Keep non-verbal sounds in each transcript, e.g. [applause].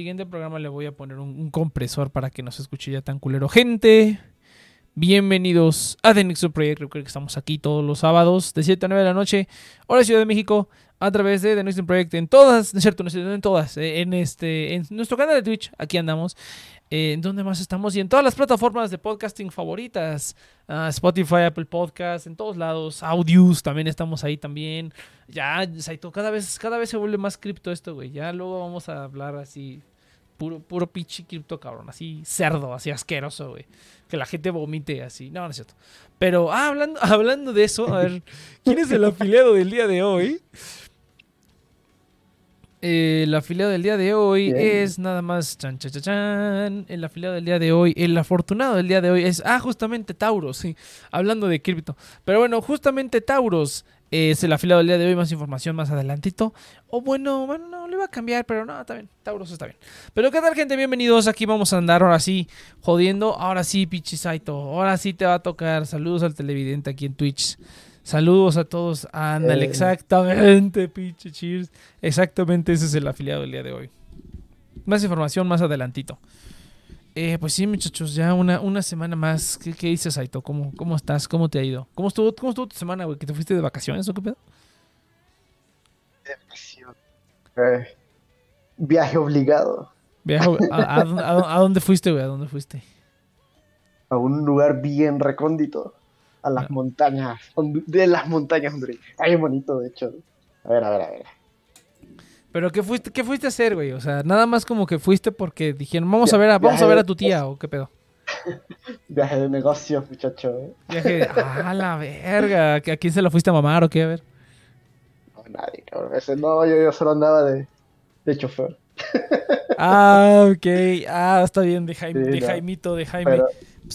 siguiente programa le voy a poner un, compresor para que no se escuche ya tan culero. Gente, bienvenidos a The Next Project. Recuerden que estamos aquí todos los sábados de 7 a 9 de la noche, hora Ciudad de México, a través de The Next Project en todas, no es cierto, no en todas, eh, en este, en nuestro canal de Twitch, aquí andamos. Eh, ¿En dónde más estamos? Y en todas las plataformas de podcasting favoritas. Ah, Spotify, Apple Podcasts, en todos lados. Audios, también estamos ahí también. Ya, Saito, cada vez, cada vez se vuelve más cripto esto, güey. Ya luego vamos a hablar así. Puro, puro pinche cripto, cabrón. Así cerdo, así asqueroso, güey. Que la gente vomite así. No, no es cierto. Pero, ah, hablando, [laughs] hablando de eso, a ver, ¿quién es el afiliado del día de hoy? el afiliado del día de hoy es nada más chan, chan, chan, chan, El afiliado del día de hoy, el afortunado del día de hoy es, ah, justamente Tauros, sí, hablando de cripto. Pero bueno, justamente Tauros es el afiliado del día de hoy, más información más adelantito. O bueno, bueno, no, le iba a cambiar, pero no, está bien, Tauros está bien. Pero qué tal gente, bienvenidos, aquí vamos a andar ahora sí, jodiendo, ahora sí, Pichisaito, ahora sí te va a tocar. Saludos al televidente aquí en Twitch. Saludos a todos. Ándale, Eh. exactamente, pinche cheers. Exactamente, ese es el afiliado del día de hoy. Más información más adelantito. Eh, pues sí, muchachos, ya una, una semana más. ¿Qué, qué dices, Aito? ¿Cómo, ¿Cómo estás? ¿Cómo te ha ido? ¿Cómo estuvo, cómo estuvo tu semana, güey? ¿Que te fuiste de vacaciones o qué pedo? Eh, viaje obligado Viaje- ¿A, a, a- a dónde fuiste, güey? ¿A dónde fuiste? a un lugar bien recóndito, a las Ah. montañas, de las montañas hondureñas. Ay, bonito, de hecho. A ver, a ver, a ver. ¿Pero qué fuiste, qué fuiste a hacer, güey? O sea, nada más como que fuiste porque dijeron, vamos a ver a, vamos a, ver a tu tía o qué pedo. [laughs] Viaje de negocios, muchacho. Viaje de, ah, la verga. ¿A quién se la fuiste a mamar o qué? A ver. No, nadie, cabrón. Ese no, yo, yo solo andaba de, de chofer. Ah, ok. Ah, está bien, de, Jaime, Sí, de no. Jaimito, de Jaime. Pero,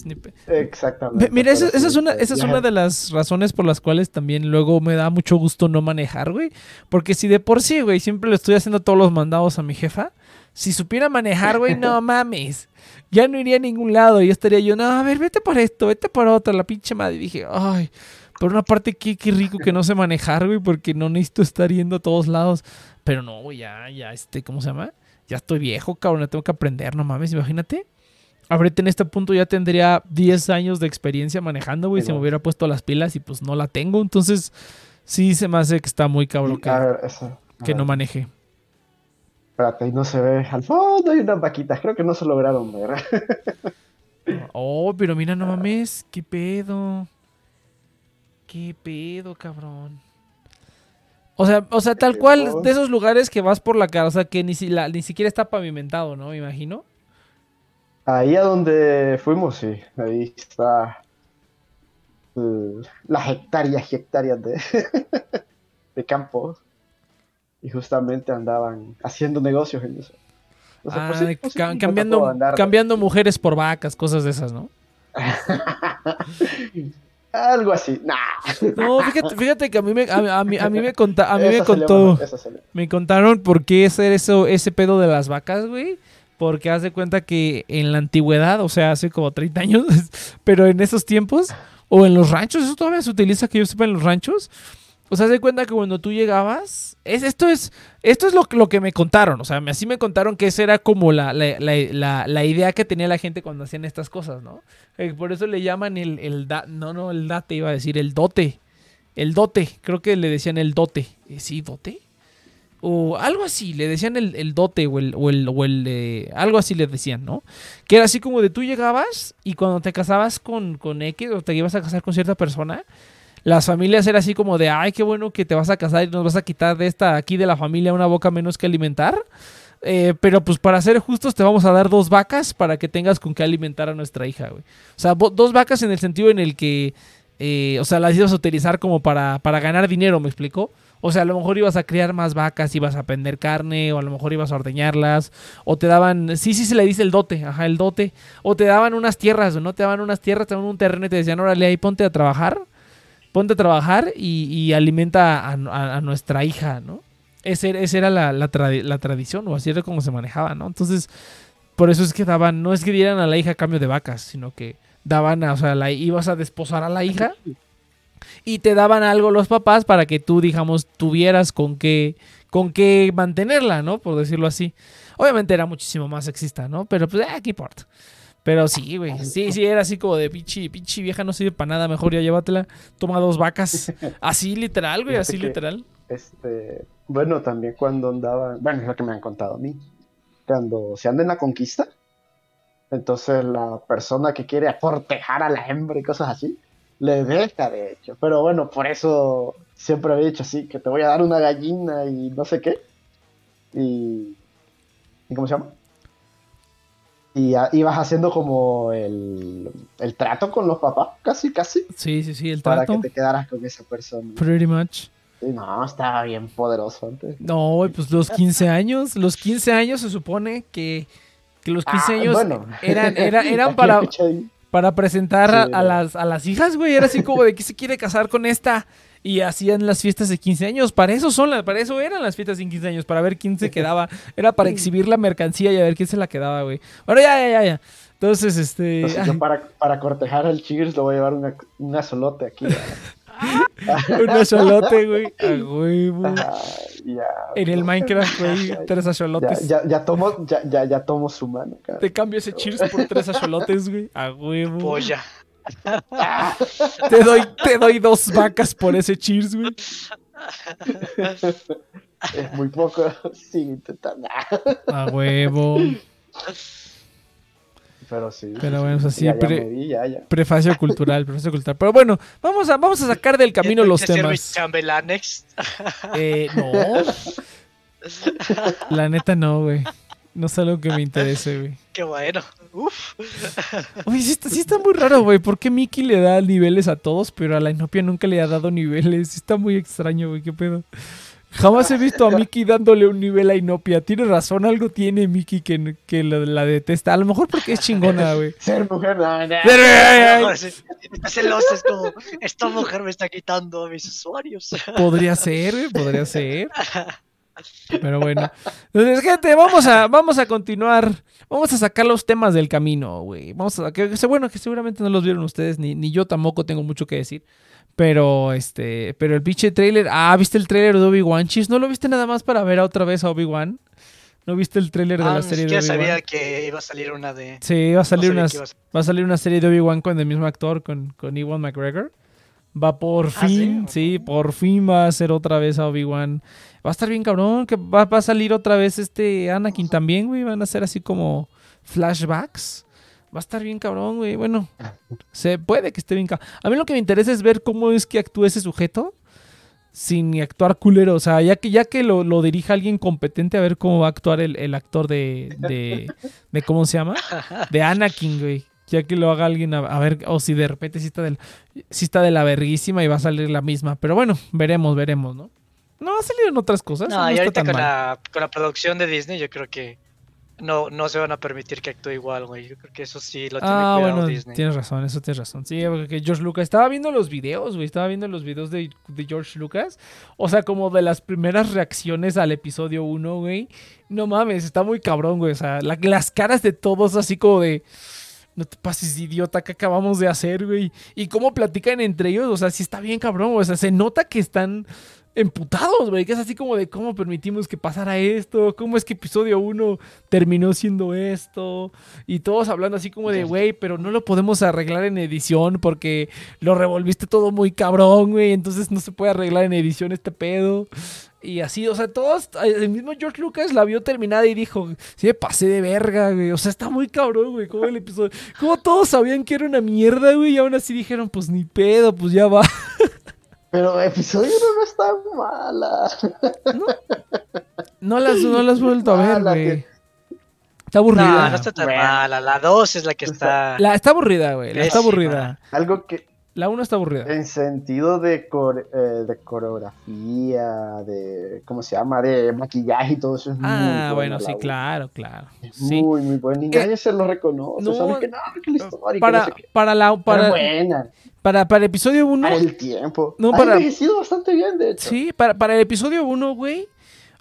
Pues, exactamente. Mira, esa, es una, esa es una de las razones por las cuales también luego me da mucho gusto no manejar, güey. Porque si de por sí, güey, siempre le estoy haciendo todos los mandados a mi jefa, si supiera manejar, güey, no [laughs] mames. Ya no iría a ningún lado. Y estaría yo, no, a ver, vete por esto, vete por otro, la pinche madre. Y dije, ay, por una parte, qué, qué rico que no sé manejar, güey, porque no necesito estar yendo a todos lados. Pero no, güey, ya, ya, este, ¿cómo se llama? Ya estoy viejo, cabrón, ya tengo que aprender, no mames, imagínate. Ahorita en este punto ya tendría 10 años de experiencia manejando, güey, si me hubiera puesto las pilas y pues no la tengo. Entonces, sí se me hace que está muy cabrón que, no maneje. Espérate, ahí no se ve. Al fondo hay unas vaquitas. Creo que no se lograron ver. [laughs] Oh, pero mira, no mames, qué pedo. Qué pedo, cabrón. O sea, o sea, tal cual de esos lugares que vas por la cara, o sea, que ni, si, la- ni siquiera está pavimentado, ¿no? Me imagino. Ahí a donde fuimos, sí. Ahí está las hectáreas y hectáreas de, [laughs] de campo. Y justamente andaban haciendo negocios en eso. Ah, sí, sí, ca- me cambiando, tocó andar- cambiando mujeres por vacas, cosas de esas, ¿no? [laughs] Algo así. Nah. No, fíjate, fíjate que a mí me, a, a mí, a mí me, conta, a mí me contó, llama- me contaron por qué hacer eso, ese pedo de las vacas, güey. Porque haz de cuenta que en la antigüedad, o sea, hace como 30 años, [laughs] pero en esos tiempos, o en los ranchos, eso todavía se utiliza que yo sepa en los ranchos. O sea, haz de cuenta que cuando tú llegabas, es, esto es, esto es lo, que- me contaron. O sea, así me contaron que esa era como la, la, la, la- idea que tenía la gente cuando hacían estas cosas, ¿no? Eh, por eso le llaman el, el da- no, no, el date iba a decir, el dote. El dote, creo que le decían el dote. ¿Sí, dote? O algo así, le decían el, el dote o el, o el, o el, algo así le decían, ¿no? Que era así como de tú llegabas y cuando te casabas con, con X o te ibas a casar con cierta persona, las familias era así como de, ay, qué bueno que te vas a casar y nos vas a quitar de esta aquí de la familia una boca menos que alimentar. Eh, pero pues para ser justos te vamos a dar dos vacas para que tengas con qué alimentar a nuestra hija, güey. O sea, dos vacas en el sentido en el que, eh, o sea, las ibas a utilizar como para, para ganar dinero, ¿me explicó? O sea, a lo mejor ibas a criar más vacas, ibas a vender carne, o a lo mejor ibas a ordeñarlas, o te daban, sí, sí se le dice el dote, ajá, el dote, o te daban unas tierras, ¿no? Te daban unas tierras, te daban un terreno y te decían, órale, ahí ponte a trabajar, ponte a trabajar y, alimenta a, nuestra hija, ¿no? Esa era, esa era la tradición, o así era como se manejaba, ¿no? Entonces, por eso es que daban, no es que dieran a la hija a cambio de vacas, sino que daban, a- o sea, la, ibas a desposar a la hija y te daban algo los papás para que tú, digamos, tuvieras con qué, con qué mantenerla, ¿no? Por decirlo así. Obviamente era muchísimo más sexista, ¿no? Pero pues, eh, ¿qué importa? Pero sí, güey. Sí, sí, era así como de pinche, pinche vieja no sirve para nada, mejor ya llévatela. Toma dos vacas. [laughs] Así literal, güey, así literal. Este, bueno, también cuando andaba, bueno, es lo que me han contado a mí, cuando se anda en la conquista, entonces la persona que quiere aportejar a la hembra y cosas así, le deja de hecho. Pero bueno, por eso siempre había dicho así, que te voy a dar una gallina y no sé qué. Y, ¿y cómo se llama? Y ibas haciendo como el, el trato con los papás, casi, casi, Sí, sí, sí, el para trato. que te quedaras con esa persona. Pretty much. Sí, no, estaba bien poderoso antes. No, pues los 15 años. Los 15 años se supone que, que los 15 Ah, años bueno. eran, era- eran [laughs] para. Para presentar a, Sí, a no. las, a las hijas, güey. Era así como de que se quiere casar con esta. Y hacían las fiestas de 15 años. Para eso son las, para eso eran las fiestas de 15 años. Para ver quién se [laughs] quedaba. Era para exhibir la mercancía y a ver quién se la quedaba, güey. Bueno, ya, ya, ya, ya. Entonces, este. Entonces, yo para, para cortejar al Cheers le voy a llevar una, un azolote aquí. [laughs] un acholote, güey. A huevo. Ah, ya, En el Minecraft, güey. Ya, Tres ya, acholotes. ya, ya tomo, ya, ya, ya tomo su mano, cara. Te cambio ese cheers por tres acholotes, güey. A huevo. Polla. [laughs] Te doy, te doy dos vacas por ese cheers, güey. Es muy poco [laughs] sin intentar nada. A huevo. Pero sí. Pero bueno, pues así, ya, ya pre- me vi, ya, ya. Prefacio cultural, prefacio cultural. Pero bueno, vamos a, vamos a sacar del camino ¿Ya los temas. chambelanex? Eh, no. La neta no, güey. No es algo que me interese, güey. Qué bueno. Uf. Oye, sí está, sí está muy raro, güey. ¿Por qué Mickey le da niveles a todos, pero a la Inopia nunca le ha dado niveles? Sí Está muy extraño, güey. ¿Qué pedo? Jamás he visto a Mickey dándole un nivel a Inopia. Tiene razón, algo tiene Mickey que, que la, la detesta. A lo mejor porque es chingona, [laughs] güey. Ser mujer, no, no. Está celosa, es como, esta mujer me está quitando a mis usuarios. Podría ser, güey, podría [laughs] ser. Pero bueno. Entonces, gente, vamos a, vamos a continuar. Vamos a sacar los temas del camino, güey. Vamos a que, que- bueno, que seguramente no los vieron ustedes, ni, ni yo tampoco tengo mucho que decir. Pero, este, pero el pinche trailer. Ah, ¿viste el trailer de Obi-Wan? Chis, ¿no lo viste nada más para ver a otra vez a Obi-Wan? ¿No viste el trailer de Ah, la serie de Obi-Wan? sabía que iba a salir una de... Sí, a salir no iba a salir. Va a salir una serie de Obi-Wan con el mismo actor, con, con Ewan McGregor. Va por ¿Ah, fin, sí? sí, por fin va a ser otra vez a Obi-Wan. Va a estar bien cabrón, que va, va a salir otra vez este Anakin también, güey. Van a ser así como flashbacks. Va a estar bien cabrón, güey. Bueno, se puede que esté bien cabrón. A mí lo que me interesa es ver cómo es que actúa ese sujeto sin actuar culero. O sea, ya que, ya que lo, lo dirija alguien competente, a ver cómo va a actuar el, el actor de, de, de. ¿Cómo se llama? De Anakin, güey. Ya que lo haga alguien, a, a ver, o si de repente sí está, del, sí está de la verguísima y va a salir la misma. Pero bueno, veremos, veremos, ¿no? No, ha salido en otras cosas. No, no y ahorita con la, con la producción de Disney yo creo que no, no se van a permitir que actúe igual, güey. Yo creo que eso sí lo tiene Ah, cuidado bueno, Disney. tienes razón, eso tienes razón. Sí, porque George Lucas, estaba viendo los videos, güey, estaba viendo los videos de, de George Lucas. O sea, como de las primeras reacciones al episodio 1, güey. No mames, está muy cabrón, güey. O sea, la- las caras de todos así como de... No te pases, idiota, ¿qué acabamos de hacer, güey? Y cómo platican entre ellos, o sea, sí está bien cabrón, güey. O sea, se nota que están emputados, güey. Que es así como de cómo permitimos que pasara esto, cómo es que episodio 1 terminó siendo esto. Y todos hablando así como de, güey, pero no lo podemos arreglar en edición porque lo revolviste todo muy cabrón, güey. Entonces no se puede arreglar en edición este pedo. Y así, o sea, todos, el mismo George Lucas la vio terminada y dijo, sí me pasé de verga, güey. O sea, está muy cabrón, güey, como el episodio. Como todos sabían que era una mierda, güey, y aún así dijeron, pues ni pedo, pues ya va. [laughs] Pero episodio no, no está mala. No las, no las he vuelto a ver, güey. Está aburrida. No, no está tan Bueno. mala. La 2 es la que está. La, está aburrida, güey. La está aburrida. Algo que La 1 está aburrida. en sentido de, core- eh, de coreografía, de, ¿cómo se llama? De maquillaje y todo eso es Ah, bueno, sí, claro, claro. Es Sí. Muy, muy buena. Y Eh, nadie se lo reconoce. no, ¿Sabes que no? Que la historia, no Para, sé qué. para la, para, buena. para, para el episodio 1, Para el tiempo. No, ha para- envejecido bastante bien, de hecho. Sí, para, para el episodio 1, güey.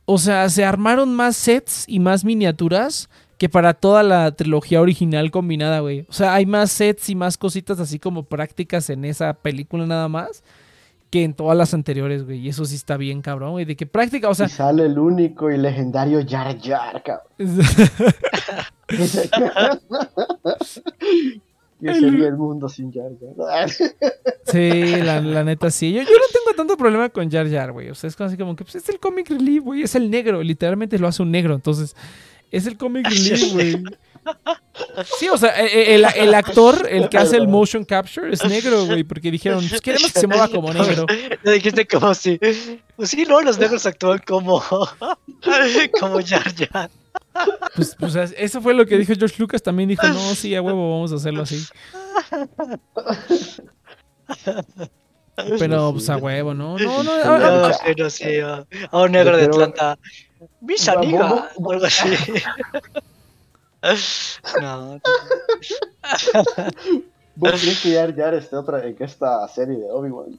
O sea, se armaron más sets y más miniaturas que para toda la trilogía original combinada, güey. O sea, hay más sets y más cositas así como prácticas en esa película nada más que en todas las anteriores, güey. Y eso sí está bien, cabrón, güey. De que práctica, o sea. Y sale el único y legendario Jar Jar, cabrón. [laughs] ¿Qué sería el mundo sin Jar Jar? [laughs] sí, la, la neta sí. Yo, yo no tengo tanto problema con Jar Jar, güey. O sea, es así como que pues, es el comic relief, güey. Es el negro. Literalmente lo hace un negro. Entonces, es el comic relief, [laughs] güey. Sí, o sea, e- el, el actor, el que hace el motion capture, es negro, güey. Porque dijeron, pues queremos que se mueva como [laughs] negro. Lo dijiste como si. Pues sí, no, los negros actúan como. [laughs] como Jar Jar. Pues, pues eso fue lo que dijo George Lucas. También dijo, no, sí, a huevo, vamos a hacerlo así. Pero, pues a huevo, no, no, no. a- a- No, sí, no, sí. A a un negro de Atlanta. Mis amiga. O algo así. No. ¿Vos crees que Jar Jar esté otra en esta serie de Obi-Wan?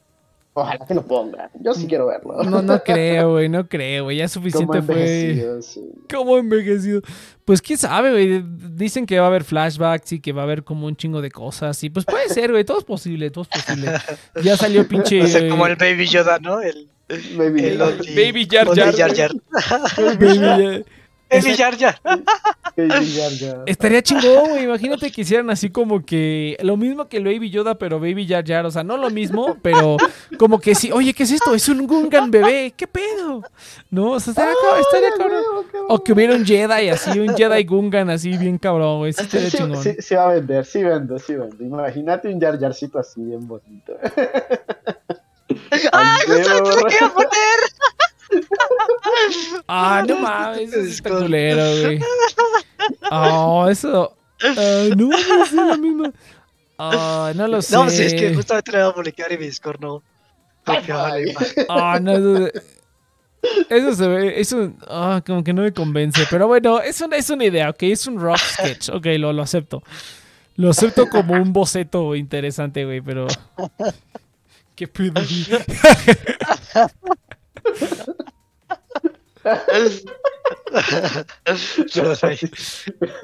Ojalá que lo pongan. Yo sí quiero verlo. no, no creo, güey, no creo, güey. Ya Como suficiente fue. envejecido, sí. ¿Cómo envejecido? Pues quién sabe, güey. Dicen que va a haber flashbacks y que va a haber como un chingo de cosas. Y pues puede ser, güey. Todo es posible, todo es posible. Ya salió pinche. [laughs] No sé, como el Baby Yoda, ¿no? El, Baby el Jar Jar. Jar Jar. [laughs] Baby, ya- Baby Jar Jar. Baby Jar Jar. Estaría chingón, güey. Imagínate que hicieran así como que lo mismo que el Baby Yoda, pero Baby Jar Jar. O sea, no lo mismo, pero como que sí. Oye, ¿qué es esto? Es un Gungan bebé. ¿Qué pedo? No, o sea, estaría, cabrón. O que hubiera un Jedi así, un Jedi Gungan así, bien cabrón, güey. Sí, estaría Sí, chingón. sí, sí va a vender, sí vende, sí vende. Imagínate un Jar Jarcito así bien bonito. [laughs] ¡Ah, Al justo dedo, lo que iba a poner! [laughs] Ah, no [laughs] mames, eso está culero, güey. Oh, eso. Ah, no, no es la misma. Ah, no lo sé. No, sí, es que justamente lo iba a publicar y mi Discord no. Ay. imagen. [laughs] Ah, no, eso, eso se ve, eso, ah, como que no me convence. Pero bueno, es una, es una idea, ok, es un rough sketch, ok, lo, lo acepto. Lo acepto como un boceto interesante, güey, pero... ¿Qué pedo? Perdón, [laughs] hay,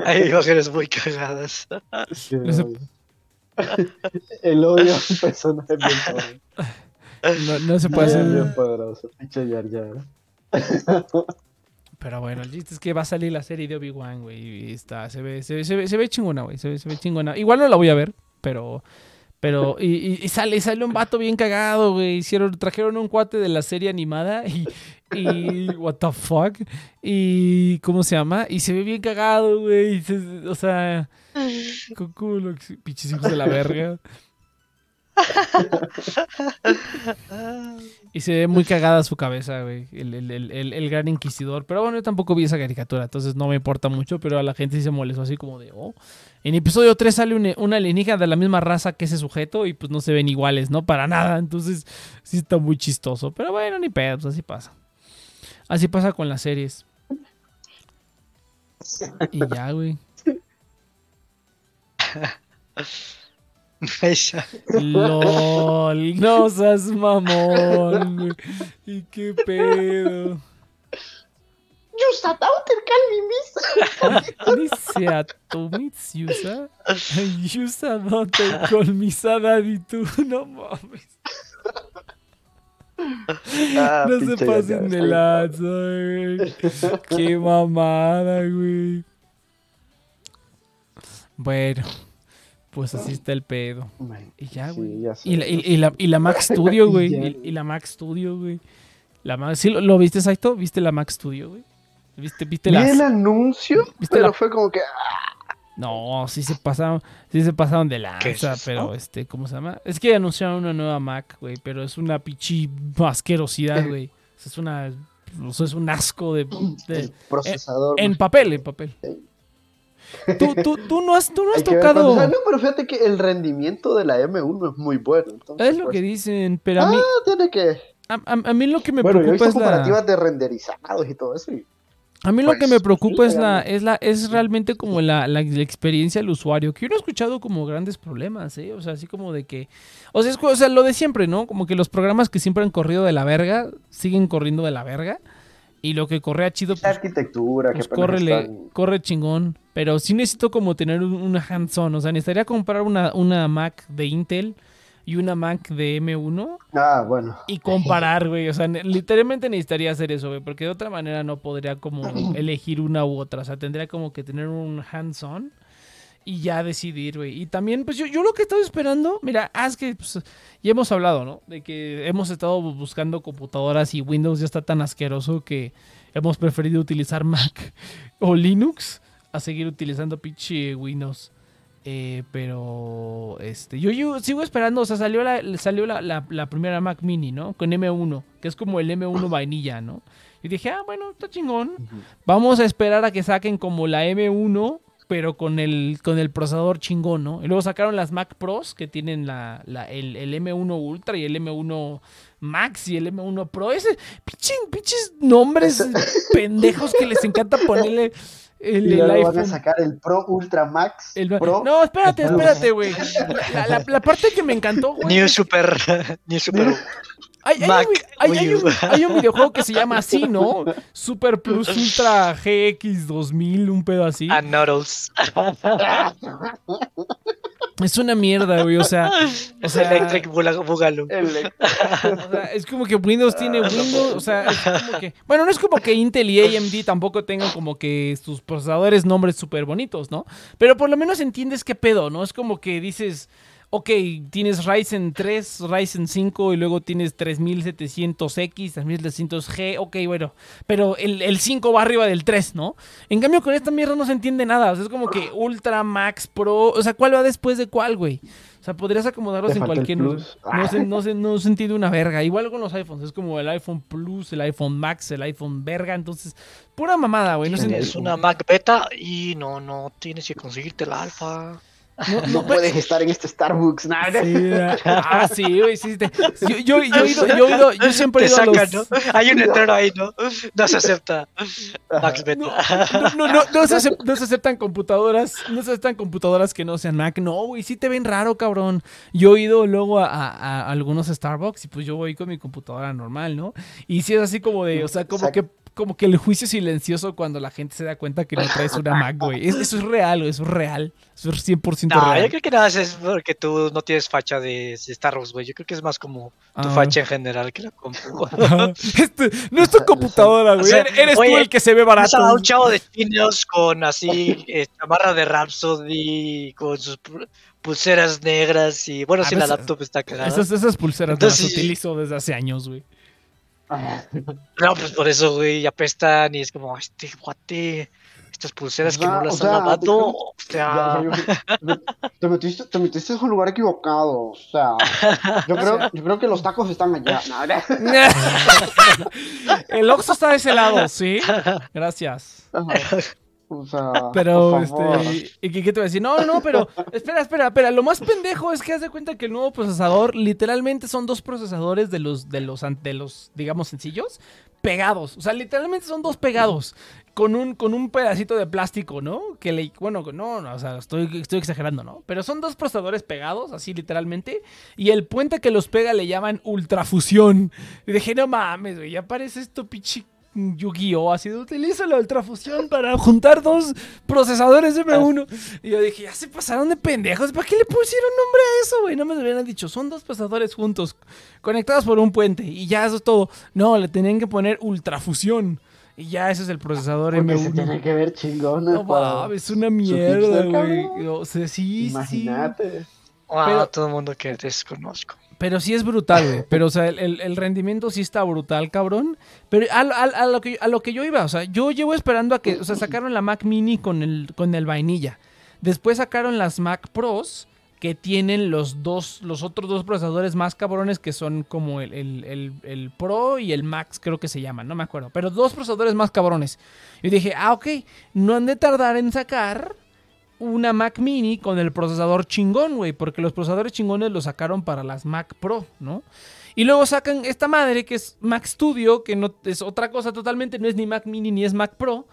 hay imágenes muy cagadas. El odio a un personaje bien poderoso. No, no se puede hacer... bien poderoso. Pinche Jar. Pero bueno, el chiste es que va a salir la serie de Obi-Wan, güey. Y está, se ve, se ve, se ve, se ve chingona, güey. Se ve, se ve chingona. Igual no la voy a ver, pero. Pero, y, y- y sale, sale un vato bien cagado, güey. Hicieron, trajeron un cuate de la serie animada y. Y. What the fuck? Y. ¿Cómo se llama? Y se ve bien cagado, güey. se- O sea. con culo, pinches hijos de la verga. [laughs] Y se ve muy cagada su cabeza, güey. El, el, el, el, gran inquisidor. Pero bueno, yo tampoco vi esa caricatura, entonces no me importa mucho. Pero a la gente sí se molestó así como de, oh. En episodio 3 sale un- una alienígena de la misma raza que ese sujeto y pues no se ven iguales, ¿no? Para nada. Entonces sí está muy chistoso. Pero bueno, ni pedo, pues así pasa. Así pasa con las series. Y ya, güey. [laughs] [laughs] LOL, no seas mamón, güey. ¿Y qué pedo? Yusa, [laughs] Dice a tu Mitsusa. Yusa dote con misada y tú. No mames. Ah, No se pasen de lanza, güey. Qué mamada, güey. Bueno, pues así está el pedo. Y ya, Sí, güey. ya y, la, y, y la, y la Mac [laughs] Studio, güey. Y, y la Mac Studio, güey. La Mac- ¿Sí lo, lo viste, Saito? ¿Viste la Mac Studio, güey? ¿Viste, viste el anuncio, ¿Viste pero la- fue como que. ah, No, sí se pasaron, sí se pasaron de ¿Qué es lanza, pero este, ¿cómo se llama? Es que anunciaron una nueva Mac, güey, pero es una pichi asquerosidad, güey. Es una, es un asco de, de- el procesador. en papel, en papel. Tú, [laughs] tú, tú no has, tú no has tocado. No, pero fíjate que el rendimiento de la M1 es muy bueno. entonces, Es lo pues, que dicen, pero a mí, Ah, tiene que. a, a- a mí lo que me bueno, yo he preocupa visto es la. comparativas de renderizados y todo eso. y- A mí lo que Pues, me preocupa es la, es la, es realmente como la, la, la experiencia del usuario, que yo no he escuchado como grandes problemas, ¿eh? O sea, así como de que, o sea, es, o sea, lo de siempre, ¿no? Como que los programas que siempre han corrido de la verga, siguen corriendo de la verga, y lo que correa chido, pues, arquitectura, pues que córrele, están- corre chingón, pero sí necesito como tener un- una hands-on, o sea, necesitaría comprar una, una Mac de Intel, y una Mac de M1 Ah, bueno. y comparar, güey. O sea, literalmente necesitaría hacer eso, güey, porque de otra manera no podría como [clears throat] elegir una u otra. O sea, tendría como que tener un hands-on y ya decidir, güey. Y también, pues yo, yo lo que estaba esperando, mira, ah, es que pues, ya hemos hablado, ¿no? De que hemos estado bu- buscando computadoras y Windows ya está tan asqueroso que hemos preferido utilizar Mac [laughs] o Linux a seguir utilizando pinche Windows. Eh, pero este yo, yo sigo esperando, o sea, salió la salió la, la- la primera Mac Mini, ¿no? Con M1, que es como el M1 vainilla, ¿no? Y dije, ah, bueno, está chingón. Vamos a esperar a que saquen como la M1, pero con el, con el procesador chingón, ¿no? Y luego sacaron las Mac Pros, que tienen la, la- el, el M1 Ultra y el M1 Max y el M1 Pro. Ese, pinche- pinches nombres [laughs] pendejos que les encanta ponerle el, Y el luego van a sacar el Pro Ultra Max. El- Pro. no, espérate, espérate, güey. [laughs] La, la- la parte que me encantó, güey. New [laughs] Super. New Super. Hay, hay Mac un, hay- un- hay un videojuego que se llama así, [laughs] ¿no? Super Plus Ultra GX 2000, un pedo así. And Noodles. [laughs] Es una mierda, güey. O sea, o sea, Electric Boogaloo. [laughs] O sea, es como que Windows tiene Windows. O sea, es como que. Bueno, no es como que Intel y AMD tampoco tengan como que sus procesadores nombres súper bonitos, ¿no? Pero por lo menos entiendes qué pedo, ¿no? Es como que dices. Ok, tienes Ryzen 3, Ryzen 5 y luego tienes 3700X, 3700G, ok, bueno, pero el, el 5 va arriba del 3, ¿no? En cambio con esta mierda no se entiende nada, o sea, es como que Ultra, Max, Pro, o sea, ¿cuál va después de cuál, güey? O sea, podrías acomodarlos en cualquier... Plus. No se, no, se, no se entiende una verga, igual con los iPhones, es como el iPhone Plus, el iPhone Max, el iPhone verga, entonces, pura mamada, güey, no Es una Mac Beta y no, no tienes que conseguirte la alfa. No- No no- puedes estar en este Starbucks, nada. Sí, [laughs] ah, sí, güey, sí, te- yo, yo, yo he ido, [laughs] yo he ido, yo siempre he ido a los... ¿no? Hay un letrero ahí, ¿no? No se acepta. Max Beta. No, no, no, no se, acep- no se aceptan computadoras, no se aceptan computadoras que no sean Mac. No, güey, sí te ven raro, cabrón. Yo he ido luego a, a- a algunos Starbucks y pues yo voy con mi computadora normal, ¿no? Y sí es así como de, o sea, como Saca- que como que el juicio silencioso cuando la gente se da cuenta que no traes una Mac, güey. Es- eso es real, güey, eso es real. Eso es 100% No, yo real. creo que nada más es porque tú no tienes facha de, Star Wars, güey. Yo creo que es más como tu Ah. facha en general que la compu. [laughs] Este, no es tu computadora, güey. O sea, Eres tú oye, el que se ve barato. a un chavo de chinos con así [laughs] eh, chamarra de Rhapsody, con sus pu- pulseras negras y bueno, A si la laptop está cagada. Esas, esas pulseras no las utilizo desde hace años, güey. No, pues por eso, güey, apestan y es como, este guate, estas pulseras que O sea, no las han lavado, o sea, o sea, yo- [laughs] te, metiste, te metiste en un lugar equivocado. O sea, yo creo, yo creo que los tacos están allá. [laughs] El Oxxo está de ese lado, sí. [laughs] Gracias. O sea, Pero, por favor. este, ¿y qué, te voy a decir? No, no, pero, [laughs] espera, espera, espera. Lo más pendejo es que haz de cuenta que el nuevo procesador, literalmente son dos procesadores de los, de los, de los, digamos, sencillos, pegados. O sea, literalmente son dos pegados. Con un, con un pedacito de plástico, ¿no? Que le, bueno, no, no, o sea, estoy, estoy exagerando, ¿no? Pero son dos procesadores pegados, así literalmente. Y el puente que los pega le llaman ultrafusión. Y dije, no mames, güey, ya parece esto pinche Yu-Gi-Oh! Así de utiliza la ultrafusión para juntar dos procesadores M1. Y yo dije, ya se pasaron de pendejos. ¿Para qué le pusieron nombre a eso, güey? No me lo hubieran dicho. Son dos procesadores juntos, conectados por un puente. Y ya eso es todo. No, le tenían que poner ultrafusión. Y ya ese es el procesador Porque se M1. tiene que ver chingón. No es una mierda, güey. O sea, sí, sí, sí. Imagínate. wow, pero- todo el mundo que desconozco. Pero sí es brutal, güey. Pero, o sea, el, el- rendimiento sí está brutal, cabrón. Pero a, a- a lo que, a lo que yo iba, o sea, yo llevo esperando a que, o sea, sacaron la Mac Mini con el, con el vainilla. Después sacaron las Mac Pros que tienen los dos, los otros dos procesadores más cabrones que son como el, el- el- el Pro y el Max, creo que se llaman, no me acuerdo. Pero dos procesadores más cabrones. Yo dije, ah, ok, no han de tardar en sacar una Mac Mini con el procesador chingón, güey, porque los procesadores chingones los sacaron para las Mac Pro, ¿no? Y luego sacan esta madre que es Mac Studio, que no es otra cosa totalmente, no es ni Mac Mini ni es Mac Pro.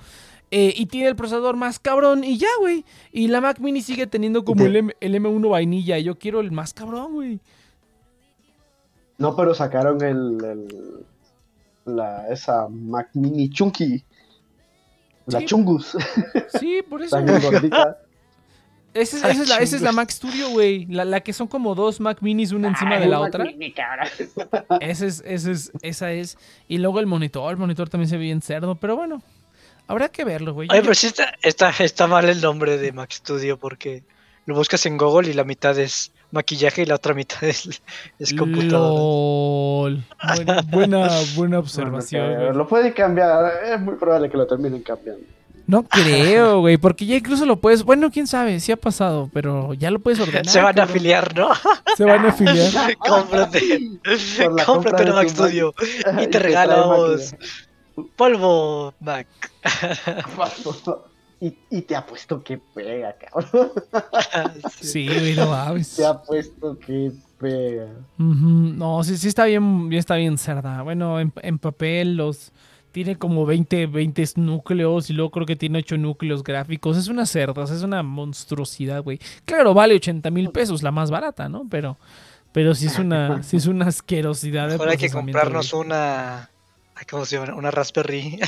eh, y tiene el procesador más cabrón y ya, güey. Y la Mac Mini sigue teniendo como el, M- el M1 vainilla. y Yo quiero el más cabrón, güey. No, pero sacaron el, el- la, esa Mac Mini Chunky. La Sí. Chungus. Sí, por [laughs] eso. Gordita. Esa es, Ah, esa es la, esa es la. Mac Studio, güey. La, la que son como dos Mac Minis una encima Ay, de la Mac otra. Mini. [laughs] Esa es, esa es, esa es. Y luego el monitor, el monitor también se ve bien cerdo, pero bueno. Habrá que verlo, güey. Oye, pero sí está, está, está mal el nombre de Mac Studio porque lo buscas en Google y la mitad es maquillaje y la otra mitad es, es computadora. Buena, buena, buena observación, Bueno. Lo pueden cambiar, es muy probable que lo terminen cambiando. No creo, güey, porque ya incluso lo puedes. Bueno, quién sabe, sí ha pasado, pero ya lo puedes ordenar. Se van a afiliar, ¿no? Se van a afiliar. [laughs] cómprate, cómprate de una Mac tu Mac. Studio [laughs] Y te regalamos polvo Mac. [laughs] Y, y te apuesto que pega, cabrón. Sí, güey, no mames. Te apuesto que pega. No, sí, sí está bien, bien está bien cerda. Bueno, en, en papel los tiene como 20, 20 núcleos y luego creo que tiene 8 núcleos gráficos. Es una cerda, es una monstruosidad, güey. Claro, vale 80 mil pesos, la más barata, ¿no? Pero, pero sí es una, sí es una asquerosidad. de Ahora hay que comprarnos güey. una. ¿Cómo se llama? Una Raspberry.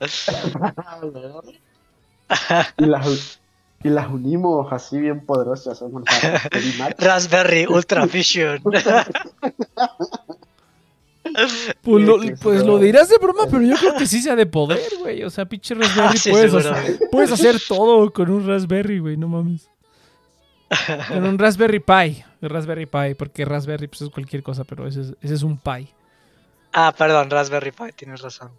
[laughs] y, las, y las unimos así bien poderosas. [laughs] Raspberry Ultra Fusion. [laughs] [laughs] Pues, lo, pues lo dirás de broma, pero yo creo que sí sea de poder, güey. O sea, pinche Raspberry Ah, sí, puedes, hacer, seguramente. puedes hacer todo con un Raspberry, güey, no mames. Con un Raspberry Pi. Raspberry Pi, porque Raspberry pues, es cualquier cosa, pero ese es, ese es un Pi. Ah, perdón, Raspberry Pi, tienes razón.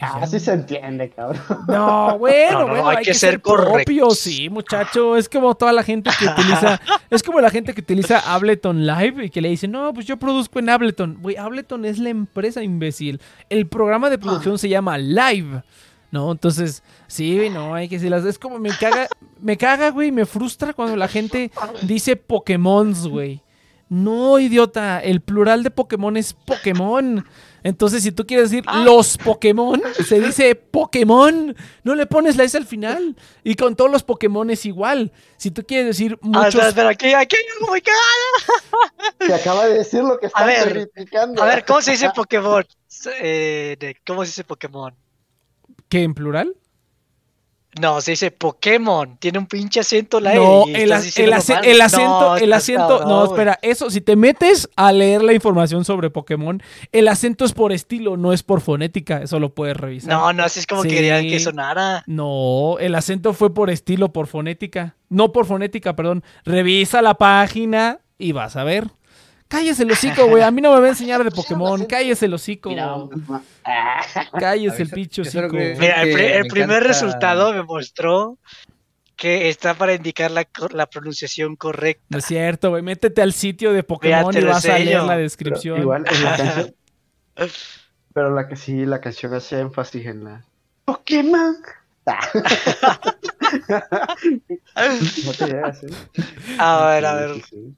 Así se entiende, cabrón. No, [laughs] bueno, No, no, bueno, hay hay, que que, ser ser propio, correctos. sí, muchacho. Es como toda la gente que utiliza, [laughs] es como la gente que utiliza Ableton Live y que le dice, no, pues yo produzco en Ableton. Güey, Ableton es la empresa imbécil. El programa de producción se llama Live. ¿No? Entonces, sí, güey, no, hay que decirlas. Es como me caga, me caga, güey, me frustra cuando la gente dice Pokémons, güey. No, idiota, el plural de Pokémon es Pokémon. Entonces, si tú quieres decir los Pokémon, se dice Pokémon. No le pones la S al final. Y con todos los Pokémon es igual. Si tú quieres decir Ah, muchos. espera, espera, aquí, aquí hay algo muy cagado. [laughs] Te acaba de decir lo que están ver, criticando. A ver, ¿cómo se dice [laughs] Pokémon? Eh, de- ¿Cómo se dice Pokémon? ¿Qué en plural? No, se dice Pokémon. Tiene un pinche acento la No, E. y el, ac- el mal. el acento, No, el acento, no, espera, eso, si te metes a leer la información sobre Pokémon, el acento es por estilo, no es por fonética, eso lo puedes revisar. No, no, así es como Sí. querían que sonara. No, el acento fue por estilo, por fonética. No por fonética, perdón. Revisa la página y vas a ver. Cállese el hocico, güey. A mí no me va a enseñar de [laughs] Pokémon. Cállese el hocico. Mira, [laughs] Cállese el picho hocico. Mira, el, primer encanta- resultado me mostró que está para indicar la, pronunciación correcta. No es cierto, güey. Métete al sitio de Pokémon te y lo vas a leer la Pero descripción. igual en la canción. [laughs] Pero la que sí, la canción hace énfasis en la. Pokémon. No te llegas, ¿eh? A ver, a ver. sí, sí.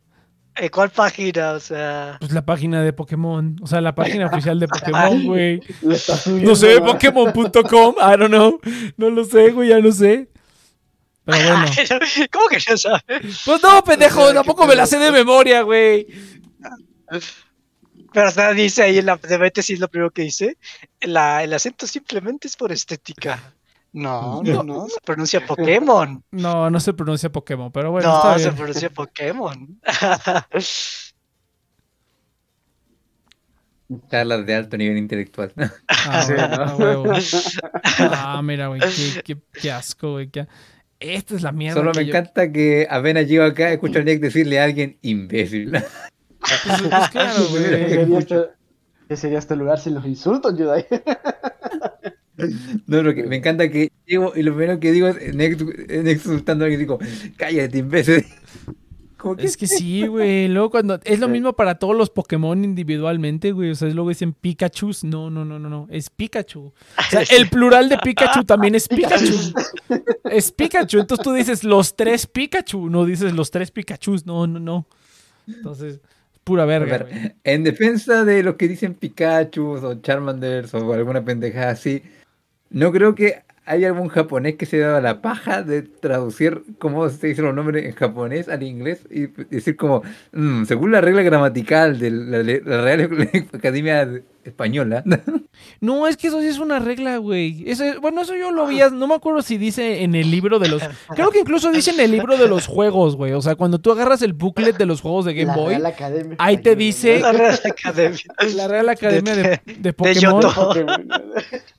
¿En cuál página? O sea. Pues la página de Pokémon. O sea, la página oficial de [laughs] Pokémon, güey. No sé. Pokémon.com. I don't know. No lo sé, güey, ya no sé. Pero bueno. ¿Cómo que no sabes? Pues no, pendejo, tampoco me la sé de memoria, güey. Pero hasta dice ahí en la de Vete, sí es lo primero que dice. La, el acento simplemente es por estética. No, no, no. Se pronuncia [laughs] Pokémon. No, no se pronuncia Pokémon, pero bueno, no, está se bien. pronuncia [laughs] Pokémon. [laughs] Charlas de alto nivel intelectual. Ah, Sí, bueno, ¿no? a huevo. Ah, mira, güey, qué, qué, qué asco, güey. qué- Esta es la mierda. Solo que me yo- encanta que apenas llego acá, escucho a Nick decirle a alguien imbécil. Pues, pues, claro, ¿Qué sería, este, qué sería este lugar sin los insultos, Yudai? [laughs] No, lo que me encanta que llego y lo primero que digo es Nick, Nick insultando a alguien y digo, cállate, imbécil. [laughs] Que Es que sí, güey. Luego cuando. Es lo mismo para todos los Pokémon individualmente, güey. O sea, luego dicen Pikachu. No, no, no, no, no. Es Pikachu. O sea, el plural de Pikachu también es Pikachu. Es Pikachu. Entonces tú dices los tres Pikachu. No dices los tres Pikachus. No, no, no. Entonces, pura A verga, ver, en defensa de los que dicen Pikachu o Charmanders o alguna pendejada así, no creo que haya algún japonés que se daba la paja de traducir cómo se dicen los nombres en japonés al inglés y decir como, "Mm, según la regla gramatical de la, la Real [laughs] Academia española. No, es que eso sí es una regla, güey. Eso, bueno, eso yo lo vi, no me acuerdo si dice en el libro de los... [laughs] Creo que incluso dice en el libro de los juegos, güey. O sea, cuando tú agarras el booklet de los juegos de Game La Boy, Real Academia ahí te dice- La Real Academia. la Real Academia de, de de Pokémon... [laughs]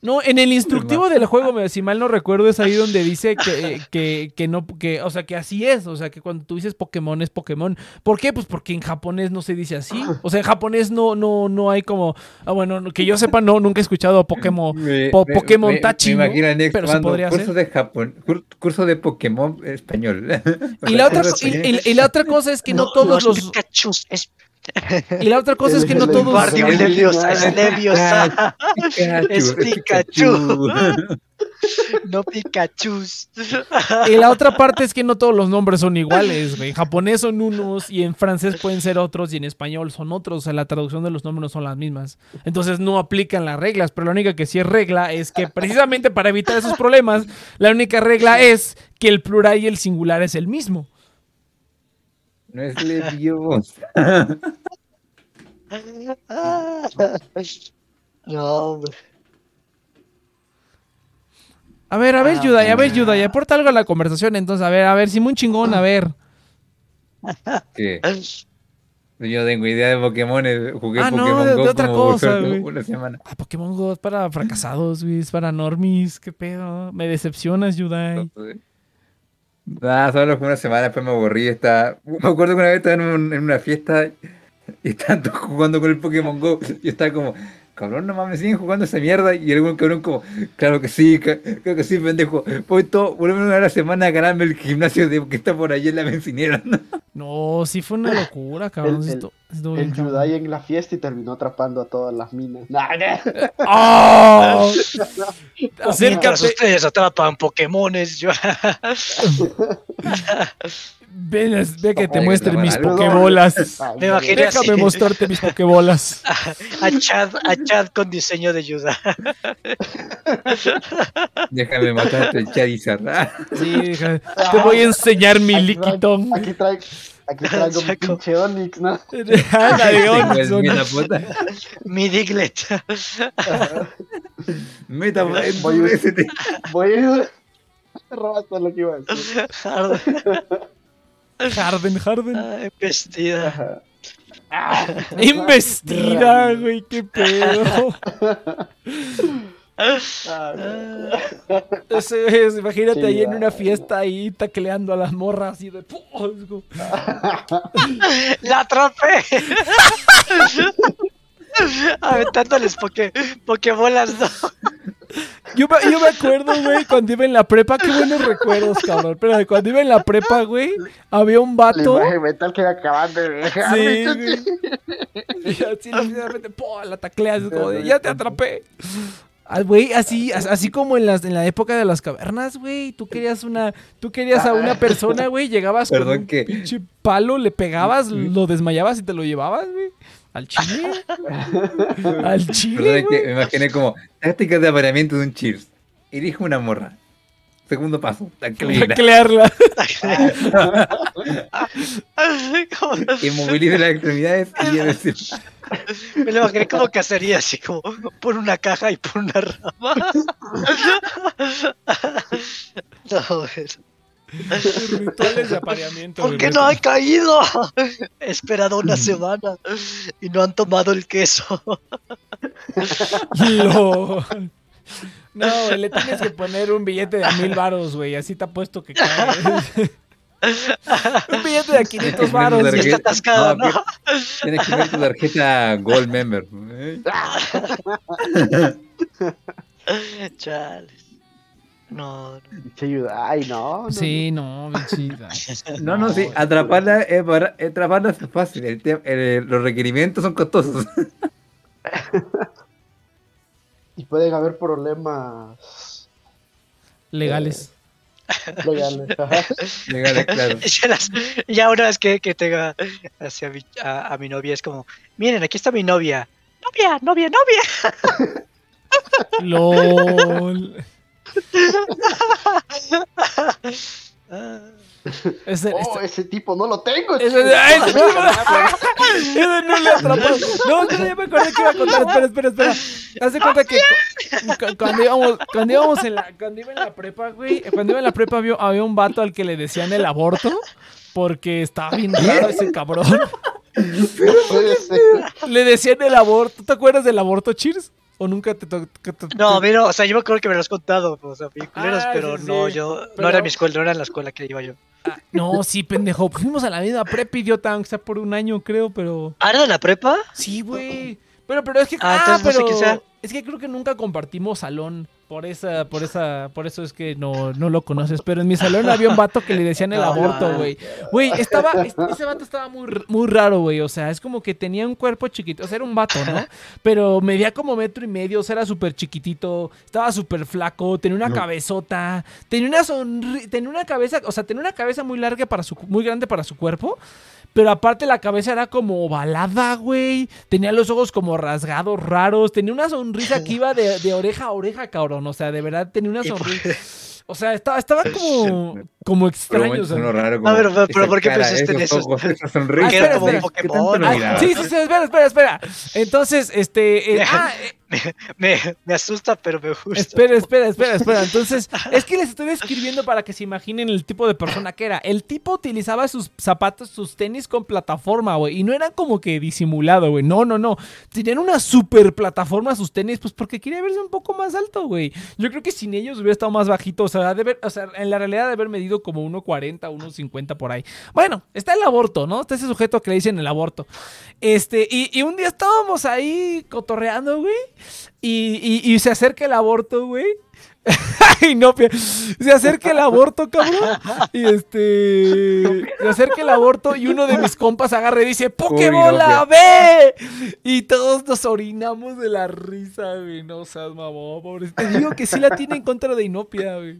No, en el instructivo del juego, si mal no recuerdo, es ahí donde dice que, que, que no, que, o sea, que así es. O sea, que cuando tú dices Pokémon es Pokémon. ¿Por qué? Pues porque en japonés no se dice así. O sea, en japonés no, no, no hay como. Ah, bueno, no- que yo sepa, no, nunca he escuchado a Pokémon. [laughs] Me- Po- me- Pokémon me- Tachi, Me ¿no? Pero se podría curso hacer. de Japón, cur- curso de Pokémon español. Y la, [laughs] otra, y, y- y la otra cosa es que no, todos los. Pikachus es Y la otra cosa es que no todos. Guardián Leviosa, es Leviosa. Pikachu, Es es Pikachu. [laughs] No Pikachus. Y la otra parte es que no todos los nombres son iguales, güey. En japonés son unos y en francés pueden ser otros y en español son otros. O sea, la traducción de los nombres no son las mismas. Entonces no aplican las reglas, pero la única que sí es regla es que precisamente para evitar esos problemas, la única regla es que el plural y el singular es el mismo. No es Leviosa. [laughs] No, hombre. A ver, a ver, Ah, Yudai, a ver. Yudai, aporta algo a la conversación. Entonces, a ver, a ver, Simón chingón, a ver. ¿Qué? Yo no tengo idea de Pokémon. eh, Jugué Ah, no, Pokémon de- de Go otra como cosa, [laughs] una semana. Ah, Pokémon Go es para fracasados, güey, es para normies. ¿Qué pedo? Me decepcionas, Yudai. Nada, solo fue una semana, después me aburrí. Estaba... Me acuerdo que una vez estaba en, un- en una fiesta y estaban jugando con el Pokémon Go. Y estaba como, cabrón, no mames, siguen jugando esa mierda. Y algún cabrón como, claro que sí, claro que sí, pendejo. Voy todo, por una la semana a ganarme el gimnasio de, que está por allí en la bencinera. No, sí fue una locura, cabrón. El- el- El. Yudai en la fiesta y terminó atrapando a todas las minas. ¡Oh! [laughs] Mientras Acércate. ustedes atrapan Pokémones, yo. [laughs] [laughs] Ven, es- ve que te muestre mis pokebolas. [laughs] Déjame así. mostrarte mis pokebolas. [laughs] a Chad, a Chad con diseño de ayuda. [laughs] Déjame matarte el Charizard. Ah, Sí, te voy a enseñar mi traigo- Aquí traigo, aquí traigo mi Saco. pinche Onix, ¿no? Mi Diglett. Metapod. Voy a-. Voy a robaste lo que iba a decir. Harden, Harden. Vestida. Ajá. Ah, Investida, güey, qué pedo. ah, es, imagínate Sí, ahí en una fiesta ahí tacleando a las morras así de ¡La atrapé! [laughs] [laughs] Aventándoles poke, pokebolas, no. Yo me, yo me acuerdo, güey, cuando iba en la prepa, qué buenos recuerdos, cabrón. Pero cuando iba en la prepa, güey, había un La vato. imagen mental que acaban de dejar. Sí, [laughs] güey. [laughs] Y así de repente, ¡pum! la tacleas, es como de, ya te atrapé. Ah, Güey, así, as- así como en, las, en la época de las cavernas, güey. Tú querías una, tú querías a una persona, güey, llegabas con Perdón un que- pinche palo, le pegabas, lo desmayabas y te lo llevabas, güey. Al chile. [laughs] Al chile, Perdón, es que me imaginé como tácticas de apareamiento de un Cheers. Elige una morra. Segundo paso. Taclearla. Como- [laughs] Inmovilice [laughs] las extremidades y llévese. Me lo imaginé como cacería, así como por una caja y por una rama. No. Rituales de apareamiento. ¿Por qué no ha caído? He [laughs] esperado una semana y no han tomado el queso. [laughs] Lo- No, güey, le tienes que poner un billete de a mil varos, güey. Así te apuesto que cae. [laughs] un billete de a 500 varos. Y güey. está atascado, No, ¿no? Tienes que ver tu tarjeta Gold Member. ¿eh? Chales. No, Yudai, no. no, Sí, no, bien chida. [laughs] No, no, sí, atraparla es, bara- atraparla es fácil. el el- los requerimientos son costosos. [laughs] Y pueden haber problemas Legales. [laughs] legales. Ajá. Legales, claro. Ya, las- ya una vez que, que tenga hacia mi, a, a mi novia es como, miren, aquí está mi novia. Novia, novia, novia. LOL. [laughs] Ese, Oh, este- ese tipo no lo tengo. ese- chico. ¡Ay, ese tipo! Ese no le atrapó. [laughs] No, no, ya me acordé que iba a contar. Espera, espera, espera. Haz de cuenta que cu- cu- cuando íbamos, cuando íbamos en la, cuando iba en la prepa, güey, cuando iba en la prepa había, había un vato al que le decían el aborto porque estaba bien raro ese cabrón. [laughs] Le decían el aborto. ¿Te acuerdas del aborto, Cheers? ¿O nunca te tocó? No, mira, o sea, yo me acuerdo que me lo has contado, o sea, bien culeros, Ah, pero sí, no, yo, Pero- no era mi escuela, no era en la escuela que iba yo. No, sí, pendejo. [laughs] Fuimos a la misma prepa, idiota, aunque sea por un año, creo, pero. ¿Ah, era de la prepa? Sí, güey. Pero, pero es que. Ah, Ah, no sé pero. sea. Es que creo que nunca compartimos salón. Por esa, por esa, por eso es que no, no lo conoces. Pero en mi salón había un vato que le decían el aborto, güey. Güey, estaba, es- ese vato estaba muy, r- muy raro, güey. O sea, es como que tenía un cuerpo chiquito. O sea, era un vato, ¿no? Pero medía como metro y medio. O sea, era súper chiquitito. Estaba súper flaco. Tenía una No. cabezota. Tenía una sonri tenía una cabeza, o sea, tenía una cabeza muy larga para su, muy grande para su cuerpo. Pero aparte la cabeza era como ovalada, güey. Tenía los ojos como rasgados, raros. Tenía una sonrisa que iba de, de oreja a oreja, cabrón. O sea, de verdad tenía una sonrisa. O sea, estaba, estaba [laughs] como, como Por extraño. o momentos sea. sonó raro. A ver, pero- pero ¿por qué cara, pensaste en esos eso? ojos, esa [laughs] sonrisa. Ah, espera, como espera. un ¿Qué tanto Pokémon. Ah, sí, sí, sí, espera, espera, espera. Entonces, este. eh, ah, eh, Me, me asusta, pero me gusta. Espera, espera, espera, espera. Entonces, es que les estoy describiendo para que se imaginen el tipo de persona que era. El tipo utilizaba sus zapatos, sus tenis con plataforma, güey. Y no eran como que disimulado, güey. No, no, no. Tenían una super plataforma sus tenis, pues porque quería verse un poco más alto, güey. Yo creo que sin ellos hubiera estado más bajito. O sea, de haber- o sea en la realidad de haber medido como 1.40, 1.50 por ahí. Bueno, está el aborto, ¿no? Está ese sujeto que le dicen el aborto. Este, y, y un día estábamos ahí cotorreando, güey. Y, y- y se acerca el aborto, güey. [laughs] Ay, no, se acerca el aborto, cabrón. Y este. Se acerca el aborto y uno de mis compas agarra y dice: ¡Pokébola, ve! Y todos nos orinamos de la risa, güey. No seas mamón, pobre. Te digo que sí la tiene en contra de Inopia, güey.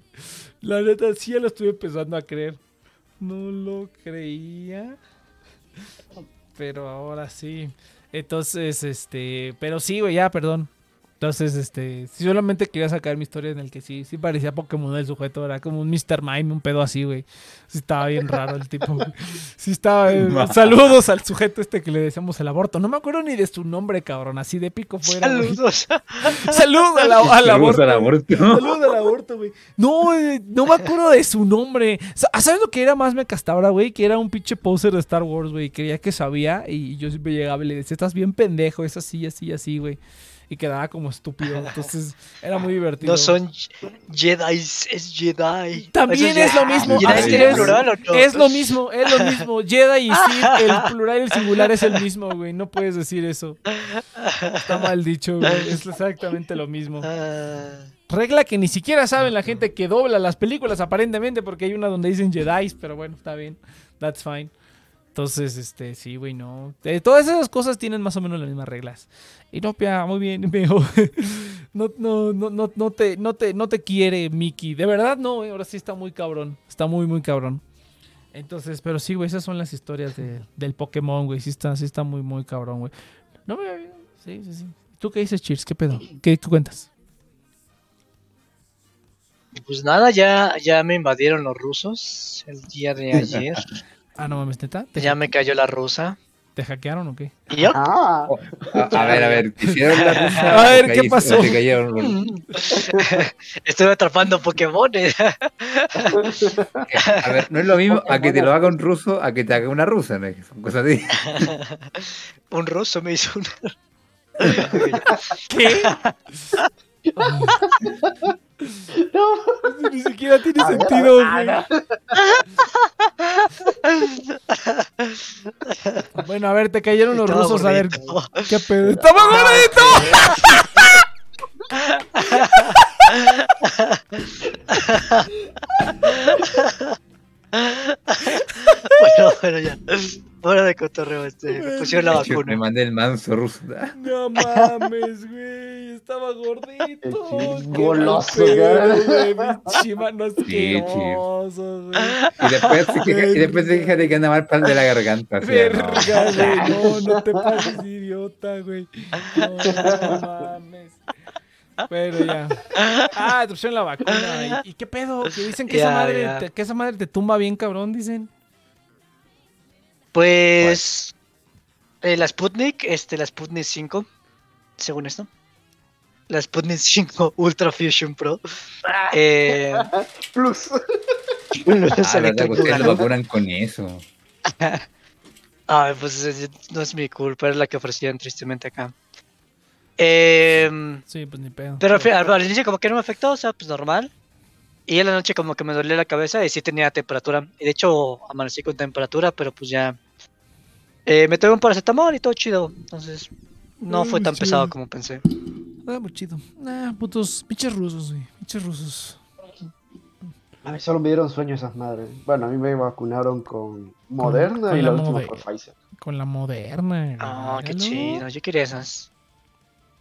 La neta, sí ya lo estuve empezando a creer. No lo creía. Pero ahora sí. Entonces, este. Pero sí, güey, ya, perdón. Entonces, este. sí, solamente quería sacar mi historia en el que sí, sí parecía Pokémon el sujeto. Era como un Mr. Mime, un pedo así, güey. Sí, estaba bien raro el tipo. güey. Sí, estaba. eh, [laughs] saludos al sujeto este que le decíamos el aborto. No me acuerdo ni de su nombre, cabrón. Así de pico fuera. Saludos. [laughs] Saludos al, al Saludos aborto. al aborto. Saludos al aborto, güey. No, eh, no me acuerdo de su nombre. Sa- ¿Sabes lo que era más me castabra, güey? Que era un pinche poser de Star Wars, güey. Creía que sabía y yo siempre llegaba y le decía, estás bien pendejo, es así, así, así, güey. Y quedaba como estúpido. Entonces, era muy divertido. No son Jedi, es Jedi. También es lo mismo. ¿Jedi es. plural o no? Es lo mismo, es lo mismo. Jedi y Sith, el plural y el singular es el mismo, güey. No puedes decir eso. Está mal dicho, güey. Es exactamente lo mismo. Regla que ni siquiera saben la gente que dobla las películas, aparentemente, porque hay una donde dicen Jedi, pero bueno, está bien. That's fine. Entonces, este, sí, güey, no. Eh, todas esas cosas tienen más o menos las mismas reglas. Inopia, muy bien, [laughs] viejo. No, no, no, no, no te, no te, no te quiere Mickey. De verdad, no, eh, ahora sí está muy cabrón. Está muy, muy cabrón. Entonces, pero sí, güey, esas son las historias de- del Pokémon, güey. Sí está, sí está muy, muy cabrón, güey. No me había- Sí, sí, sí. ¿Tú qué dices, Cheers? ¿Qué pedo? ¿Qué, qué cuentas? Pues nada, ya, ya me invadieron los rusos el día de ayer. [laughs] Ah, no mames, neta. ¿Te, ya me cayó la rusa. ¿te hackearon o qué? ¿Y yo? Ah, A, a ver, a ver, ¿te hicieron la rusa? [laughs] A ver, ¿qué pasó? te cayeron [laughs] Estoy atrapando Pokémones. A ver, no es lo mismo a que te lo haga un ruso a que te haga una rusa, ¿no? Son cosas así. [laughs] Un ruso me hizo una. ¿Qué? No. Ni siquiera tiene A ver, sentido, a ver, güey. Bueno, a ver, te cayeron los rusos, a ver. ¿Qué pedo? ¡Estaba gordito! Bueno, bueno, ya. Fuera de cotorreo, este, me pusieron la Yo Me vacuna. mandé el manso ruso. No [laughs] mames, güey. Estaba gordito. Goloso, güey. güey. Pinche mano asqueroso, güey. Y después, se queja- y después se queja de que anda mal pan de la garganta. o sea, no. Verga, güey. No, no te pases idiota, güey. No, no mames. Pero ya. Ah, te pusieron la vacuna. ¿Y, y qué pedo? Que dicen que, esa madre. Te, que esa madre te tumba bien, cabrón, dicen. Pues. eh, la Sputnik, este, la Sputnik 5, según esto. La Sputnik [laughs] 5 Ultra Fusion Pro. Eh, [laughs] Plus. Ah, se verdad, le ustedes lo vacunan con eso. [laughs] Ay, pues no es mi culpa, es la que ofrecían tristemente acá. Em, Sí, pues ni pedo. pero al inicio como que no me afectó, o sea, pues normal. Y en la noche como que me dolía la cabeza y sí tenía temperatura. Y de hecho amanecí con temperatura, pero pues ya... eh, me tomé un paracetamol y todo chido. Entonces no Ay, fue tan chido. pesado como pensé. Ah, muy chido. Ah, putos, pinches rusos, güey. Pinches rusos. A mí solo me dieron sueño esas madres. Bueno, a mí me vacunaron con Moderna con y la la última fue Pfizer. Con la moderna. Ah, qué Míralo. chido. Yo quería esas.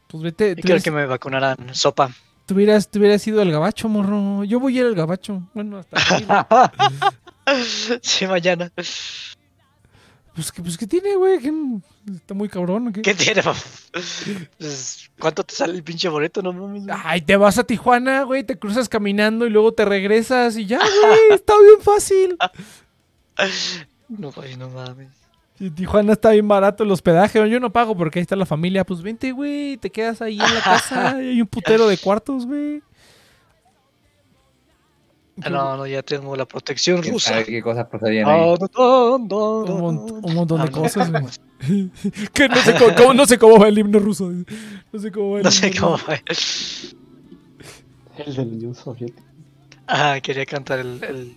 Pues vete. Y Te quiero que me vacunaran sopa. te hubieras, te hubieras ido al gabacho, morro. Yo voy a ir al gabacho. Bueno, hasta aquí. [laughs] sí, mañana. Pues, ¿qué, pues, ¿qué tiene, güey? ¿Qué- Está muy cabrón. ¿o qué? ¿Qué tiene? Pues, ¿Cuánto te sale el pinche boleto? No mames. Ay, te vas a Tijuana, güey, te cruzas caminando y luego te regresas y ya, güey, [laughs] está bien fácil. No, güey, no mames. Y Tijuana está bien barato el hospedaje, yo no pago porque ahí está la familia, pues vente, güey, te quedas ahí en la casa [laughs] y hay un putero de cuartos, güey. Ah, No, no, ya tengo la protección ¿Quién rusa. qué cosas pasarían ahí? Ah, no, no, Un, mon- un montón de Ah, cosas, [laughs] que no sé cómo, cómo- no sé cómo va el himno ruso. No sé cómo va el No sé cómo fue. El de la Unión Soviética. Ah, quería cantar el, el...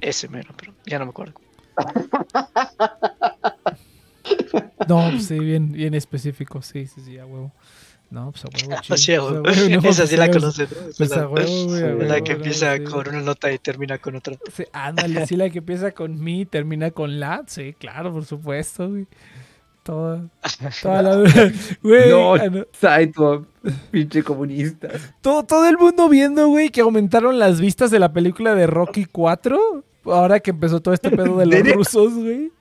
Ese mero, pero ya no me acuerdo. [laughs] No, pues sí, bien, bien específico, sí, sí, sí, a huevo. No, pues a huevo, [laughs] chido. Así, Pues, a güey. huevo, no, Esa sí pues, la a huevo. conoces, Pues la- a huevo, güey, a Sí. huevo, La que empieza sí. con una nota y termina con otra. Sí, ándale, sí, la que empieza con mi y termina con la. Sí, claro, por supuesto, güey. Toda, toda la. [laughs] Güey, No, ah, no. Saito, pinche comunista. todo, todo el mundo viendo, güey, que aumentaron las vistas de la película de Rocky 4. Ahora que empezó todo este pedo de los rusos, güey.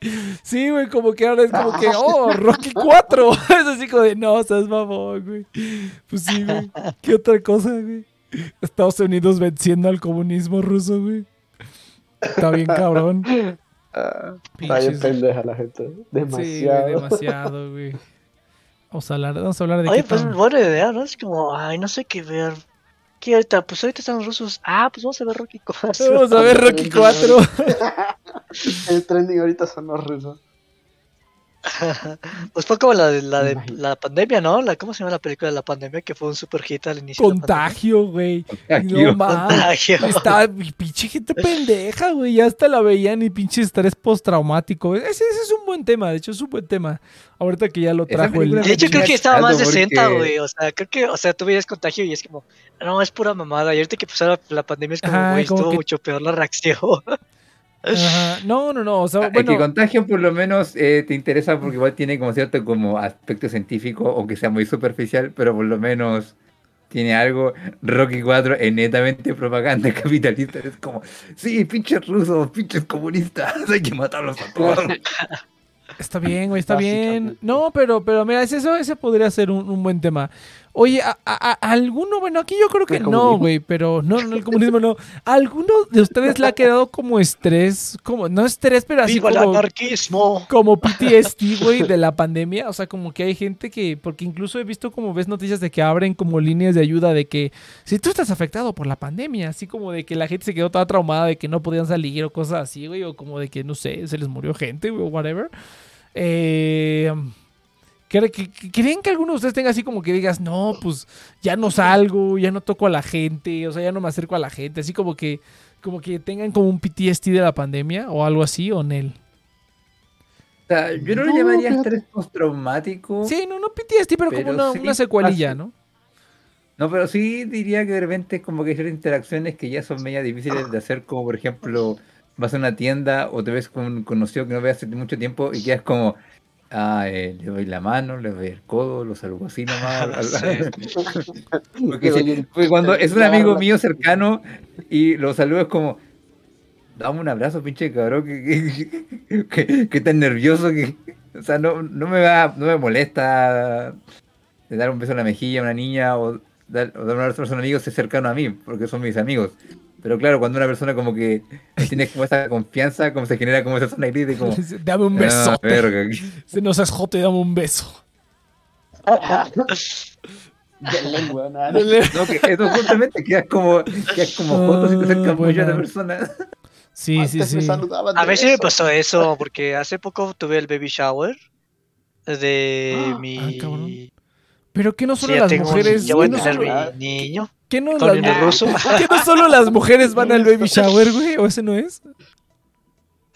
Sí, güey, como que ahora es como que, oh, Rocky 4. [laughs] Es así como de, no, seas mamón, güey. Pues sí, güey. ¿Qué otra cosa, güey? Estados Unidos venciendo al comunismo ruso, güey. Está bien cabrón. Ah, está bien Pinches- pendeja la gente. Sí, güey, Demasiado. demasiado, güey. Vamos a hablar, vamos a hablar de Oye, qué pues tan- buena idea, ¿no? Es como, ay, no sé qué ver. ¿Qué ahorita? Pues ahorita están los rusos. Ah, pues vamos a ver Rocky 4. Vamos a ver Rocky 4. [laughs] El trending ahorita son los rusos. [laughs] Pues fue como la de la, de, la pandemia, ¿no? La, ¿Cómo se llama la película de la pandemia? Que fue un super hit al inicio. Contagio, güey. No mames. Contagio. Está pinche gente pendeja, güey. Ya hasta la veían y pinche estrés postraumático. Ese, ese es un buen tema, de hecho, es un buen tema. Ahorita que ya lo trajo el. De hecho, creo que estaba más de Porque- 60, güey. O sea, creo que, o sea, tú veías contagio y es como, no, es pura mamada. Y ahorita que empezó la, la pandemia es como, güey, estuvo que- mucho peor la reacción. [laughs] Ajá. No, no, no. O sea, Ah, El que bueno. contagio por lo menos eh, te interesa porque igual tiene como cierto como aspecto científico, aunque sea muy superficial, pero por lo menos tiene algo. Rocky 4 es netamente propaganda [laughs] capitalista. Es como, sí, pinches rusos, pinches comunistas, [laughs] hay que matarlos a todos. [laughs] Está bien, güey, está bien. No, pero, pero mira, es eso, ese podría ser un, un buen tema. Oye, a, a- a- alguno, bueno, aquí yo creo que ¿El no, güey, pero no, no, el comunismo no. ¿A ¿Alguno de ustedes le ha quedado como estrés? Como, no estrés, pero así ¡Viva el como, anarquismo! como PTSD, güey, de la pandemia. O sea, como que hay gente que, porque incluso he visto como ves noticias de que abren como líneas de ayuda de que si tú estás afectado por la pandemia, así como de que la gente se quedó toda traumada de que no podían salir o cosas así, güey, o como de que, no sé, se les murió gente, güey, o whatever. Eh, ¿cre- que- que- ¿Creen que alguno de ustedes tenga así como que digas, no, pues ya no salgo, ya no toco a la gente, o sea, ya no me acerco a la gente, así como que, como que tengan como un PTSD de la pandemia o algo así, o Nel? O sea, yo no lo No, llamaría fíjate. estrés postraumático. Sí, no, no PTSD, pero, como una, sí una secuelilla. ¿no? No, pero sí diría que de repente como que hay interacciones que ya son media difíciles de hacer, como por ejemplo, vas a una tienda o te ves con un conocido que no ves hace mucho tiempo y quedas como, ah, eh, le doy la mano, le doy el codo, lo saludo así [laughs] nomás. [laughs] Porque, si- porque cuando es un amigo mío cercano y lo saludo es como, dame un abrazo, pinche cabrón, que, que, [laughs] que- que tan nervioso que, o sea, no, no me va, no me molesta de dar un beso en la mejilla a una niña o dar, un abrazo a un amigo es cercano a mí, porque son mis amigos. Pero claro, cuando una persona como que tiene como esa confianza, como se genera como esa zona gris de como... [laughs] Dame un "Ah, besote. verga". [laughs] Si no seas joto y dame un beso. De lengua, nada. No, que eso justamente quedas como, quedas como fotos y te acercas Ah, mucho a la buena. persona. Sí, sí, Antes me sí. saludaban A mí sí me beso. pasó eso, porque hace poco tuve el baby shower de Ah, mi... Pero que no solo las mujeres. ya voy ¿qué a no tener solo- mi niño ¿Qué no las. ¿Qué no solo las mujeres van al baby [laughs] shower, güey? ¿O ese no es?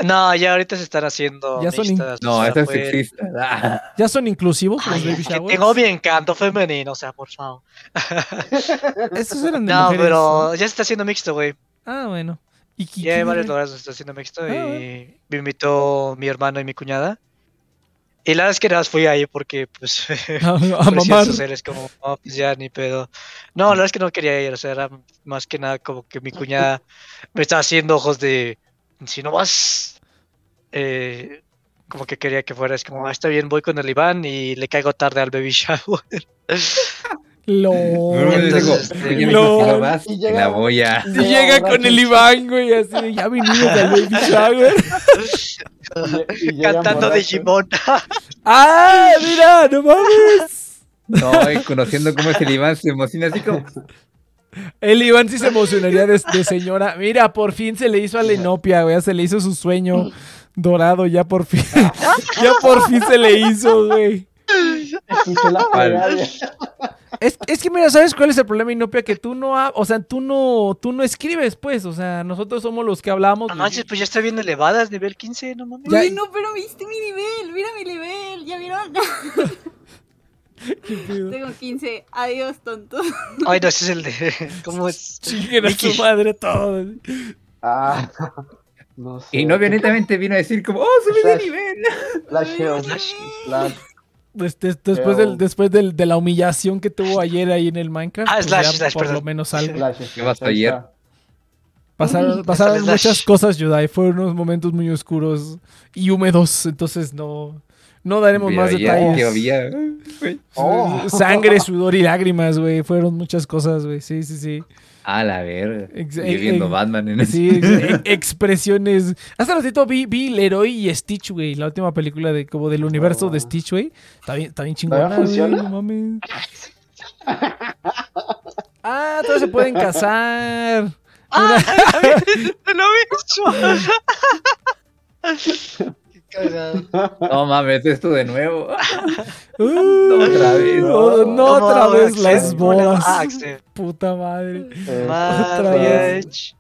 No, ya ahorita se están haciendo Ya son in- mixtas, o No, sea, eso es fue- sexista. Ah. ¿Ya son inclusivos los Ay, baby es que showers? tengo mi encanto femenino, o sea, por favor. [laughs] Estos eran de No, mujeres. pero ya se está haciendo mixto, güey. Ah, bueno. ¿Y qué- Ya hay varios lugares donde se está haciendo mixto Ah, y bueno. me invitó mi hermano y mi cuñada. Y la es que nada fui ahí porque, pues, A, [laughs] [laughs] a mamar. como, pues ya ni pedo. No, la verdad es que no quería ir, o sea, era más que nada como que mi cuñada me estaba haciendo ojos de, si no vas, eh, como que quería que fuera, es como, "Ah, está bien, voy con el Iván y le caigo tarde al baby shower. [laughs] Lo... Pero yo entonces, digo, este, "Coño, mijo, no. si no vas, Y llega- la voy a... Si No, llega con el Iván, güey, así de, ya vinimos al baby shower. Y- y Cantando. Digimon. [laughs] ¡Ah, mira! ¡No mames! No, y conociendo cómo es el Iván, se emociona así como... El Iván sí se emocionaría de, de señora. Mira, por fin se le hizo a la inopia, güey. Se le hizo su sueño dorado, ya por fin. [laughs] ya por fin se le hizo, güey. Es, es que mira, ¿sabes cuál es el problema, Inopia? Que tú no, ha- o sea, tú no, tú no escribes, pues, o sea, nosotros somos los que hablamos. No manches, pues ya está bien elevadas, nivel 15, no mames. Ya- Uy, no, pero viste mi nivel, mira mi nivel, ¿ya vieron? [laughs] Tengo 15, adiós, tonto. Ay, no, ese es el de. [laughs] ¿Cómo es? Chinguen a su madre todo. Ah, [laughs] no sé. Y no violentamente vino a decir como, oh, subí de nivel. Flash. Flash. Flash. Des- des- después Pero- del, después del, de la humillación que tuvo ayer ahí en el Minecraft, Ah, pues Slash, Slash, por lo perdón. menos algo. Flash. ¿Qué pasó ayer? Pasaron, pasaron Slash. muchas cosas, Yudai. Fueron unos momentos muy oscuros y húmedos, entonces no, no daremos Pero más ya detalles. que había... Oh. Sangre, sudor y lágrimas, güey. Fueron muchas cosas, güey. Sí, sí, sí. A la verga. Ex- Yo eh, viendo eh, Batman en ese... Sí, [laughs] ex- e- expresiones. Hace ratito vi, vi Leroy y Stitch, güey. La última película de como del universo Oh. de Stitch, güey. Está bien, está bien chingona, ¿Todavía güey, funciona? No mames. Ah, todos se pueden casar. ¡Ah! [laughs] ¡Lo he visto! [laughs] [laughs] No mames, esto de nuevo. [laughs] Uh, otra vez. No, no ¿Cómo otra vez las accept. Puta madre. Eh, Otra vez.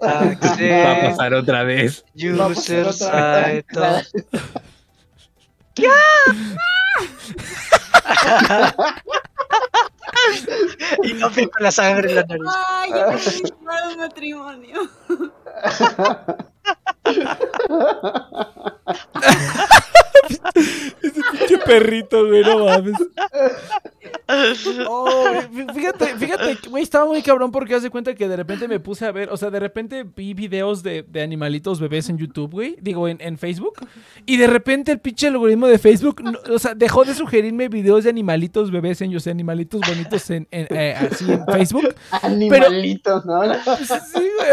Va a pasar otra vez. User site. [laughs] Y no con la sangre en la nariz. Ay, ya me hicieron un matrimonio. Qué perrito, güey, no mames. Oh, fí- fíjate, fíjate, güey, estaba muy cabrón porque haz de cuenta que de repente me puse a ver, o sea, de repente vi videos de, de animalitos bebés en YouTube, güey, digo, en, en Facebook, y de repente el pinche algoritmo de Facebook, no- o sea, dejó de sugerirme videos de animalitos bebés en, yo sé, animalitos bonitos en, en, eh, así en Facebook. Animalitos, ¿no? Sí, güey.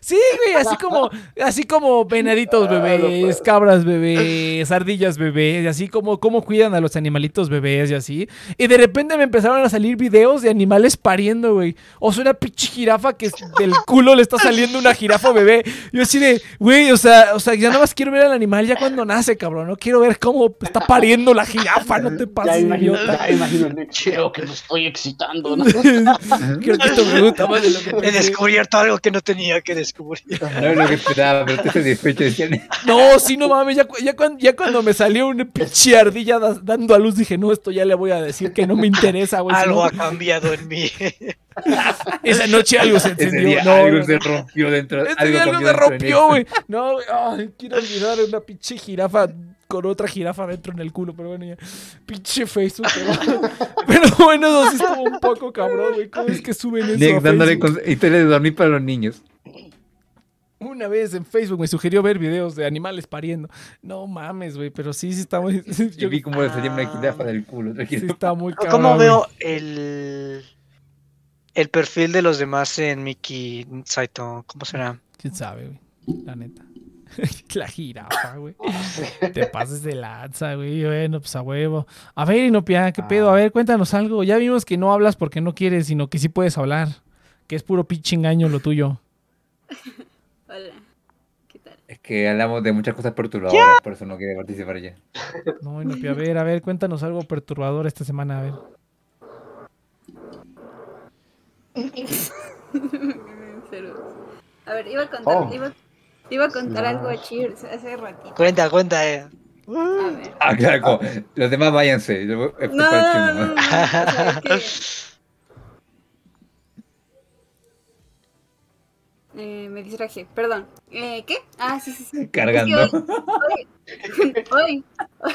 Sí, güey, así como, así como venaditos Ah, bebés, cabras bebés, ardillas bebés, y así como cómo cuidan a los animalitos bebés y así. Y de repente me empezaron a salir videos de animales pariendo, güey. O sea, una pinche jirafa que del culo le está saliendo una jirafa bebé. Yo así de, güey, o sea, o sea, ya nada más quiero ver al animal ya cuando nace, cabrón. No quiero ver cómo está pariendo la jirafa, no te Ya pases, imagino, idiota. ya imagino el lechero que me estoy excitando, ¿no? Creo que esto me gusta más de lo que He descubierto algo que no tenía que descubrir. [laughs] No es lo que esperaba, pero estoy satisfecho. No, sí, no mames, ya, ya, cuan- ya cuando me salió una pinche ardilla da- dando a luz, dije, no, esto ya le voy a decir que no me interesa, güey. Algo no- ha cambiado en mí. [laughs] esa noche algo se encendió. día no, algo no, se rompió dentro. Ese día algo se rompió, güey. No, güey, ay, quiero olvidar una pinche jirafa con otra jirafa dentro en el culo, pero bueno, ya. Pinche Facebook. Pero, [laughs] pero bueno, eso sí estuvo un poco cabrón, güey. ¿Cómo es que suben eso? Nick a dándole historias de dormir para los niños. Una vez en Facebook me sugirió ver videos de animales pariendo. No mames, güey, pero sí, sí está muy... [laughs] Yo vi cómo le salía una Ah. jirafa del culo. sí está muy cabrón. ¿Cómo veo el, el perfil de los demás en Mickey Saito? ¿Cómo será? ¿Quién sabe, güey? La neta. [laughs] La jirafa, güey. [laughs] Te pases de lanza, güey. Bueno, pues a huevo. A ver, Inopia, ¿qué pedo? A ver, cuéntanos algo. Ya vimos que no hablas porque no quieres, sino que sí puedes hablar. Que es puro pinche engaño lo tuyo. Hola. ¿Qué tal? Es que hablamos de muchas cosas perturbadoras, por eso no quiere participar ya. No, Inopia, a ver, a ver, cuéntanos algo perturbador esta semana, a ver. A ver, iba a contar, Oh. iba, iba a contar No. algo a Cheers hace ratito. Cuenta, cuenta. Eh. A ver. Ah, claro, los demás váyanse. No, no, no, no, ¿no? no, o sea, es que- Eh, me distraje, perdón. Eh, ¿Qué? Ah, sí, sí, sí. Cargando. Es que Hoy, hoy,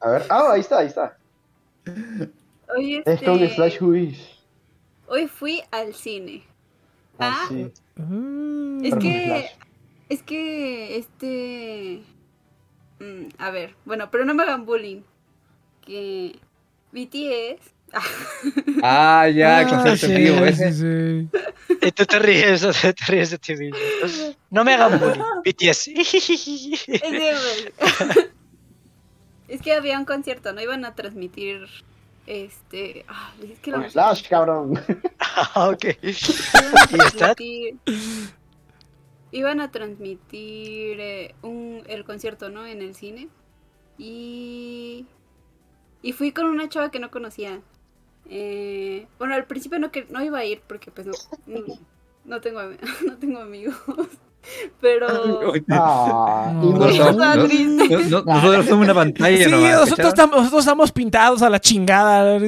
A ver, ah, ahí está, ahí está. hoy, Es con este, Slash Whois. hoy fui al cine. Ah, Ah, sí. Mm. Es que, es que, este, mm, a ver, bueno, pero no me hagan bullying. Que BTS, Ah, ya, el Ah, concierto sí, en vivo sí, ese. sí. Y tú te ríes, te ríes de ti mismo. No me hagan bullying. BTS. es que, había un concierto, no iban a transmitir, este, ah, es que lo Slash, cabrón. Ah, ok. iban ¿Y a transmitir, iban a transmitir eh, un, el concierto, ¿no? En el cine. Y, y fui con una chava que no conocía. Eh, bueno, al principio no, que, no iba a ir porque pues no, tengo, [laughs] no tengo amigos. [laughs] Pero... Ah, No nosotros somos una pantalla Sí, nomás, nosotros estamos, nosotros estamos pintados a la chingada.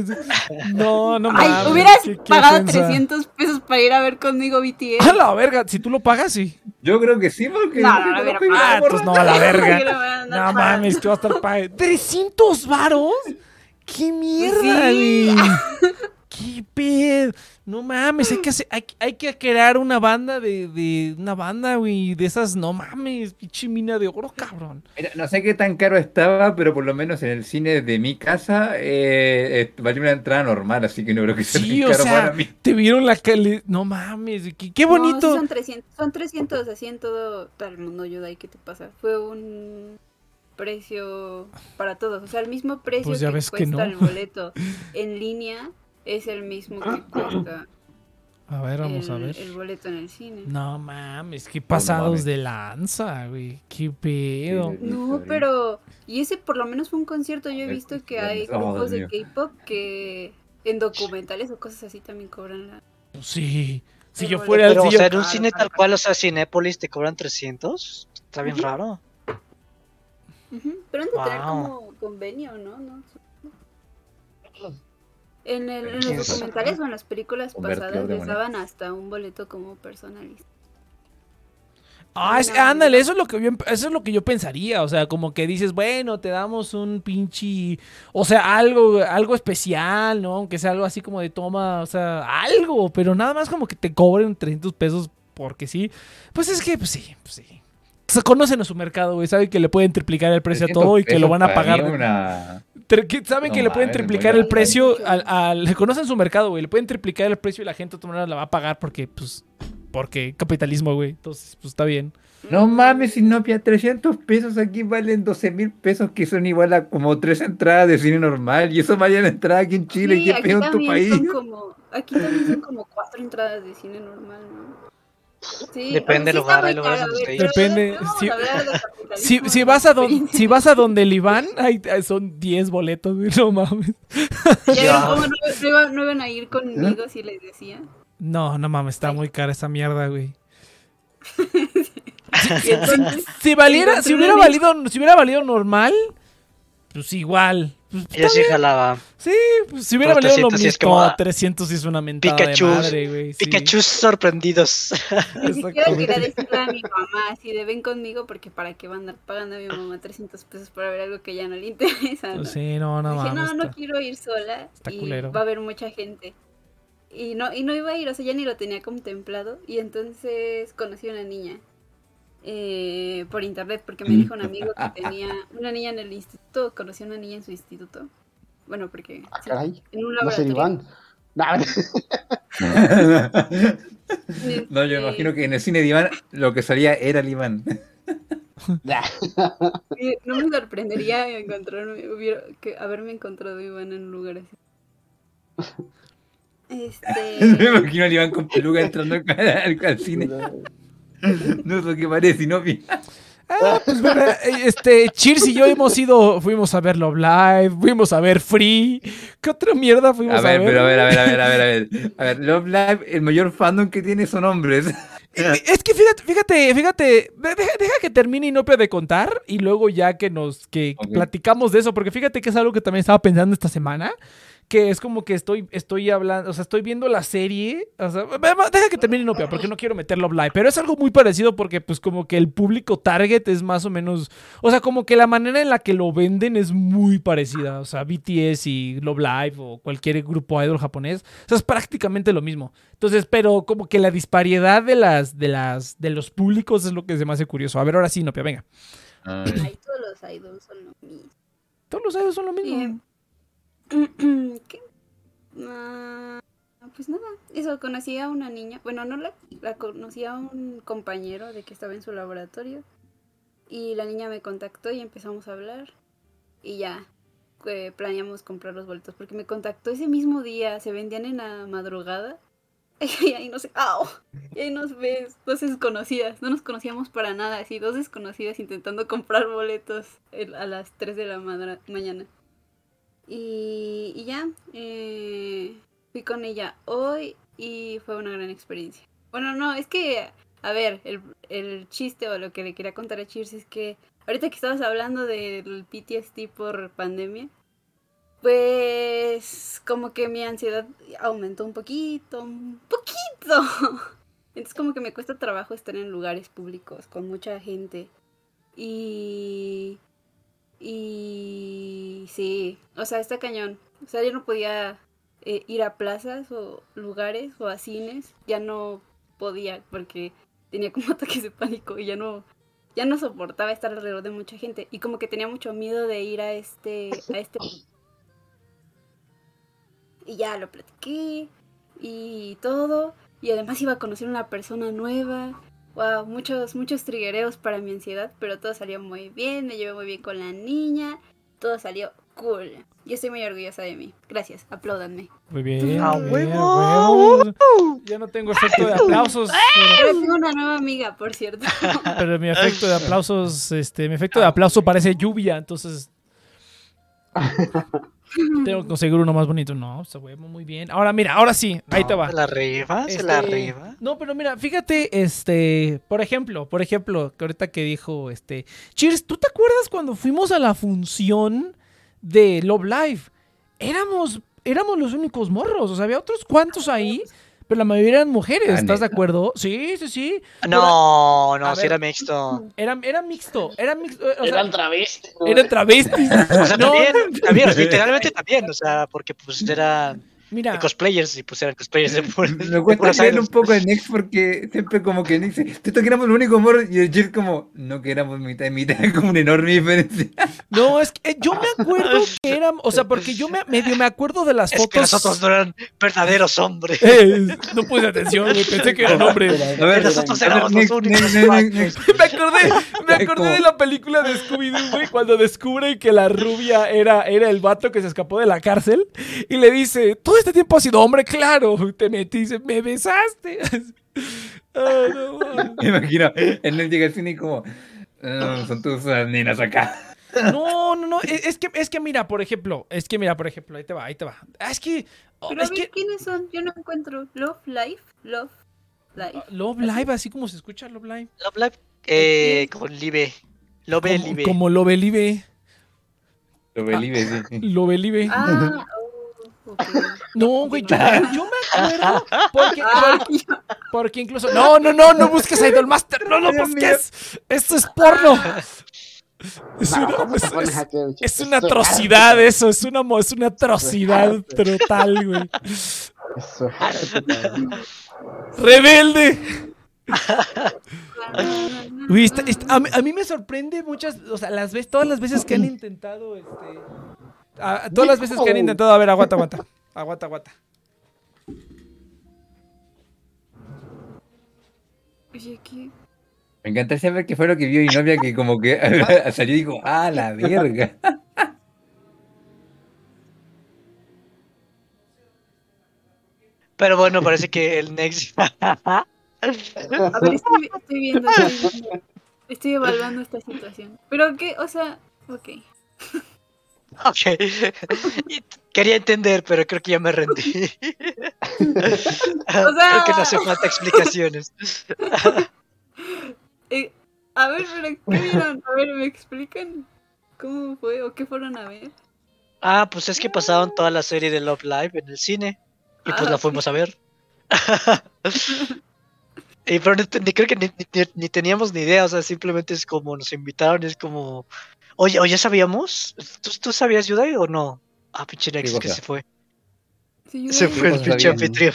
No, no Ay, mames, hubieras qué- qué pagado ofensa. 300 pesos para ir a ver conmigo BTS. A la verga, si tú lo pagas, sí. Yo creo que sí, porque. No, no, no, Ah, entonces no, a la verga. [laughs] No mames, que va a estar pague. ¿300 varos? ¡Qué mierda, Sí. güey! [laughs] ¿Qué pedo? No mames, hay que, hacer- hay, hay que crear una banda de, de una banda, güey, de esas, no mames, pinche mina de oro, cabrón. Mira, no sé qué tan caro estaba, pero por lo menos en el cine de mi casa eh, eh, valía una entrada normal, así que no creo que sea Sí, tan o caro sea, para mí. te vieron la calidad, no mames, qué, qué No, sí bonito. son 300, son 300 así en todo, todo el mundo, Yudai, ¿qué te pasa? Fue un precio para todos, o sea, el mismo precio Pues ya que ves que cuesta no. el boleto [laughs] en línea es el mismo que cuesta A ver, vamos el, a ver. el boleto en el cine. No mames, qué pasados de lanza, güey. Qué pedo. No, pero y ese por lo menos fue un concierto, yo he visto que hay grupos de K-pop que en documentales o cosas así también cobran la Sí. Si yo fuera el Pero, o sea, en un cine tal cual, o sea, Cinépolis te cobran 300. Está bien raro. Pero han de tener Wow. como convenio, ¿no? ¿No? [laughs] En, el- en los documentales o en las películas pasadas les daban hasta un boleto como personalista. Ah, es- ándale, eso es lo que yo, eso es lo que yo pensaría, o sea, como que dices, bueno, te damos un pinche, o sea, algo, algo especial, ¿no? Aunque sea algo así como de toma, o sea, algo, pero nada más como que te cobren 300 pesos porque sí. Pues es que, pues sí, pues sí. O sea, conocen a su mercado, güey, saben que le pueden triplicar el precio a 300 todo y que lo van a pagar. Una... Saben No que le pueden mames, triplicar el precio al, al- le conocen su mercado, güey. Le pueden triplicar el precio y la gente de todas maneras la va a pagar porque, pues, porque capitalismo, güey. Entonces, pues está bien. No mames, Sinopia, 300 pesos aquí valen 12 mil pesos, que son igual a como tres entradas de cine normal. Y eso vale la entrada aquí en Chile, Sí, ¿qué aquí pedo en tu país? son como, aquí también son como cuatro entradas de cine normal, ¿no? Sí, Depende del sí lugar, hay lugares donde pero Depende, si- Si, si vas a don- si vas a donde el Iván, [laughs] ahí son 10 boletos. No mames. Ya cómo no, no iban, no iban a ir conmigo si les decía. No, no mames, está muy cara esa mierda, güey. [laughs] Si valiera, si hubiera valido, si hubiera valido normal, pues igual. Pues, Ella sí jalaba. Sí, pues si hubiera valido lo 300 sí mismo. es como, 300 sí es una mentada Pikachu, de madre, güey. sí. Pikachu sorprendidos. [laughs] ni siquiera decirle a mi mamá así de ven conmigo porque para qué va a andar pagando a mi mamá 300 pesos para ver algo que ya no le interesa. ¿no? Pues sí, no, no Dije, no, no quiero ir sola está y culero. va a haber mucha gente. y no, y no iba a ir, o sea, ya ni lo tenía contemplado. Y entonces conocí a una niña eh, por internet, porque me dijo un amigo que [laughs] tenía una niña en el instituto, conocí a una niña en su instituto. Bueno, porque Ah, sí, caray. en un No sé, laboratorio. Iván. Nah, [laughs] No, yo Este, imagino que en el cine de Iván lo que salía era el Iván. No me sorprendería encontrarme, hubiera, que haberme encontrado Iván en un lugar así. [laughs] Me Este. imagino al Iván con peluca entrando al, al- al cine. [laughs] No es lo que parece, ¿no? Ah, pues bueno, eh, este, Cheers y yo hemos ido, fuimos a ver Love Live, fuimos a ver Free. ¿Qué otra mierda fuimos A a, ver, ver? pero a ver, a ver, a ver, a ver, a ver. A ver, Love Live, el mayor fandom que tiene son hombres. Eh, Es que fíjate, fíjate, fíjate, de- deja, deja que termine Inopia de contar y luego ya que nos, que platicamos de eso, porque fíjate que es algo que también estaba pensando esta semana, que es como que estoy, estoy hablando, o sea, estoy viendo la serie, o sea, deja que termine Inopia, porque no quiero meter Love Live, pero es algo muy parecido porque pues como que el público target es más o menos, o sea, como que la manera en la que lo venden es muy parecida, o sea, BTS y Love Live o cualquier grupo idol japonés, o sea, es prácticamente lo mismo. Entonces, pero como que la disparidad de las, de las, de los públicos es lo que se me hace curioso. A ver, ahora sí, Nopia, venga. Ay, todos los idols son lo mismo. Todos los idols son lo mismo. Eh, ¿Qué? [clears throat] Ah, pues nada, eso, conocí a una niña, bueno, no la, la conocí a un compañero de que estaba en su laboratorio. Y la niña me contactó y empezamos a hablar. Y ya, eh, planeamos comprar los boletos. Porque me contactó ese mismo día, se vendían en la madrugada. [laughs] Y ahí no sé, ¡au! Y ahí nos ves, dos desconocidas, no nos conocíamos para nada, así dos desconocidas intentando comprar boletos a las 3 de la mañana. Y, ya, eh, fui con ella hoy y fue una gran experiencia. Bueno, no, es que, a ver, el, el chiste o lo que le quería contar a Cheers es que ahorita que estabas hablando del PTSD por pandemia, pues como que mi ansiedad aumentó un poquito, un poquito. [laughs] Entonces como que me cuesta trabajo estar en lugares públicos con mucha gente. Y... Y sí, o sea, está cañón. O sea, yo no podía eh, ir a plazas o lugares o a cines. Ya no podía porque tenía como [laughs] ataques de pánico y ya no, ya no soportaba estar alrededor de mucha gente. Y como que tenía mucho miedo de ir a este, a este. [coughs] Y ya lo platiqué y todo. Y además iba a conocer una persona nueva. Wow, muchos, muchos triguereos para mi ansiedad, pero todo salió muy bien, me llevé muy bien con la niña, todo salió cool. Yo estoy muy orgullosa de mí. Gracias, apláudanme. Muy bien. A huevo. Ya no tengo efecto de aplausos, pero, Pero tengo una nueva amiga, por cierto. [laughs] pero mi efecto de aplausos, este, mi efecto de aplauso parece lluvia, entonces [laughs] tengo que conseguir uno más bonito. No, se ve muy bien. Ahora mira, ahora sí, ahí te va. Se la arriba, se la Este, arriba. No, pero mira, fíjate, este, por ejemplo, por ejemplo, que ahorita que dijo, este, Cheers, ¿tú te acuerdas cuando fuimos a la función de Love Live? Éramos, éramos los únicos morros, o sea, había otros cuantos ahí, pero la mayoría eran mujeres, Ah, ¿estás de acuerdo? Sí, sí, sí. No, a no, si ver. era mixto. Era, era mixto, era mixto, o sea, Eran travestis. ¿no? eran travestis. [laughs] O sea, No, también, también, [laughs] literalmente también, o sea, porque pues eran mira, cosplayers y pues eran cosplayers de [laughs] puro- Me de cuesta creer un poco en Nex porque siempre como que Nex dice, tú que éramos el único amor y el Jill como, no que éramos mitad y mitad, [laughs] como una enorme diferencia. no, es que eh, yo me acuerdo [laughs] que eran, o sea, porque yo me, medio me acuerdo de las Es que fotos. nosotros no eran verdaderos hombres. Eh, no puse atención, güey, pensé que eran hombres. A ver, nosotros a ver, éramos los únicos. Me acordé, me acordé de la película de Scooby-Doo, güey, cuando descubre que la rubia era, era el vato que se escapó de la cárcel y le dice, todo este tiempo has sido hombre, claro, te metiste, me besaste. [laughs] Ay, no. Me imagino, el Nex llega al cine y como, "Ah, son tus uh, nenas acá. no, no, no, es, es que, es que mira, por ejemplo, es que mira, por ejemplo, ahí te va, ahí te va. Ah, Es que, oh, Pero es a que ¿quiénes son? Yo no encuentro. Love Life, Love Life. Love Live, así como se escucha Love Live. Love Live eh, con Live. Love Live. como Love Live, Lo Believe, sí. Love Live. Ah, [laughs] No, güey, yo, yo me acuerdo porque, [laughs] porque incluso... No, no, no, no busques a Idolmaster, no lo Dios busques. Esto es porno. [laughs] Es No, una, ¿cómo es, una atrocidad eso, es una, es una atrocidad total, güey. ¡Rebelde! Uy, está- está- a, mí, a mí me sorprende muchas, o sea, las veces, todas las veces que han intentado, este, a- todas las veces que han intentado, a ver, aguanta, aguanta, aguanta, aguanta. Oye, ¿qué? Me encantaría saber qué fue lo que vio mi novia que como que [laughs] [laughs] salió y dijo, ah, la verga. Pero bueno, parece que el Next. [laughs] A ver, estoy, estoy viendo, estoy viendo. Estoy evaluando esta situación. Pero qué, o sea, ok. [laughs] ok. Quería entender, pero creo que ya me rendí. [laughs] Creo que no hace falta explicaciones. [laughs] Eh, a ver, pero ¿qué vieron? A ver, ¿me explican cómo fue o qué fueron a ver? Ah, pues es que pasaron toda la serie de Love Live en el cine. Y pues Ah, la fuimos a ver. y pero ni, ni creo que ni, ni- ni teníamos ni idea, o sea, simplemente es como nos invitaron, es como, oye, oye, ¿sabíamos? ¿Tú, tú sabías Yudai o no? Ah, pinche Nex, ¿Qué que se fue. Sí, Se fue el pinche anfitrión.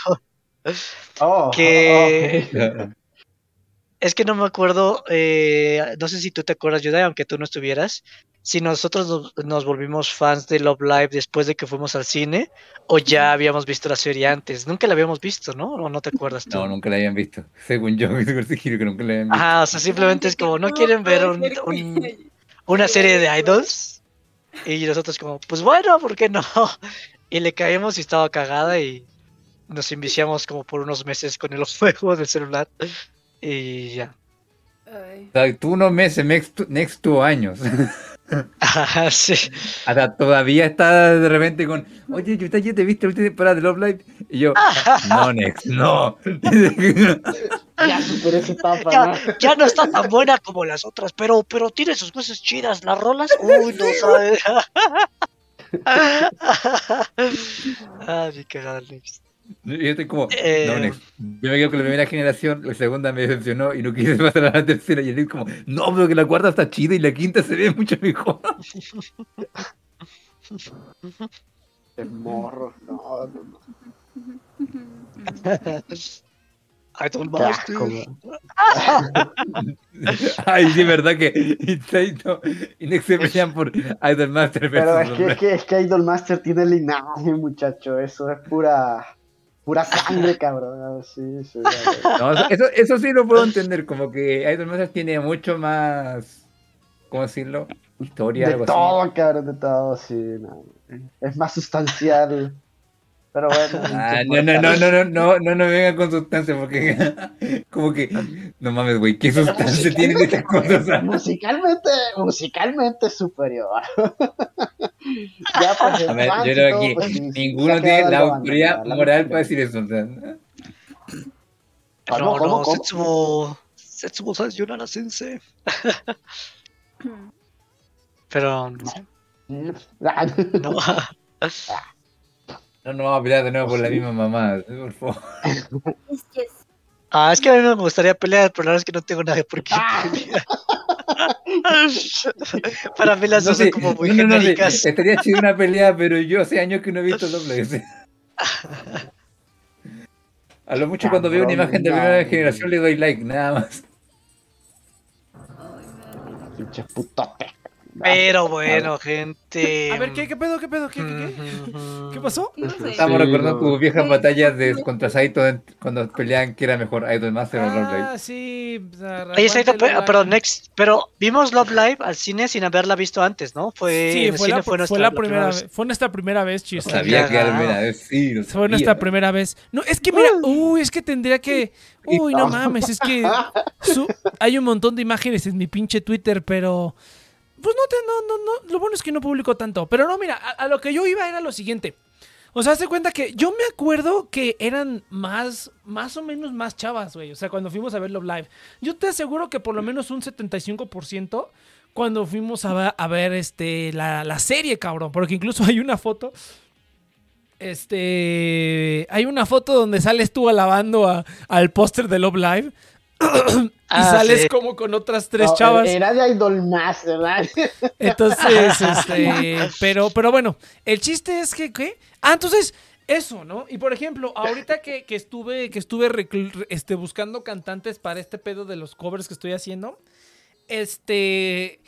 Oh, Que- oh, ok. Es que no me acuerdo, eh, no sé si tú te acuerdas, Yudai, aunque tú no estuvieras, si nosotros nos, nos volvimos fans de Love Live después de que fuimos al cine o ya habíamos visto la serie antes. Nunca la habíamos visto, ¿no? ¿O no te acuerdas tú? No, nunca la habían visto. Según yo, [laughs] seguro que nunca la habían visto. Ajá, o sea, simplemente es como, ¿no quieren ver un- que- una serie de idols? Y nosotros como, pues bueno, ¿por qué no? [laughs] Y le caemos y estaba cagada y nos inviciamos como por unos meses con el [laughs] juego del celular. Y ya. Ay, O sea, tú unos meses, next, next two años. [laughs] Ajá, [laughs] sí. Hasta todavía está de repente con, oye, yo ya te viste la última temporada de Love Live. Y yo, no, [laughs] next, no. Ya superé esa etapa, Ya, ¿no? ya no está tan buena como las otras, pero, pero tiene sus cosas chidas. Las rolas, uy, no sabes. [laughs] ah, mi cagada, Nex. Yo estoy como, Eh. no, next. Yo me quedo con la primera generación, la segunda me decepcionó y no quise [laughs] pasar a la tercera. Y él como, no, pero que la cuarta está chida y la quinta se ve mucho mejor. [laughs] Qué morro. No, no, no. [laughs] Güey. Ay, sí, verdad que Taito y Next se pelean por Idol Master Pero es que, es que, es que Idol Master tiene linaje, muchacho. Eso es pura. Pura sangre, [laughs] cabrón. Sí, sí. No, eso, eso, sí lo puedo entender, como que Idol Master tiene mucho más, ¿cómo decirlo? Historia, De algo todo, cabrón, de todo, sí. no. Es más sustancial. Pero bueno. Ah, no, no, no, no, no, no, no, no me vengan con sustancia, porque [laughs] como que, no mames, güey, ¿qué sustancia tienen estas cosas? musicalmente, musicalmente es superior. [laughs] ya, pues, el A ver, yo creo que pues, ninguno tiene la autoridad moral para decir eso. ¿Cómo, No, cómo, no, cómo? Setsumo. Setsumo Sayonara Sensei. [laughs] Pero no. no. No nos vamos a pelear de nuevo por la misma mamá, por favor. [laughs] Ah, es que a mí me gustaría pelear, pero la verdad es que no tengo nada por qué Ah. pelear. [laughs] Para mí las No dos son sé, como muy no, no, no sé, genéricas. estaría chido una pelea, pero yo hace años que no he visto doble. [laughs] A lo mucho cuando veo una imagen de no. primera generación le doy like, nada más. Me Pero [laughs] bueno, gente. A ver, ¿qué, qué pedo, qué pedo, qué, qué, qué? Ujú. ¿Qué pasó? No sé. Estamos Sí, recordando no. tus viejas Sí, batallas de sí. contra Saito en- cuando peleaban que era mejor Idol Master o Love Live. Ah, sí. sea, Oye, Saito, aguante, pe- Love perdón, Live. Next. Pero vimos Love Live al cine sin haberla visto antes, ¿no? Fue, Sí, fue cine la, fue fue nuestra la la primera vez. vez. Fue nuestra primera vez, No chiste. sabía que era la cagado. primera vez, sí. lo Fue nuestra primera vez. No, es que mira, uy, es que tendría que. [laughs] Uy, no mames, es que su- hay un montón de imágenes en mi pinche Twitter, pero. Pues no te, no, no, no. Lo bueno es que no publico tanto. Pero no, mira, a, lo que yo iba era lo siguiente. O sea, hace cuenta que yo me acuerdo que eran más, más o menos más chavas, güey. O sea, cuando fuimos a ver Love Live. Yo te aseguro que por lo menos un 75% cuando fuimos a, ver- a ver este, la, la serie, cabrón. Porque incluso hay una foto. Este. Hay una foto donde sales tú alabando a- al póster de Love Live. [coughs] y Ah, sales sí. como con otras tres No, chavas. Era de Idol Master, ¿verdad? [laughs] Entonces, este, pero, pero bueno, el chiste es que, ¿qué? Ah, entonces, Eso, ¿no? Y por ejemplo, ahorita que, que estuve, que estuve este, buscando cantantes para este pedo de los covers que estoy haciendo, este,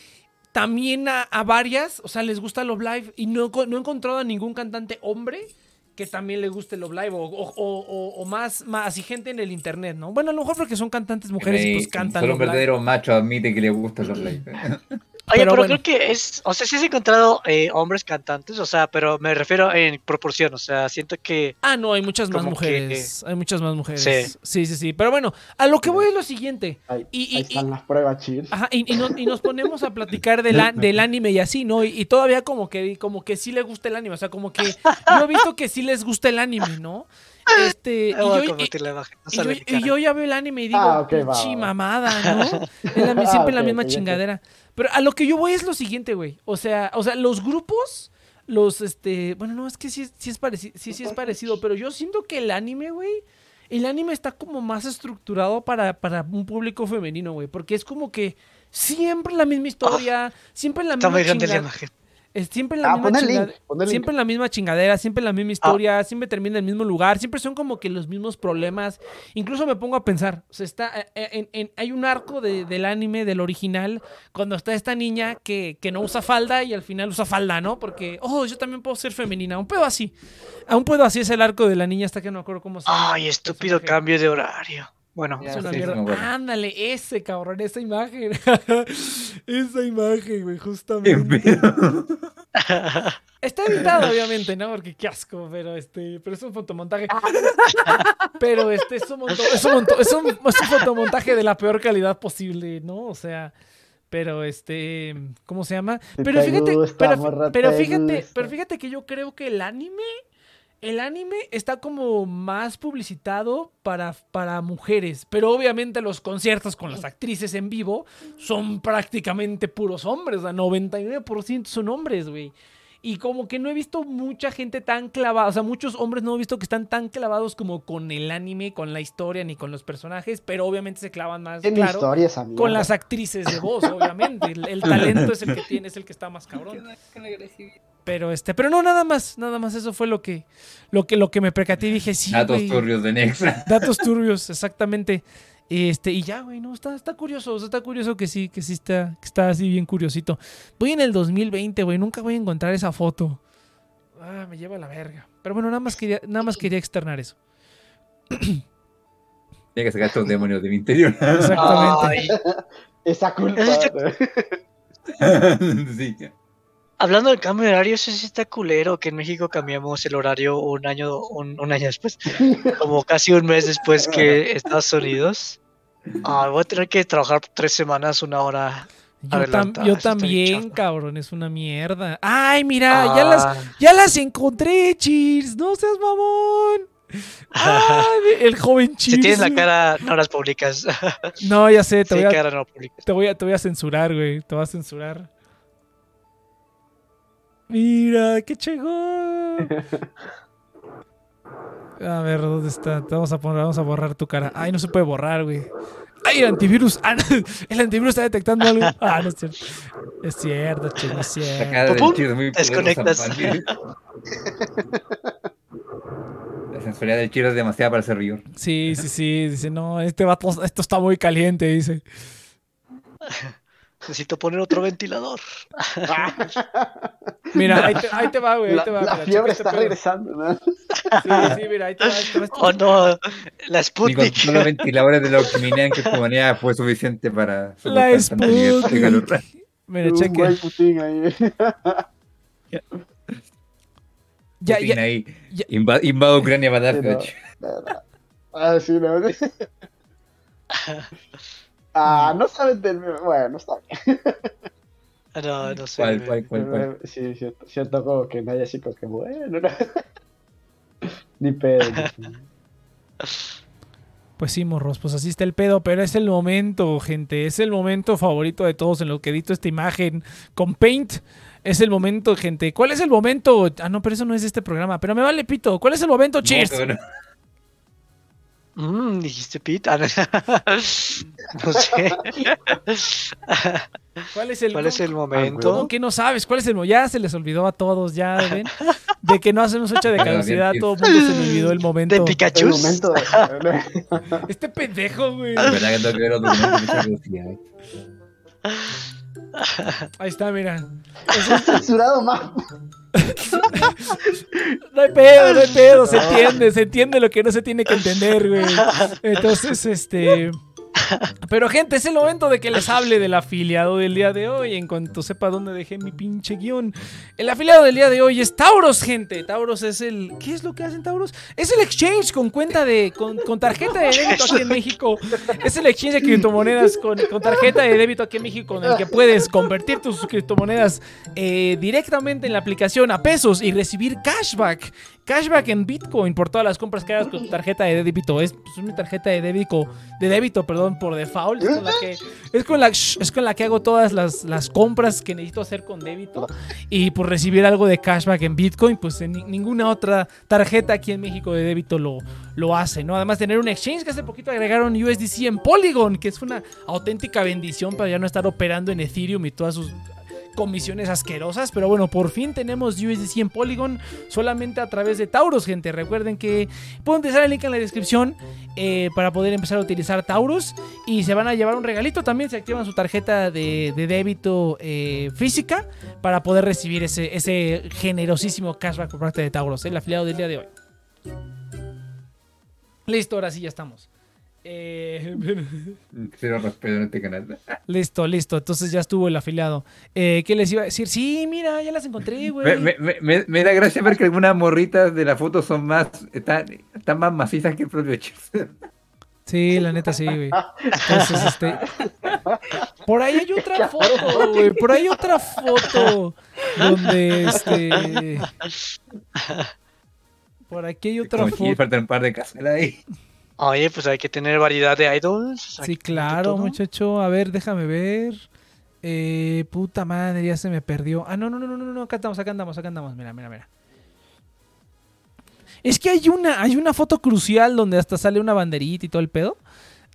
también a, a varias, o sea, les gusta Love Live y no, no he encontrado a ningún cantante hombre que también le guste Love Live o, o- o- o- o más, más así gente en el internet, ¿no? Bueno, a lo mejor porque son cantantes mujeres y pues cantan Solo un verdadero macho admite que le gusta los live. [laughs] [laughs] Oye, Pero pero, bueno. creo que es, o sea, sí has encontrado eh, hombres cantantes, o sea, pero me refiero en proporción, o sea, siento que Ah, no, hay muchas más que- mujeres. Hay muchas más mujeres. Sí. sí, sí, sí. Pero bueno, a lo que voy es lo siguiente. Ahí, Y- y- están las pruebas, chill. Ajá, y, y nos, y nos ponemos a platicar del, [laughs] del anime y así, ¿no? Y, y todavía como que, como que sí le gusta el anime, o sea, como que yo he visto que sí les gusta el anime, ¿no? [laughs] Este, y yo, y- la y yo- y ya veo el anime y digo, Ah, va, pinche va. mamada, ¿no? [laughs] Es la- Ah, siempre la ok, misma chingadera. Pero a lo que yo voy es lo siguiente, güey. O sea, o sea, los grupos, los, este, bueno, no, es que sí, es- sí es parecido, sí, sí es parecido, pero yo siento que el anime, güey, el anime está como más estructurado para, para un público femenino, güey, porque es como que siempre la misma historia, siempre la Está misma muy es siempre la Ah, misma link, siempre la misma chingadera, siempre la misma historia, siempre termina en el mismo lugar, siempre son como que los mismos problemas. Incluso me pongo a pensar, o sea, está eh, eh, en- en- hay un arco de- del anime, del original, cuando está esta niña que, que no usa falda y al final usa falda, ¿no? Porque, oh, yo también puedo ser femenina, un pedo así. Aún puedo así es el arco de la niña hasta que no me acuerdo cómo se llama. Ay, estúpido cambio de horario. Bueno, Es Ya, una sí, mierda. sí me acuerdo. Ándale, ese cabrón, esa imagen. [laughs] esa imagen, güey, justamente. Está editado, obviamente, ¿no? Porque qué asco, pero este, pero es un fotomontaje. Pero este es un, monto- es un, monto- es un- es un fotomontaje de la peor calidad posible, ¿no? O sea, pero este, ¿cómo se llama? Pero te fíjate, gusta, pero, fíjate, pero fíjate que yo creo que el anime, el anime está como más publicitado para, para mujeres, pero obviamente los conciertos con las actrices en vivo son prácticamente puros hombres, o sea, 99% son hombres, güey. Y como que no he visto mucha gente tan clavada, o sea, muchos hombres no he visto que están tan clavados como con el anime, con la historia, ni con los personajes, pero obviamente se clavan más, ¿Qué claro, con las actrices de voz, obviamente. El, el talento es el que tiene, es el que está más cabrón. Pero este, pero no, nada más, nada más eso fue lo que, lo que, lo que me percaté y dije, sí, Datos turbios de Nexa. [laughs] Datos turbios, exactamente. Este, y ya, güey, no, está, está curioso, está curioso que sí, que sí está, que está así bien curiosito. Voy en el 2020, güey, nunca voy a encontrar esa foto. Ah, me lleva a la verga. Pero bueno, nada más quería, nada más quería externar eso. [clears throat] Tiene que sacar estos demonios de mi interior. Exactamente. Ay, [laughs] Esa culpa. [laughs] Sí. Hablando del cambio de horario, eso sí está culero que en México cambiamos el horario un año, un, un año después, [laughs] como casi un mes después que Estados Unidos. Ah, voy a tener que trabajar tres semanas, una hora. Yo, tam- yo también, cabrón, es una mierda. Ay, mira, ya las, Ah, ya las encontré, Cheers, no seas mamón. Ay, el joven Cheers. [laughs] si tienes la cara, no las publicas. No, ya sé, [laughs] te Si voy a, cara, no. Te voy a, te voy a censurar, güey. Te voy a censurar. Mira, qué chingón. [laughs] A ver, ¿dónde está? Te vamos a poner, vamos a borrar tu cara. Ay, no se puede borrar, güey. Ay, el antivirus. Ah, no, [laughs] el antivirus está detectando algo. [laughs] Ah, no es cierto. Es cierto, che, no es cierto. muy desconectas. La sensualidad del chido es demasiada para ser rigor. Sí, sí, sí. Dice, no, este vato, esto está muy caliente, dice. Necesito poner otro ventilador. [laughs] Mira, ahí te, ahí te va, güey. Ahí La, te va. la mira, fiebre está pedo. regresando, ¿no? Sí, sí, mira, ahí te va. ahí te va este- Oh no, la Ni con Sputnik. solo los ventiladores de la Octiminean que humanidad fue suficiente para La de calor. Sputnik. Mira, Un cheque. buen Putin ahí. Ya, Putin ya, ahí. ya. Inva- invado Ucrania para Sí, dar no. Ah, sí, no. [laughs] Ah, no sabes del meme. Bueno, está bien. No, no sé. ¿Cuál, cuál, cuál, cuál? Sí, siento, siento como que nadie así como que bueno. no. [laughs] Ni pedo. Pues sí, morros, pues así está el pedo, pero es el momento, gente, es el momento favorito de todos en lo que edito esta imagen con Paint. Es el momento, gente. ¿Cuál es el momento? Ah, no, pero eso no es de este programa, pero me vale pito. ¿Cuál es el momento? Cheers. No, pero- Mm, dijiste Pete. Ah, [laughs] no. sé. ¿Cuál es el, ¿Cuál es el ¿Cómo momento? que no sabes? ¿Cuál es el mo- Ya se les olvidó a todos, ya ven. De que no hacemos fecha de caducidad, todo el mundo se le olvidó el momento. De Pikachu. momento. Este pendejo, güey. Ahí está, mira. censurado más. No hay pedo, no hay pedo, se entiende, se entiende lo que no se tiene que entender, güey. Entonces, este. [laughs] Pero, gente, es el momento de que les hable del afiliado del día de hoy. En cuanto sepa dónde dejé mi pinche guion. El afiliado del día de hoy es Tauros, gente. Tauros es el. ¿Qué es lo que hacen Tauros? Es el exchange con cuenta de. con, con tarjeta de débito aquí en México. Es el exchange de criptomonedas con, con tarjeta de débito aquí en México. En el que puedes convertir tus criptomonedas eh, directamente en la aplicación a pesos y recibir cashback. Cashback en Bitcoin por todas las compras que hagas con tu tarjeta de débito. Es pues, una tarjeta de débito, de débito, perdón, por default. Es con la que, es con la, que hago todas las, las compras que necesito hacer con débito. Y por recibir algo de cashback en Bitcoin, pues en ni- ninguna otra tarjeta aquí en México de débito lo, lo hace, ¿no? Además, tener un exchange que hace poquito agregaron USDC en Polygon, que es una auténtica bendición para ya no estar operando en Ethereum y todas sus comisiones asquerosas, pero bueno, por fin tenemos USDC en Polygon solamente a través de Tauros, gente. Recuerden que pueden utilizar el link en la descripción eh, para poder empezar a utilizar Tauros y se van a llevar un regalito también si activan su tarjeta de, débito eh, física para poder recibir ese, ese generosísimo cashback por parte de Tauros, el afiliado del día de hoy. Listo, ahora sí ya estamos. Eh, Cero respeto en este canal. listo, listo. Entonces ya estuvo el afiliado. Eh, ¿Qué les iba a decir? Sí, mira, ya las encontré, Me, güey. me, me- me- me da gracia ver que algunas morritas de la foto son más. están, están más macizas que el propio Chips. Sí, la neta sí, güey. Entonces, este. Por ahí hay otra foto, güey. Por ahí hay otra foto. Donde este. Por aquí hay otra Como foto. faltan un par de casas ahí. Oye, pues hay que tener variedad de idols. Sí, claro, muchacho. A ver, déjame ver. Eh, puta madre, ya se me perdió. Ah, no, no, no, no, no, no, acá estamos, acá andamos, acá andamos. Mira, mira, mira. Es que hay una, hay una foto crucial donde hasta sale una banderita y todo el pedo.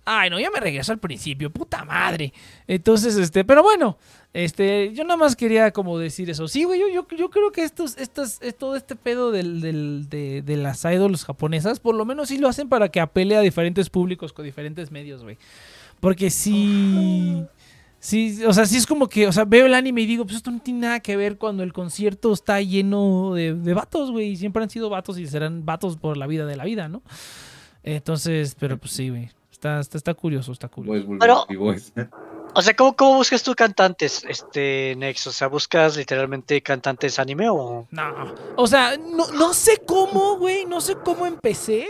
Ay, no, ya me regreso al principio, puta madre. Entonces, este, pero bueno, este, yo nada más quería como decir eso. Sí, güey, yo, yo, yo creo que estos, estas, es todo este pedo del, del- de, de las idols japonesas, por lo menos sí lo hacen para que apele a diferentes públicos con diferentes medios, güey. Porque sí. Sí, o sea, sí es como que, o sea, veo el anime y digo, pues esto no tiene nada que ver cuando el concierto está lleno de, de vatos, güey. y Siempre han sido vatos y serán vatos por la vida de la vida, ¿no? Entonces, pero pues sí, güey. Está, está, está curioso, está curioso. Boys, Pero- boys. [laughs] O sea, ¿cómo, ¿cómo buscas tú cantantes, este Nex? O sea, ¿buscas literalmente cantantes anime o...? No, o sea, no, no sé cómo, güey, no sé cómo empecé.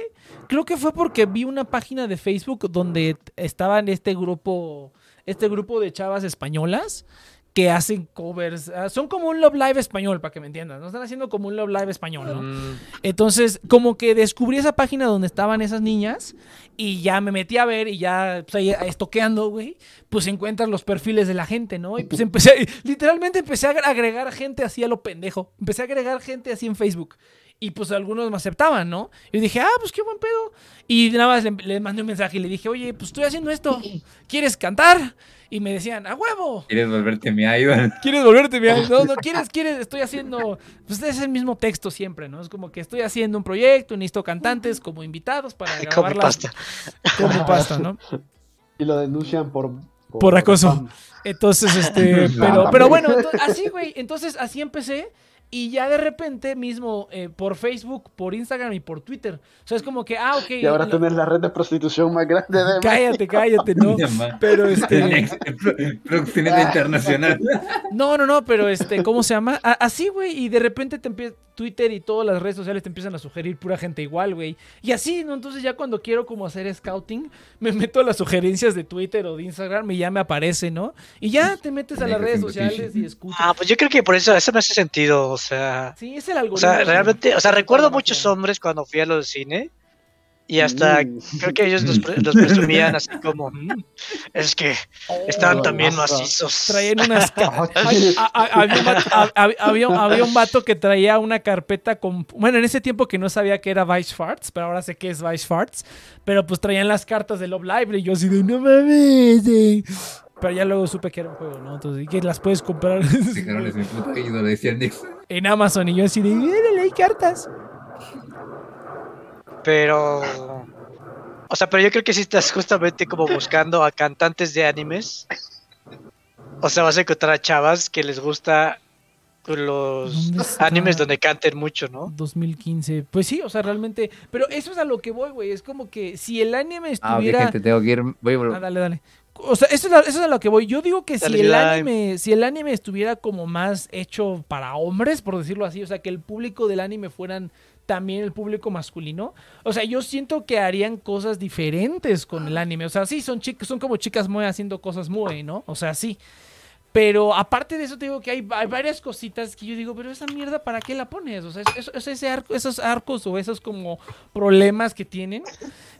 Creo que fue porque vi una página de Facebook donde estaban este grupo, este grupo de chavas españolas que hacen covers. ah, Son como un Love Live español, para que me entiendas. No están haciendo como un Love Live español, ¿no? Mm, Entonces, como que descubrí esa página donde estaban esas niñas y ya me metí a ver y ya, pues ahí estoqueando, güey, pues encuentras los perfiles de la gente, ¿no? Y pues [laughs] empecé, literalmente empecé a agregar gente así a lo pendejo. Empecé a agregar gente así en Facebook. Y pues algunos me aceptaban, ¿no? Y dije, ah, pues qué buen pedo. Y nada más le, le mandé un mensaje y le dije, oye, pues estoy haciendo esto. ¿Quieres cantar? Y me decían, a huevo. ¿Quieres volverte mi idol? [laughs] ¿Quieres volverte mi idol? [laughs] No, no, ¿quieres, quieres? Estoy haciendo... Pues es el mismo texto siempre, ¿no? Es como que estoy haciendo un proyecto, necesito cantantes como invitados para [laughs] grabar pasta. Como pasta, ¿no? Y lo denuncian por... Por acoso. spam. Entonces, este... Pero, pero bueno, así, güey. Entonces, así empecé. Y ya de repente mismo eh, por Facebook, por Instagram y por Twitter. O sea, es como que, ah, ok. Y ahora lo- tenés la red de prostitución más grande de [laughs] Cállate, cállate, ¿no? [laughs] Pero este... Next, pro- Proxeneta internacional. [laughs] No, no, no, pero este, ¿cómo se llama? A- así, güey, y de repente te empieza Twitter y todas las redes sociales te empiezan a sugerir pura gente igual, güey. Y así, ¿no? Entonces ya cuando quiero como hacer scouting, me meto a las sugerencias de Twitter o de Instagram y ya me aparece, ¿no? Y ya te metes a las redes sociales y escuchas. Ah, pues yo creo que por eso, eso me hace sentido, o sea... Sí, es el O algoritmo. sea, güey. realmente, o sea, recuerdo muchos hombres cuando fui a los cine y hasta Mm. creo que ellos los, pre- [laughs] los presumían así como, "Mm, es que Oh, también masa. macizos. Traían unas... ca- [laughs] Ay, a- a- había, un vato, a- había, había un vato que traía una carpeta con... Bueno, en ese tiempo que no sabía que era Vice Farts, pero ahora sé que es Vice Farts. Pero pues traían las cartas de Love Library y yo así de, no mames. eh". Pero ya luego supe que era un juego, ¿no? Entonces, y que las puedes comprar [laughs] Dejaron ese puto ídolo, decía Nix. en Amazon. Y yo así de, "Mírale, hay cartas. Pero. O sea, pero yo creo que si estás justamente como buscando a cantantes de animes. O sea, vas a encontrar a chavas que les gusta los animes donde canten mucho, ¿no? 2015. Pues sí, o sea, realmente. Pero eso es a lo que voy, güey. Es como que si el anime Ah, ok, estuviera. gente, tengo que ir. Voy a volver. Ah, dale, dale. O sea, eso es, la- eso es a lo que voy. Yo digo que si el anime, si el anime estuviera como más hecho para hombres, por decirlo así, o sea, que el público del anime fueran también el público masculino, o sea, yo siento que harían cosas diferentes con el anime. O sea, sí, son chicas, son como chicas muy haciendo cosas muy, ¿no? O sea, sí. Pero aparte de eso, te digo que hay, varias cositas que yo digo, pero esa mierda, ¿para qué la pones? O sea, eso- eso- ese arco- esos arcos o esos como problemas que tienen,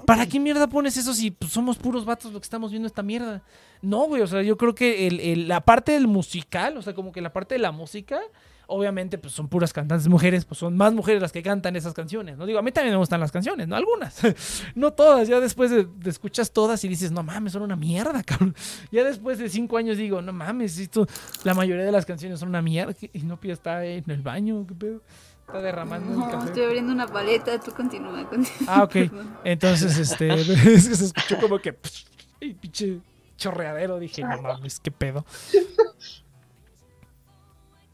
¿para qué mierda pones eso si pues, somos puros vatos los que estamos viendo esta mierda? No, güey, o sea, yo creo que el- la parte del musical, o sea, como que la parte de la música, obviamente, pues son puras cantantes mujeres, pues son más mujeres las que cantan esas canciones, ¿no? Digo, a mí también me gustan las canciones, ¿no? Algunas, [laughs] no todas, ya después de, de escuchas todas y dices, no mames, son una mierda, [laughs] cabrón. Ya después de cinco años digo, no mames, esto, la mayoría de las canciones son una mierda, y Nopia está en el baño, ¿qué pedo? Está derramando el No, café. estoy abriendo una paleta, tú continúa. [laughs] continúa. Ah, ok. Entonces, este, es que se escuchó como que, y pinche chorreadero. Dije, no mames, qué pedo.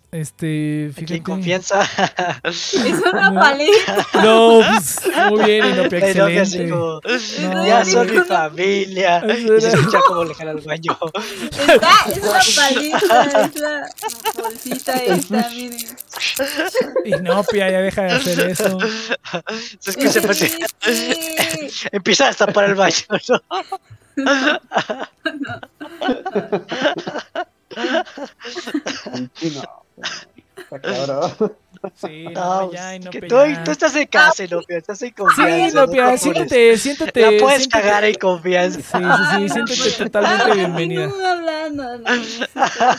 Este, fíjate. confianza. [laughs] Es una No. paleta. No, pues, muy bien, Inopia, no, excelente. No. ya son mi familia. Eso Y se escucha como le jala al baño. Está, es una paleta, es la bolsita esta, miren. Inopia, ya deja de hacer eso. Es que se parece- empieza a destapar el baño, ¿no? El chino. [laughs] Está cabrón. Sí, No, no, pues, ya, es que Inopia. tú, ya. tú estás en casa, Inopia, estás en Sí, confianza. no te Inopia, apures. siéntate, siéntate. La puedes siéntate. cagar en confianza. Sí, sí, sí, siéntate totalmente bienvenida. No, no.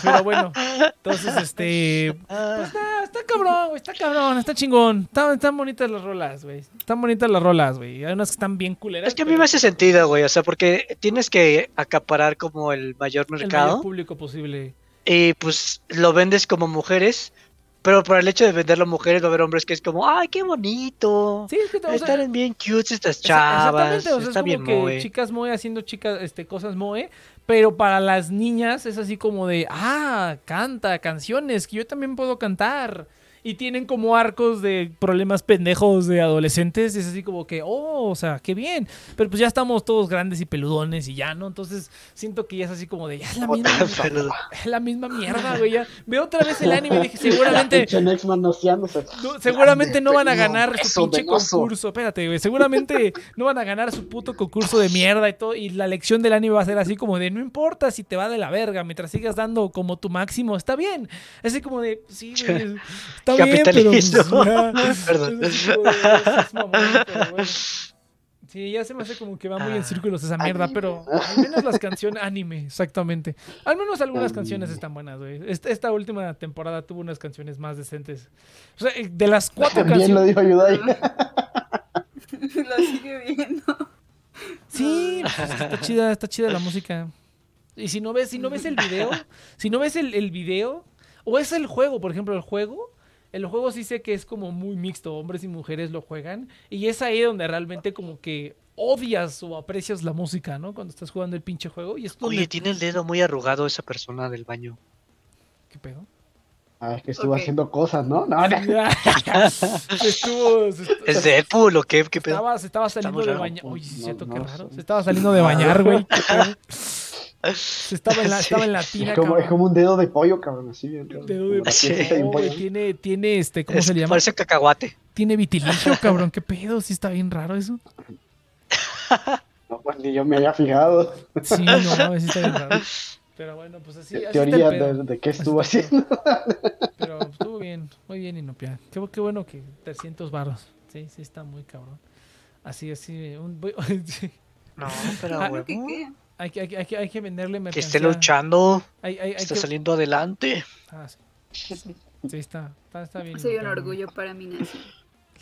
Pero bueno, entonces, este, Ah, Está, está cabrón, güey, está cabrón, está chingón. Están, están bonitas las rolas, güey. Están bonitas las rolas, güey. Hay unas que están bien culeras. Es que a mí pero me hace sentido, güey, o sea, porque tienes que acaparar como el mayor el mayor mercado público posible. Y pues lo vendes como mujeres, pero por el hecho de venderlo a mujeres va a haber hombres que es como, ay, qué bonito. Sí, es que o sea, Están bien cute estas chavas, exactamente, o sea, está es bien como que moe. chicas moe haciendo chicas, este, cosas moe, pero para las niñas es así como de, ah, canta canciones que yo también puedo cantar. Y tienen como arcos de problemas pendejos de adolescentes. es así como que, oh, o sea, qué bien. Pero pues ya estamos todos grandes y peludones y ya, ¿no? Entonces siento que ya es así como de, ya es la misma, Pero- [laughs] es la misma mierda, güey. ya. Veo otra vez el anime y dije, [laughs] seguramente no, seguramente no van a ganar su pinche concurso. Espérate, güey. Seguramente no van a ganar su puto concurso de mierda y todo. Y la lección del anime va a ser así como de no importa si te va de la verga, mientras sigas dando como tu máximo, está bien. Así como de, sí, güey, [laughs] está bien, pero. pues, Capitalismo. [laughs] ya. Perdón. Es así como de, es mamón, pero bueno. Sí, ya se me hace como que va muy en círculos esa mierda, Anime. pero al menos las canciones anime, exactamente. Al menos algunas canciones están buenas, güey. Esta, esta última temporada tuvo unas canciones más decentes. O sea, de las cuatro También lo canciones. dijo Yudai. [laughs] Lo sigue viendo. Sí, pues, está chida, está chida la música. Y si no ves, si no ves el video, si no ves el, el video, o es el juego, por ejemplo, el juego, el juego sí sé que es como muy mixto, hombres y mujeres lo juegan, y es ahí donde realmente como que odias o aprecias la música, ¿no? Cuando estás jugando el pinche juego, y es donde... Oye, tiene el dedo muy arrugado esa persona del baño. ¿Qué pedo? Ah, es que estuvo haciendo cosas, ¿no? No, no. [laughs] se estuvo... se est- ¿Es Deadpool o qué? ¿Qué pedo? Estaba, se estaba saliendo de bañar. Oye, No, cierto, qué no raro. Se estaba saliendo de bañar, güey. [laughs] estaba en la, Sí. estaba en la tina, Es como, es como un dedo de pollo, cabrón, así. Dedo de pollo. tiene, tiene este, ¿cómo Es- se le llama? Parece cacahuate. Tiene vitiligio, [laughs] cabrón, qué pedo, sí está bien raro eso. No, pues ni yo me había fijado. Sí, no sí está bien raro. Pero bueno, pues así, así está el Teoría pedo. de, de qué estuvo Así haciendo. Pero pues, estuvo bien, muy bien, Inopia. Qué, qué bueno que 300 varos. Sí, sí está muy cabrón. Así, así, un, voy- [laughs] sí. No, pero Ah, ¿Qué, qué? Hay, que, hay, que- hay, que, hay que venderle Que mercancía. esté luchando, Hay, hay, hay está que- saliendo adelante. Ah, sí. Sí, está, está, está bien. Soy un orgullo para mi nación.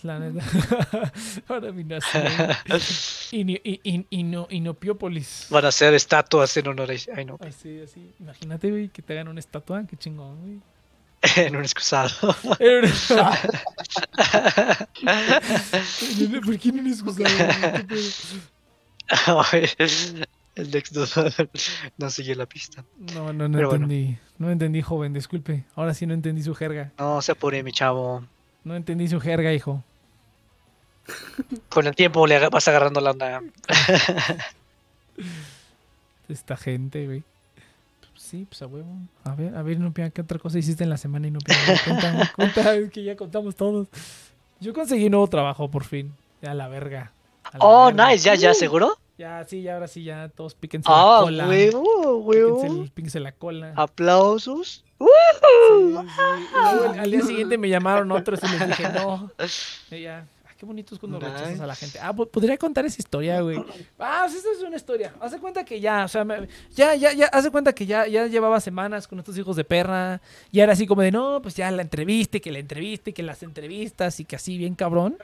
La neta. [laughs] Ahora mi nación. [laughs] Ini- i- in- ino- Inopiópolis. Van a hacer estatuas en honor a... Ay, no. Así, así. Imagínate, güey, que te hagan una estatua. Qué chingón, güey. [laughs] en un excusado. Era una- ¿Por qué no les gustaba? güey? El Lex no, [laughs] no siguió la pista. No, no, no Pero bueno. entendí. No entendí, joven, disculpe. Ahora sí no entendí su jerga. No se apure, mi chavo. No entendí su jerga, hijo. [laughs] Con el tiempo le vas agarrando la onda. [laughs] Esta gente, güey. Sí, pues a huevo. A ver, a ver, Nupia, ¿qué otra cosa hiciste en la semana, Nupia? Cuéntame, cuenta, es que ya contamos todos. Yo conseguí nuevo trabajo, por fin. Ya la verga. a la Oh, verga. nice, ya, ya, ¿seguro? Ya, sí, ya, ahora sí, ya todos píquense la Ah, cola. huevo, Píquense, huevo. el- píquense la cola. Aplausos. Sí, sí. Luego al- día siguiente me llamaron otros y les dije, no. [laughs] Y ya, ah, qué bonito es cuando rechazas a la gente. Ah, po- podría contar esa historia, güey. Ah, pues esa es una historia. Hace cuenta que ya, o sea, me- ya, ya, ya, hace cuenta que ya, ya llevaba semanas con estos hijos de perra. Y era así como de, no, pues ya la entrevista, y que la entrevista, y que las entrevistas, y que así, bien cabrón.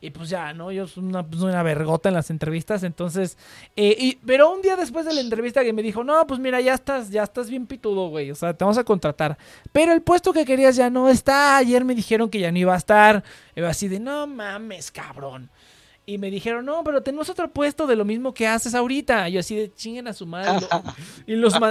Y pues ya, ¿no? Yo soy una, pues, una vergota en las entrevistas, entonces... eh, y, pero un día después de la entrevista que me dijo, no, pues mira, ya estás, ya estás bien pitudo, güey. O sea, te vamos a contratar. Pero el puesto que querías ya no está. Ayer me dijeron que ya no iba a estar. Yo así de, no mames, cabrón. Y me dijeron, no, pero tenemos otro puesto de lo mismo que haces ahorita. Y yo así de, chinguen a su madre. Lo- y los ma-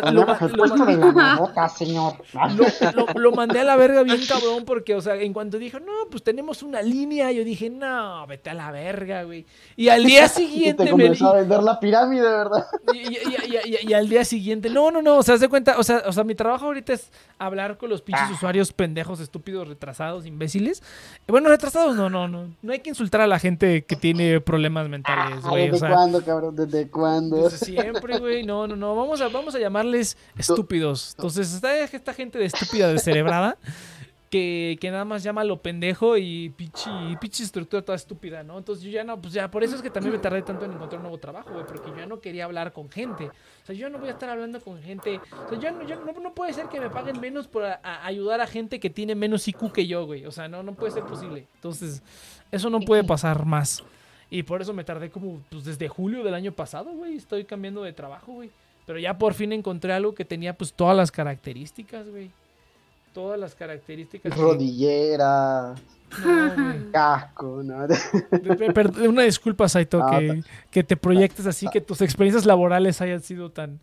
lo, mandé a la verga bien cabrón porque, o sea, en cuanto dijo, no, pues tenemos una línea, yo dije, no, vete a la verga, güey. Y al día [laughs] Y siguiente te me a vender la pirámide, ¿verdad? [laughs] y, al día siguiente, no, no, no, o sea, haz de cuenta, o sea, o sea, mi trabajo ahorita es hablar con los pinches usuarios pendejos, estúpidos, retrasados, imbéciles. Bueno, retrasados, no, no, no. No hay que insultar a la gente que tiene problemas mentales, Ah. O ¿Desde sea, cuándo, cabrón? ¿Desde cuándo? desde siempre, güey. No, no, no. Vamos a, vamos a llamarles estúpidos. Entonces, está esta gente de estúpida, descerebrada, que, que nada más llama a lo pendejo y pinche, pinche estructura toda estúpida, ¿no? Entonces, yo ya no, pues ya, por eso es que también me tardé tanto en encontrar un nuevo trabajo, güey, porque yo ya no quería hablar con gente. O sea, yo no voy a estar hablando con gente. O sea, yo no, yo no, no puede ser que me paguen menos por a- a ayudar a gente que tiene menos IQ que yo, güey. O sea, no, no puede ser posible. Entonces, eso no puede pasar más. Y por eso me tardé como pues, desde julio del año pasado, güey. Estoy cambiando de trabajo, güey. Pero ya por fin encontré algo que tenía pues todas las características, güey. Todas las características. Rodillera, No, casco, ¿no? [laughs] Una disculpa, Saito, Ah, que, que te proyectes así, que tus experiencias laborales hayan sido tan,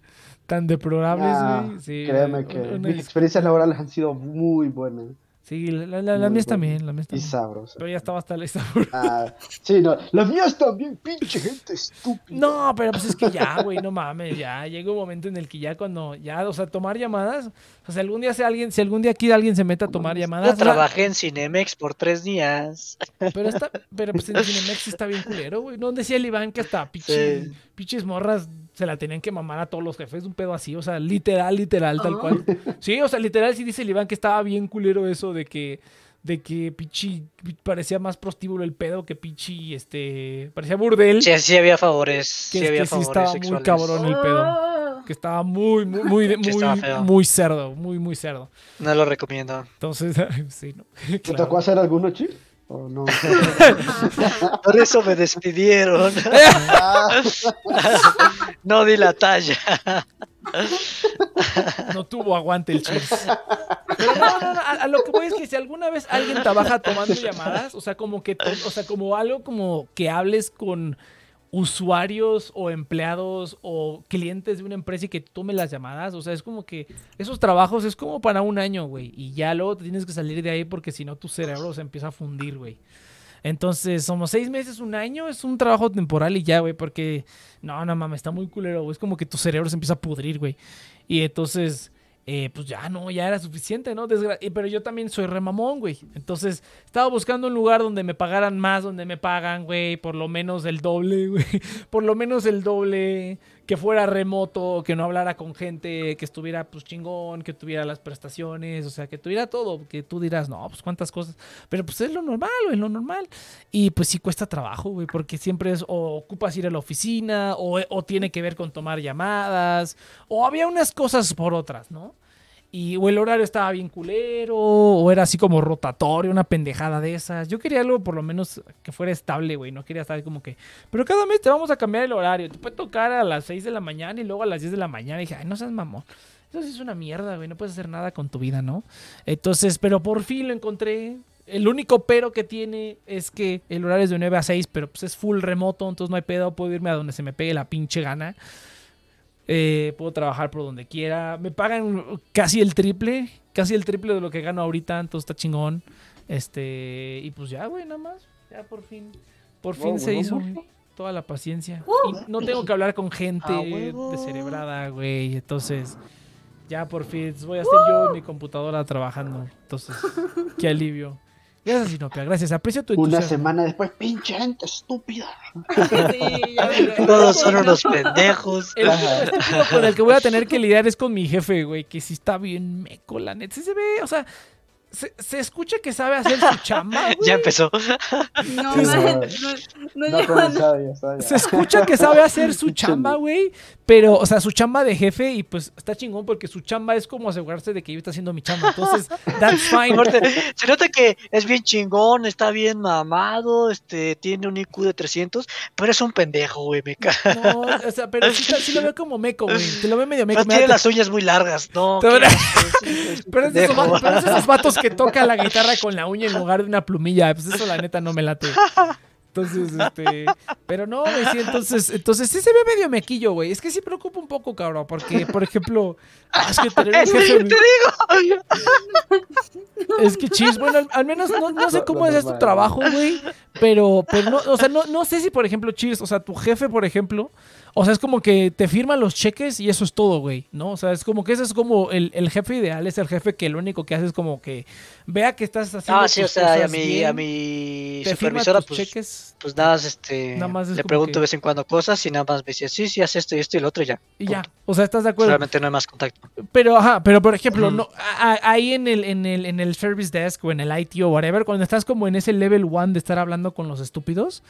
tan deplorables, Ah, güey. Sí, Créeme que mis experiencias laborales han sido muy buenas Sí, la, la- la- mías también, las mías y también. sabrosas. Pero ya estaba hasta la Ah, [laughs] sí, no, las mías también, pinche gente estúpida. No, pero pues es que ya, güey, no mames, ya llega un momento en el que ya cuando, ya, o sea, tomar llamadas, o sea, algún día si alguien, si algún día aquí alguien se mete a tomar llamadas, Yo trabajé en Cinemex por tres días. pero está, pero pues en Cinemex está bien culero, güey, no decía el Iván que hasta pinche, Sí. pinches morras se la tenían que mamar a todos los jefes, un pedo así, o sea, literal, literal, tal Ah. cual. [laughs] Sí, o sea, literal sí dice el Iván que estaba bien culero eso de que, de que pinche, parecía más prostíbulo el pedo que pinche, este, parecía burdel. Sí, sí había favores. que, sí había que sí favores estaba muy cabrón el pedo. Oh. que estaba muy, muy, muy, [laughs] muy, muy cerdo, muy, muy cerdo. No lo recomiendo. Entonces, [laughs] sí, no. ¿Te tocó hacer alguno, Chip? ¿O no? [laughs] Por eso me despidieron. [laughs] No di la talla. No tuvo aguante el chis. Pero no, no, no, a, a lo que voy es que si alguna vez alguien trabaja tomando llamadas, o sea, como que, o sea, como algo como que hables con usuarios o empleados o clientes de una empresa y que tome las llamadas, o sea, es como que esos trabajos es como para un año, güey, y ya luego te tienes que salir de ahí porque si no tu cerebro se empieza a fundir, güey. Entonces, somos seis meses, un año, es un trabajo temporal y ya, güey, porque no, no mames, está muy culero, güey. Es como que tu cerebro se empieza a pudrir, güey. Y entonces, eh, pues ya no, ya era suficiente, ¿no? Desgra- pero yo también soy remamón, güey. Entonces, estaba buscando un lugar donde me pagaran más, donde me pagan, güey, por lo menos el doble, [laughs] güey. Por lo menos el doble, que fuera remoto, que no hablara con gente, que estuviera, pues, chingón, que tuviera las prestaciones, o sea, que tuviera todo, que tú dirás, no, pues, cuántas cosas. Pero, pues, es lo normal, güey, lo normal. Y, pues, sí cuesta trabajo, güey, porque siempre es, o ocupas ir a la oficina, o, o tiene que ver con tomar llamadas, o había unas cosas por otras, ¿no? Y o el horario estaba bien culero, o era así como rotatorio, una pendejada de esas. Yo quería algo por lo menos que fuera estable, güey. No quería estar como que. Pero cada mes te vamos a cambiar el horario. Te puede tocar a las 6 de la mañana y luego a las 10 de la mañana. Y dije, ay, no seas mamón. Eso sí es una mierda, güey. No puedes hacer nada con tu vida, ¿no? Entonces, pero por fin lo encontré. El único pero que tiene es que el horario es de 9 a 6, pero pues es full remoto, entonces no hay pedo. Puedo irme a donde se me pegue la pinche gana. Eh, puedo trabajar por donde quiera. Me pagan casi el triple. Casi el triple de lo que gano ahorita. Entonces está chingón. Este. Y pues ya, güey, nada más. Ya por fin. Por fin Wow, se bueno, hizo mucho. toda la paciencia. Y no tengo que hablar con gente Ah, huevo. descerebrada, güey. Entonces. Ya por fin voy a estar yo en mi computadora trabajando. Entonces, qué alivio. Gracias, Sinopia. Gracias. Aprecio tu Una entusiasmo. semana después, pinche gente estúpida. Sí, ya [laughs] me- Todos son unos pendejos. El con el que voy a tener que lidiar es con mi jefe, güey, que sí está bien meco, la neta. Sí se ve, o sea, se, se escucha que sabe hacer su chamba, [laughs] güey. Ya empezó. No, Sí, no, no. no, no No. Se escucha que sabe hacer su chamba, güey. Pero, o sea, su chamba de jefe y pues está chingón porque su chamba es como asegurarse de que yo está haciendo mi chamba. Entonces, [laughs] that's fine. Se nota que es bien chingón, está bien mamado, este, tiene un IQ de 300, pero es un pendejo, güey, me caga. No, o sea, pero sí, lo veo como meco, güey. Te lo veo medio meco. Pero me tiene las uñas muy largas, no. Asco, es- es [laughs] Pero es, esos, pero es de esos vatos que tocan la guitarra con la uña en lugar de una plumilla. Pues eso la neta no me late. Entonces, este. Pero no, güey, sí, entonces, entonces sí se ve medio mequillo, güey. Es que sí preocupa un poco, cabrón. Porque, por ejemplo, ah, es que tener un Es jefe. que te digo. Es que chis, bueno, al, al menos no, no sé cómo es tu trabajo, güey. Pero, pero no, o sea, no, no sé si, por ejemplo, Cheers, o sea, tu jefe, por ejemplo, o sea, es como que te firma los cheques y eso es todo, güey, ¿no? O sea, es como que ese es como el, el jefe ideal, es el jefe que lo único que hace es como que vea que estás haciendo. Ah, sí, o tus sea, y a mi, bien, a mi supervisora, pues, cheques pues nada más, este, Nada más le pregunto que- de vez en cuando cosas y nada más me decía, sí, sí, haz esto y esto y lo otro y ya. y ya. O sea, ¿estás de acuerdo? Realmente no hay más contacto. Pero, ajá, pero por ejemplo, no, a- a- ahí en el, en, el, en el service desk o en el IT o whatever, cuando estás como en ese level one de estar hablando con los estúpidos,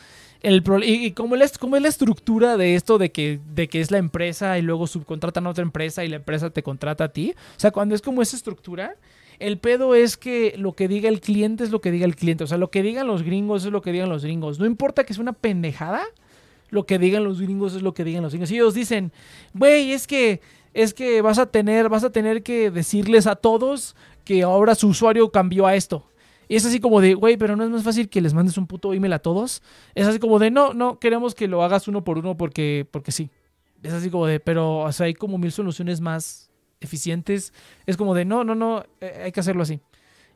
el y, y como es la estructura de esto de que, de que es la empresa y luego subcontratan a otra empresa y la empresa te contrata a ti, o sea, cuando es como esa estructura, el pedo es que lo que diga el cliente es lo que diga el cliente, o sea, lo que digan los gringos es lo que digan los gringos, no importa que sea una pendejada, lo que digan los gringos es lo que digan los gringos. Y ellos dicen, güey, es que es que vas a tener, vas a tener que decirles a todos que ahora su usuario cambió a esto. Y es así como de, güey, pero no es más fácil que les mandes un puto email a todos. Es así como de, no, no, queremos que lo hagas uno por uno porque, porque sí. Es así como de, pero o sea, hay como mil soluciones más eficientes. Es como de, no, no, no, eh, hay que hacerlo así.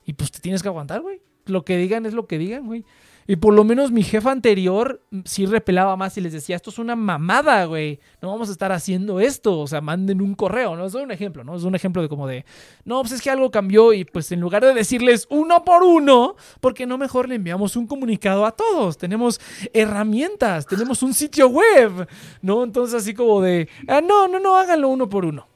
Y pues te tienes que aguantar, güey. Lo que digan es lo que digan, güey. Y por lo menos mi jefa anterior mm, sí repelaba más y les decía, esto es una mamada, güey. No vamos a estar haciendo esto. O sea, manden un correo, ¿no? Es un ejemplo, ¿no? Es un ejemplo de como de, no, pues es que algo cambió y pues en lugar de decirles uno por uno, ¿por qué no mejor le enviamos un comunicado a todos? Tenemos herramientas, tenemos un sitio web, ¿no? Entonces así como de, ah, no, no, no, háganlo uno por uno.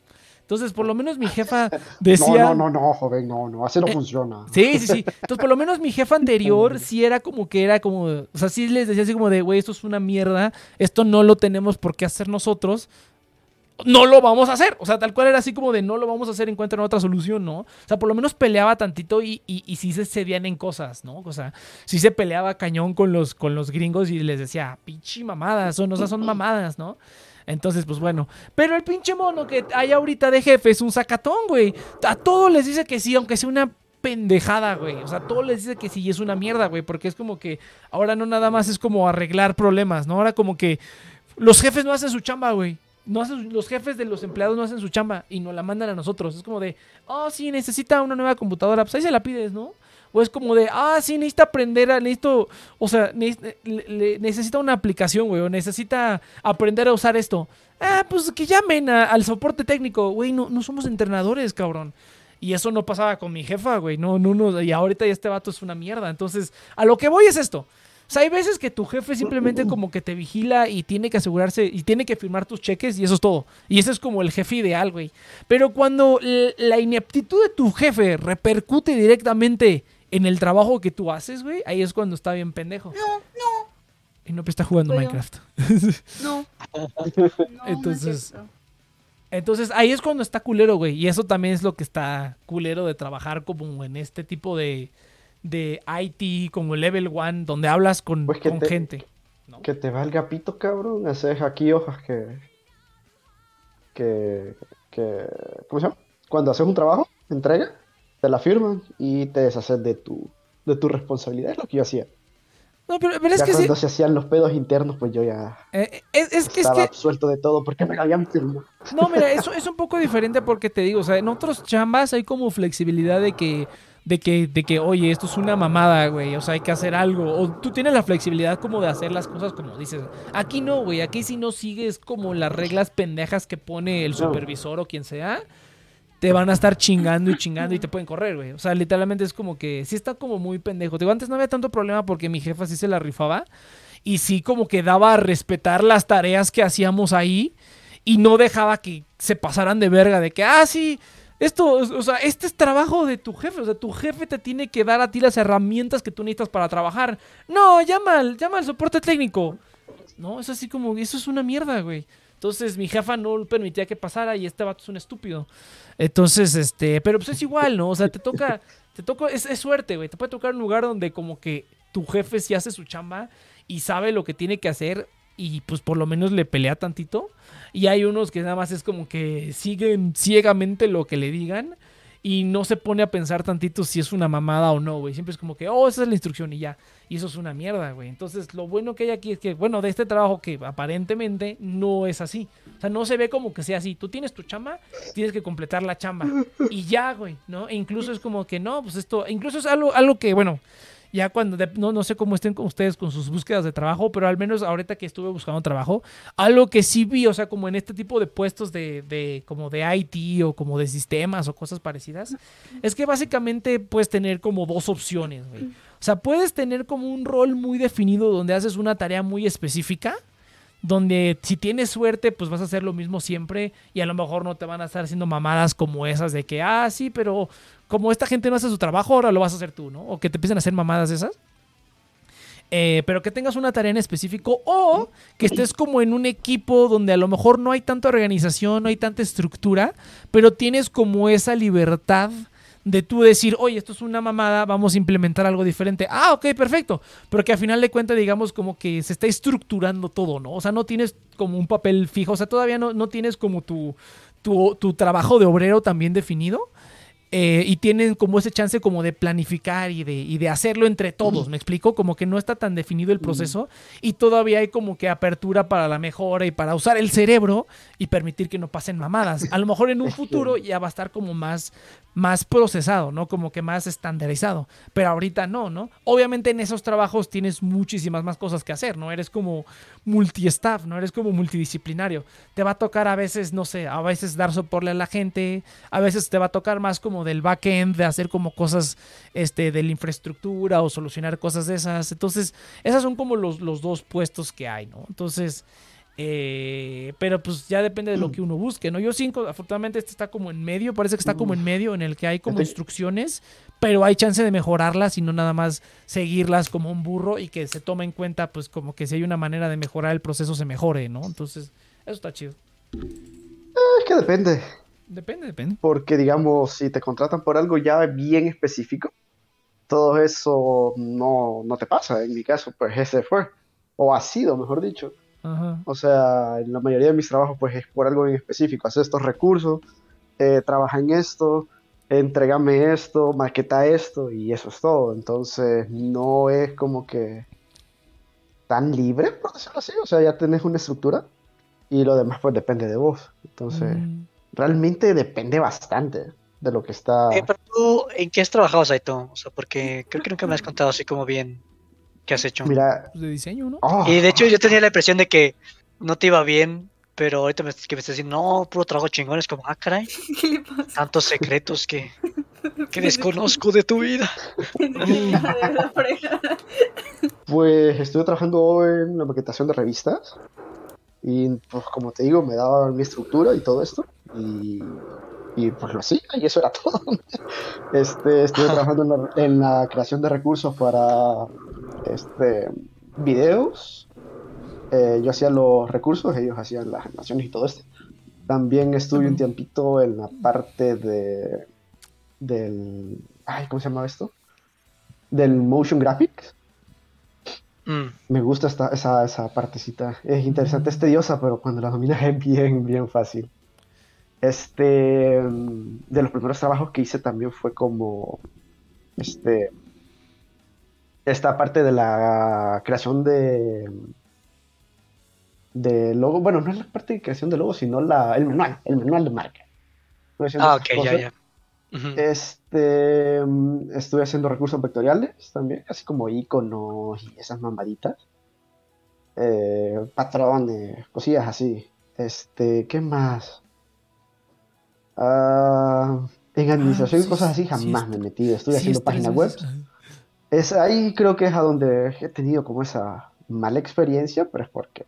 Entonces, por lo menos mi jefa [laughs] decía... No, no, no, no, joven, no, no, así no Eh, funciona. Sí, sí, sí. [laughs] Entonces, por lo menos mi jefa anterior sí era como que era como, o sea, sí les decía así como de, güey, esto es una mierda, esto no lo tenemos por qué hacer nosotros, no lo vamos a hacer. O sea, tal cual era así como de, no lo vamos a hacer, encuentren otra solución, ¿no? O sea, por lo menos peleaba tantito y, y, y sí se cedían en cosas, ¿no? O sea, sí se peleaba cañón con los, con los gringos y les decía, pinche mamadas, son, o sea, son mamadas, ¿no? Entonces, pues bueno. Pero el pinche mono que hay ahorita de jefe es un sacatón, güey. A todos les dice que sí, aunque sea una pendejada, güey. O sea, todo les dice que sí es una mierda, güey. Porque es como que ahora no nada más es como arreglar problemas, ¿no? Ahora como que los jefes no hacen su chamba, güey. No los jefes de los empleados no hacen su chamba y nos la mandan a nosotros. Es como de, oh, sí, necesita una nueva computadora. Pues ahí se la pides, ¿no? O es como de, ah, sí, necesita aprender a, necesito, o sea, necesita una aplicación, güey, o necesita aprender a usar esto. Ah, pues que llamen al soporte técnico, güey, no, no somos entrenadores, cabrón. Y eso no pasaba con mi jefa, güey, no, no, no, y ahorita ya este vato es una mierda. Entonces, a lo que voy es esto. O sea, hay veces que tu jefe simplemente como que te vigila y tiene que asegurarse y tiene que firmar tus cheques y eso es todo. Y ese es como el jefe ideal, güey. Pero cuando la ineptitud de tu jefe repercute directamente en el trabajo que tú haces, güey, ahí es cuando está bien pendejo. No, no, Y no está jugando Pero- Minecraft. no. [laughs] No, no es Entonces-. Entonces ahí es cuando está culero, güey. Y eso también es lo que está culero de trabajar como en este tipo de, de IT, como level one, donde hablas con, Pues que con te- gente. ¿no? Que te valga pito, cabrón. Haces aquí hojas que. que. que. ¿Cómo se llama? Cuando haces un trabajo, entrega, te la firman y te deshaces de tu. de tu responsabilidad. Es lo que yo hacía. No, pero, pero es ya que sí. cuando se hacían los pedos internos, pues yo ya eh, es, es es estaba que. absuelto de todo porque me habían firmado. No, mira, eso es un poco diferente porque te digo, o sea, en otros chambas hay como flexibilidad de que, de que, de que, oye, esto es una mamada, güey, o sea, hay que hacer algo. O tú tienes la flexibilidad como de hacer las cosas como dices. Aquí no, güey, aquí si no sigues como las reglas pendejas que pone el supervisor o quien sea, te van a estar chingando y chingando y te pueden correr, güey. O sea, literalmente es como que sí está como muy pendejo. Te digo, antes no había tanto problema porque mi jefa sí se la rifaba y sí como que daba a respetar las tareas que hacíamos ahí y no dejaba que se pasaran de verga de que, ah, sí, esto, o sea, este es trabajo de tu jefe, o sea, tu jefe te tiene que dar a ti las herramientas que tú necesitas para trabajar. No, llama al, llama al soporte técnico. No, es así como, eso es una mierda, güey. Entonces mi jefa no permitía que pasara y este vato es un estúpido. Entonces, este, pero pues es [laughs] igual, ¿no? O sea, te toca, te toca, es, es suerte, güey. Te puede tocar un lugar donde como que tu jefe sí hace su chamba y sabe lo que tiene que hacer y pues por lo menos le pelea tantito. Y hay unos que nada más es como que siguen ciegamente lo que le digan y no se pone a pensar tantito si es una mamada o no, güey. Siempre es como que, oh, esa es la instrucción y ya. Y eso es una mierda, güey. Entonces, lo bueno que hay aquí es que, bueno, de este trabajo que aparentemente no es así. O sea, no se ve como que sea así. Tú tienes tu chamba, tienes que completar la chamba. Y ya, güey, ¿no? E incluso es como que no, pues esto, incluso es algo, algo que, bueno, ya cuando, de- no, no sé cómo estén con ustedes con sus búsquedas de trabajo, pero al menos ahorita que estuve buscando trabajo, algo que sí vi, o sea, como en este tipo de puestos de, de como de IT o como de sistemas o cosas parecidas, es que básicamente puedes tener como dos opciones, güey. O sea, puedes tener como un rol muy definido donde haces una tarea muy específica, donde si tienes suerte, pues vas a hacer lo mismo siempre y a lo mejor no te van a estar haciendo mamadas como esas de que, ah, sí, pero como esta gente no hace su trabajo, ahora lo vas a hacer tú, ¿no? O que te empiecen a hacer mamadas esas. Eh, pero que tengas una tarea en específico o que estés como en un equipo donde a lo mejor no hay tanta organización, no hay tanta estructura, pero tienes como esa libertad de tú decir, oye, esto es una mamada, vamos a implementar algo diferente. Ah, ok, perfecto. Pero que al final de cuentas, digamos, como que se está estructurando todo, ¿no? O sea, no tienes como un papel fijo, o sea, todavía no, no tienes como tu, tu, tu trabajo de obrero también definido. Eh, y tienen como ese chance como de planificar y de, y de hacerlo entre todos, ¿me explico? Como que no está tan definido el proceso y todavía hay como que apertura para la mejora y para usar el cerebro y permitir que no pasen mamadas. A lo mejor en un [laughs] futuro ya va a estar como más, más procesado, ¿no? Como que más estandarizado. Pero ahorita no, ¿no? Obviamente en esos trabajos tienes muchísimas más cosas que hacer, ¿no? Eres como multi-staff, ¿no? Eres como multidisciplinario. Te va a tocar a veces, no sé, a veces dar soporte a la gente, a veces te va a tocar más como del back-end, de hacer como cosas este, de la infraestructura o solucionar cosas de esas. Entonces, esos son como los, los dos puestos que hay, ¿no? Entonces, eh, pero pues ya depende de lo que uno busque, ¿no? Yo cinco, afortunadamente este está como en medio, parece que está como en medio, en el que hay como instrucciones, pero hay chance de mejorarlas y no nada más seguirlas como un burro y que se tome en cuenta pues como que si hay una manera de mejorar el proceso se mejore, ¿no? Entonces, eso está chido. Es que depende. Depende, depende. Porque, digamos, si te contratan por algo ya bien específico, todo eso no, no te pasa. En mi caso, pues ese fue. O ha sido, mejor dicho. Ajá. O sea, en la mayoría de mis trabajos, pues es por algo en específico. Hacer estos recursos, eh, trabaja en esto, entregame esto, maqueta esto, y eso es todo. Entonces, no es como que tan libre, por decirlo así. O sea, ya tenés una estructura y lo demás, pues depende de vos. Entonces, Mm, realmente depende bastante de lo que está. Eh, pero tú, ¿en qué has trabajado, Saito? O sea, porque creo que nunca me has contado así como bien qué has hecho. Mira, pues de diseño, ¿no? oh, Y de hecho yo tenía la impresión de que no te iba bien, pero ahorita me, que me estás diciendo, no, puro trabajo chingón, es como, ah, caray, [laughs] ¿Qué le pasa? tantos secretos que, [laughs] que desconozco de tu vida. [laughs] Pues estuve trabajando en la maquetación de revistas y pues como te digo me daban mi estructura y todo esto y, y pues lo hacía y eso era todo. Este, estuve trabajando en la, en la creación de recursos para este, videos. Eh, yo hacía los recursos, ellos hacían las animaciones y todo esto. También estuve un tiempito en la parte de. del. Ay, ¿cómo se llama esto? Del motion graphics. Mm. Me gusta esta, esa, esa partecita. Es interesante, es tediosa, pero cuando la dominas es bien, bien fácil. Este, de los primeros trabajos que hice también fue como, este, esta parte de la creación de, de logo. Bueno, no es la parte de creación de logo, sino la, el manual, el manual de marca. Estuve haciendo Ah, ok, ya, ya. Este, mm, estuve haciendo recursos vectoriales también, así como iconos y esas mamaditas. Eh, patrones, cosillas así. Este, ¿qué más? Ah, en administración Ah, y cosas sí, así sí, jamás sí, me he metido. Estuve Sí, haciendo páginas web. Es ahí creo que es a donde he tenido como esa mala experiencia, pero es porque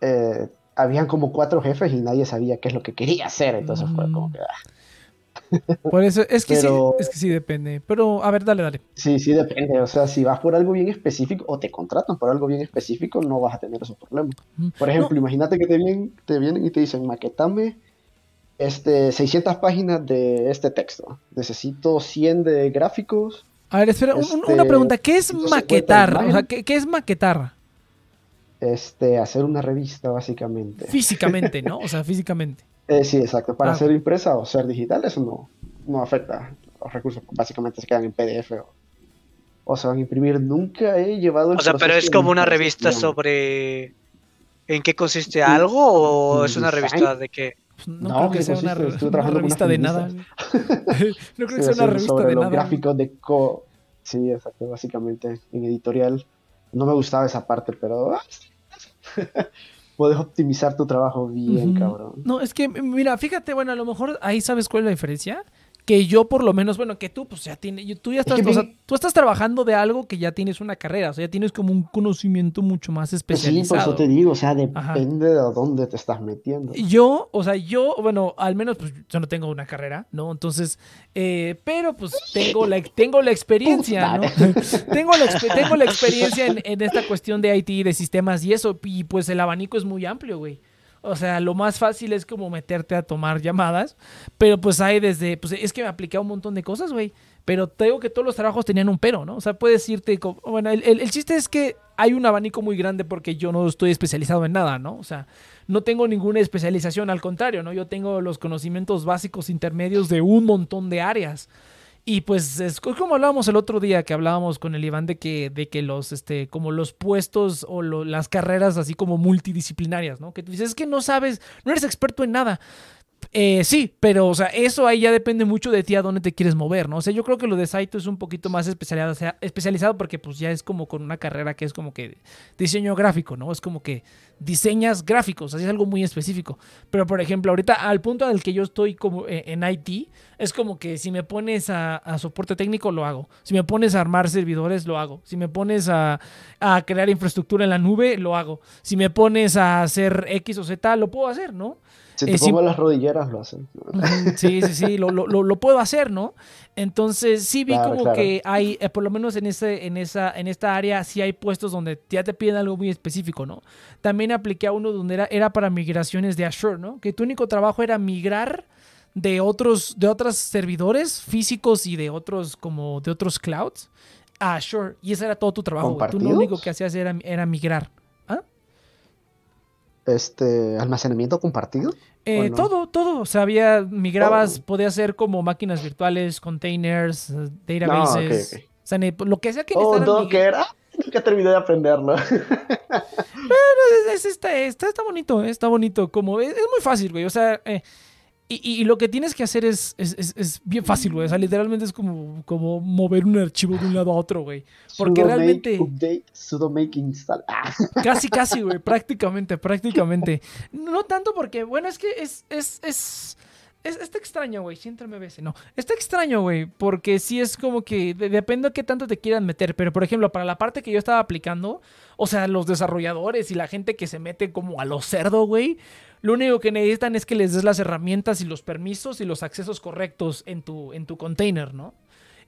eh, habían como cuatro jefes y nadie sabía qué es lo que quería hacer. Entonces fue como que, ah, Por eso, es que Pero- sí, es que sí depende. Pero, a ver, dale, dale. Sí, sí, depende. O sea, si vas por algo bien específico o te contratan por algo bien específico, no vas a tener esos problemas. Por ejemplo, imagínate que te vienen, te vienen y te dicen, maquetame este, 600 páginas de este texto. Necesito 100 de gráficos. A ver, espera, un- un- Este, una pregunta. ¿Qué es 150 maquetar? O sea. ¿qué, qué es maquetar? Este, hacer una revista, básicamente. Físicamente, ¿no? O sea, [laughs] físicamente. Eh, sí, exacto. Para Ah, ser impresa o ser digital, eso no, no afecta. Los recursos básicamente se quedan en PDF o, o se van a imprimir. Nunca he llevado el O sea, pero es como una revista sobre en qué consiste algo o es una revista de qué. Pues no, No, creo que ¿qué sea una, re- una revista de nada. [laughs] no creo que sea una revista sobre de los nada. gráficos de co sí exacto básicamente en editorial no me gustaba esa parte pero ah, [laughs] puedes optimizar tu trabajo bien cabrón No, es que, mira, fíjate, bueno, a lo mejor ahí sabes cuál es la diferencia. Que yo, por lo menos, bueno, que tú, pues ya tienes, tú ya estás, que o sea, tú estás trabajando de algo que ya tienes una carrera, o sea, ya tienes como un conocimiento mucho más Pues sí por especializado. eso te digo o sea Ajá. depende de dónde te estás metiendo Yo, o sea, yo, bueno, al menos pues yo no tengo una carrera, ¿no? Entonces, eh, pero pues tengo la, tengo la experiencia, ¿no? [laughs] tengo, la, tengo la experiencia en, en esta cuestión de IT, de sistemas y eso, y pues el abanico es muy amplio, güey. O sea, lo más fácil es como meterte a tomar llamadas, pero pues hay desde, pues es que me apliqué a un montón de cosas, güey. Pero te digo que todos los trabajos tenían un pero, ¿no? O sea, puedes irte, bueno, el, el- el chiste es que hay un abanico muy grande porque yo no estoy especializado en nada, ¿no? O sea, no tengo ninguna especialización, al contrario, ¿no? Yo tengo los conocimientos básicos intermedios de un montón de áreas. Y pues es co- como hablábamos el otro día que hablábamos con el Iván de que, de que los, este, como los puestos o las carreras así como multidisciplinarias, ¿no? Que tú dices, es que no sabes, no eres experto en nada. Eh, sí, pero o sea, eso ahí ya depende mucho de ti a dónde te quieres mover, ¿no? O sea, yo creo que lo de Saito es un poquito más especializado, especializado porque pues ya es como con una carrera que es como que diseño gráfico, ¿no? Es como que diseñas gráficos, así es algo muy específico. Pero por ejemplo, ahorita al punto al que yo estoy como eh, en IT, es como que si me pones a, soporte técnico, lo hago. Si me pones a armar servidores, lo hago. Si me pones a crear infraestructura en la nube, lo hago. Si me pones a hacer X o Z, lo puedo hacer, ¿no? Si te eh, las rodilleras lo hacen Sí, sí, sí, lo, lo, lo, puedo hacer, ¿no? Entonces sí vi Claro, como claro. que hay, eh, por lo menos en, ese, en, esa, en esta área, sí hay puestos donde ya te piden algo muy específico, ¿no? También apliqué a uno donde era, era para migraciones de Azure, ¿no? Que tu único trabajo era migrar de otros, de otros servidores físicos y de otros, como de otros clouds a Azure. Y ese era todo tu trabajo. Tú lo único que hacías era, era migrar. Este almacenamiento compartido Eh, ¿O no? Todo, todo. O sea, había, migrabas, Oh. podía ser como máquinas virtuales, containers, eh, no databases. ok, ok. O sea, lo que sea que oh Docker ah, nunca terminé de aprenderlo [laughs] es- es- está, está, está bonito, está bonito. Como, es, es muy fácil, güey. O sea, eh, y, y- lo que tienes que hacer es, es, es- es bien fácil, güey. O sea, literalmente es como, como mover un archivo de un lado a otro, güey. Porque sudo realmente- make update sudo make install ah, Casi, casi, güey, [laughs] prácticamente, prácticamente. No tanto porque, bueno, es que es, es, es, es- está extraño, güey, si entra MBS, no. Está extraño, güey, porque sí es como que de- depende de qué tanto te quieran meter, pero por ejemplo, para la parte que yo estaba aplicando, o sea, los desarrolladores y la gente que se mete como a lo cerdo, güey, lo único que necesitan es que les des las herramientas y los permisos y los accesos correctos en tu, en tu container, ¿no?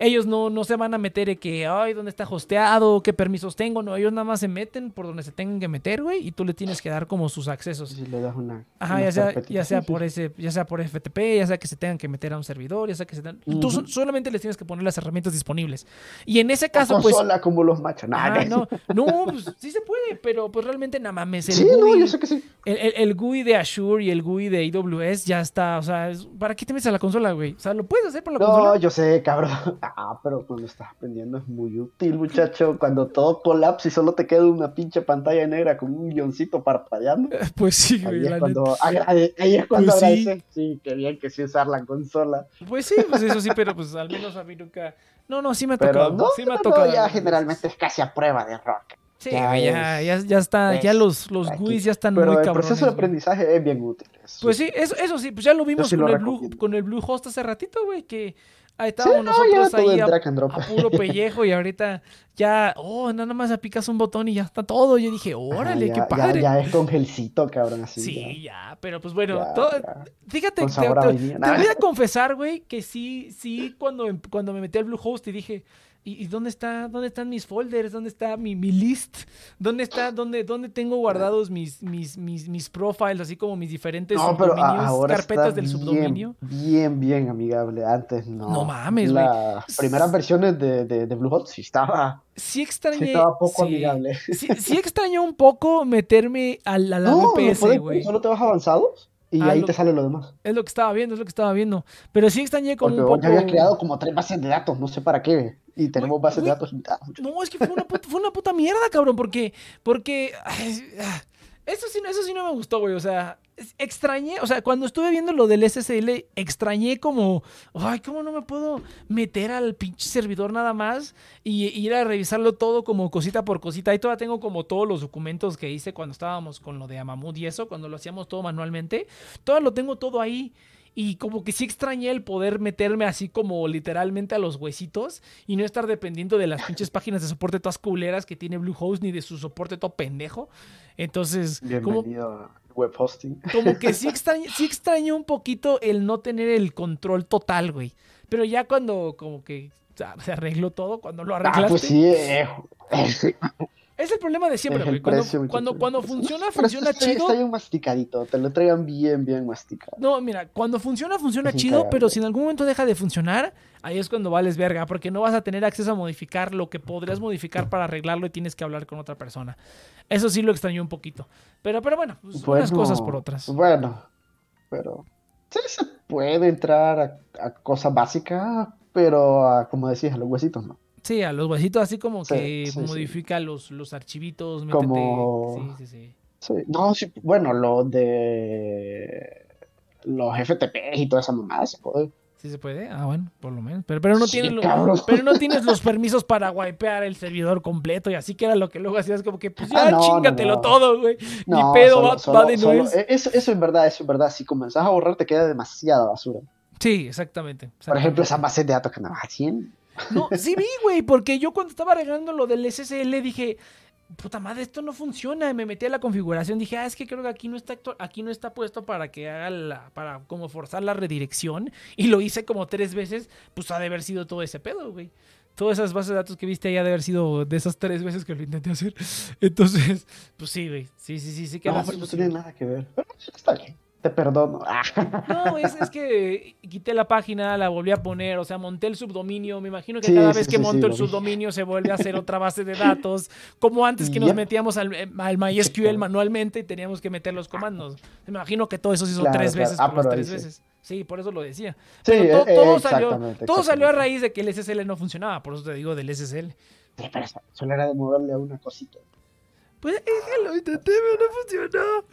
Ellos no, no se van a meter en que, ay, ¿dónde está hosteado? ¿Qué permisos tengo? No, ellos nada más se meten por donde se tengan que meter, güey, y tú le tienes que dar como sus accesos. Si le das una. Ajá, una ya sea, ya sea por ese, ya sea por FTP, ya sea que se tengan que meter a un servidor, ya sea que se tengan... y Tú so- solamente les tienes que poner las herramientas disponibles. Y en ese caso, pues... consola como los machos. Ajá, no, no, pues sí se puede, pero pues realmente nada mames. El Sí, no, GUI, yo sé que sí. el, el- el GUI de Azure y el GUI de AWS ya está, o sea, ¿para qué te metes a la consola, güey? O sea, lo puedes hacer por la No, consola. yo sé, cabrón. Ah, pero cuando estás aprendiendo es muy útil, muchacho. Cuando todo colapsa y solo te queda una pinche pantalla negra con un guioncito parpadeando. Pues sí, güey, Ahí es cuando, agrade- ahí es cuando Pues sí. agradeces. Sí, qué bien que sí usar la consola. Pues sí, pues eso sí, pero pues al menos a mí nunca... No, no, sí me ha tocado. no, sí me ha no, tocado. ya generalmente es casi a prueba de rock. Sí, ya ya, ya, ya está, ya es los, los. GUIs ya están Pero muy el cabrones. proceso de aprendizaje es bien útil. es- Pues sí, eso, eso sí, pues ya lo vimos sí con, lo el Blue, con el Bluehost hace ratito, güey, que ahí Sí, estábamos ya nosotros ahí a, puro pellejo y ahorita ya, oh, nada más apicas un botón y ya está todo. Yo dije, Ajá, órale, ya, qué ya- padre. Ya, es con gelcito, cabrón, así. sí, ya, pero pues bueno, ya, todo- ya. fíjate, te, te- te voy a confesar, güey, que sí, sí, cuando, em- cuando me metí al Bluehost y dije, ¿y, y dónde está, dónde están mis folders? ¿Dónde está mi, mi list? ¿Dónde está, dónde, dónde tengo guardados mis, mis, mis, mis profiles, así como mis diferentes No, pero ahora carpetas está del bien, subdominio? Bien, bien amigable. Antes no. No mames, güey. Las primeras versiones de, de, de Bluehost sí estaba, Sí sí extrañé. estaba poco sí. amigable. Sí, sí extrañó un poco meterme a la, a la no, VPS, güey. solo te vas avanzados y Ah, ahí te sale lo demás. Es lo que estaba viendo, es lo que estaba viendo. Pero sí extrañé como Porque un poco... ya habías creado como tres bases de datos, no sé para qué. Y tenemos bases de datos. No, es que fue una puta, fue una puta mierda, cabrón, porque, porque, ay, ah, eso sí, no- eso sí no me gustó, güey, o sea, extrañé, o sea, cuando estuve viendo lo del SSL, extrañé como, ay, ¿cómo no me puedo meter al pinche servidor nada más y, ir a revisarlo todo como cosita por cosita? Ahí todavía tengo como todos los documentos que hice cuando estábamos con lo de Amamud y eso, cuando lo hacíamos todo manualmente, todo lo tengo todo ahí. Y como que sí extrañé el poder meterme así como literalmente a los huesitos y no estar dependiendo de las [laughs] pinches páginas de soporte todas culeras que tiene Bluehost ni de su soporte todo pendejo. Entonces, como, Bienvenido a web hosting. como que sí [laughs] extrañé, sí extrañé un poquito el no tener el control total, güey. Pero ya cuando como que o sea, se arregló todo, cuando lo Ah, arreglaste. pues sí, eh, eh, Es el problema de siempre, güey. Cuando, precio, cuando, funciona, funciona está, chido. Está bien masticadito, te lo traigan bien, bien masticado. No, mira, cuando funciona, funciona Es chido, pero si en algún momento deja de funcionar, ahí es cuando vales verga, porque no vas a tener acceso a modificar lo que podrías modificar para arreglarlo y tienes que hablar con otra persona. Eso sí lo extrañó un poquito. Pero, pero bueno, pues, unas cosas por otras. Bueno, pero sí se puede entrar a, a cosas básicas, pero a, como decías, a los huesitos no. Sí, a los huesitos así como Sí, que sí, sí. modifica Los, los archivitos, métete. Como- Sí, sí, sí. No, sí, bueno, lo de los FTP y toda esa mamada se puede. ¿Sí se puede? Ah, bueno, por lo menos. Pero, pero no tienes lo- cabrón. pero no tienes los permisos para wipear el servidor completo y así que era lo que luego hacías como que pues ya Ah, no, chingatelo no. todo, güey. No, Ni pedo, solo- va, solo- va de nuez. eh, eso, eso en verdad, eso en verdad, si comenzás a borrar te queda demasiada basura. Sí, exactamente. Por ejemplo, esas bases de datos que andabas haciendo. No, sí vi, güey, porque yo cuando estaba arreglando lo del SSL dije, puta madre, esto no funciona. Y me metí a la configuración, dije, ah, es que creo que aquí no está aquí no está puesto para que haga la, para como forzar la redirección. Y lo hice como tres veces, pues ha de haber sido todo ese pedo, güey. Todas esas bases de datos que viste ahí ha de haber sido de esas tres veces que lo intenté hacer. [laughs] Entonces, pues sí, güey. Sí, sí, sí, sí que No, habrá pero no tiene nada que ver. Pero está bien, te perdono. No, es, es que quité la página, la volví a poner, o sea, monté el subdominio. Me imagino que Sí, cada sí, vez que sí, monto el subdominio se vuelve a hacer otra base de datos, como antes que nos Yep. metíamos al, al MySQL manualmente y teníamos que meter los comandos. Me imagino que todo eso se hizo Claro, tres claro. veces Ah, por las tres sí. veces. Sí, por eso lo decía. Sí, Pero to- eh, todo, salió, exactamente, todo salió a raíz de que el SSL no funcionaba, por eso te digo del SSL. Sí, pero solo era de moverle a una cosita. Pues es que lo intenté, pero no funcionó.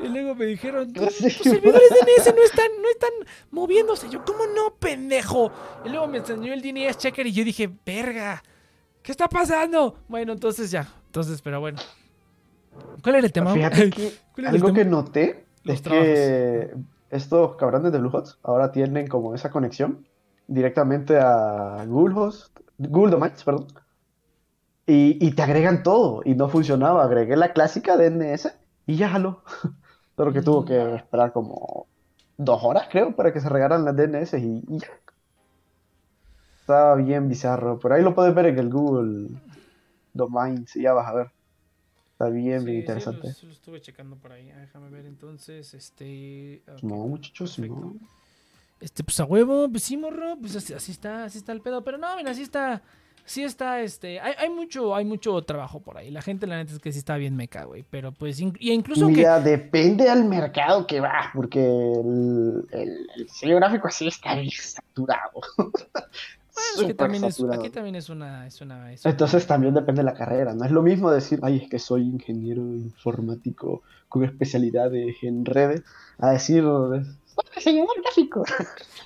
Y luego me dijeron, [laughs] tus servidores DNS no están, no están moviéndose. Yo, ¿cómo no, pendejo? Y luego me enseñó el DNS checker y yo dije, verga, ¿qué está pasando? Bueno, entonces ya. Entonces, pero bueno. ¿Cuál era el tema? Fíjate que ¿Cuál era el algo tema? que noté Los es que estos cabrones de Bluehost ahora tienen como esa conexión directamente a Google Host, Google Domains, perdón. Y, y te agregan todo y no funcionaba. Agregué la clásica DNS y ya jaló. [laughs] Solo que tuvo Mm. que esperar como dos horas, creo, para que se regaran las DNS y, y ya. Estaba bien bizarro. Por ahí lo puedes ver en el Google Domains y ya vas a ver. Está bien, bien Sí, interesante. sí lo estuve checando por ahí. Ah, Déjame ver entonces, este... No, muchachos, perfecto. no. Este, pues a huevo, pues sí, morro, pues así, así está, así está el pedo. Pero no, mira, así está, sí está, este, hay, hay mucho, hay mucho trabajo por ahí. La gente, la neta, es que sí está bien meca, güey. Pero pues, in- y incluso que... Mira, depende al mercado que va, porque el, el, el gráfico así está bien saturado. Bueno, [laughs] es que Súper también es, aquí también es una, es una, es una- Entonces también depende de la carrera. No es lo mismo decir, ay, es que soy ingeniero informático con especialidades en redes, a decir, [laughs] diseñador gráfico.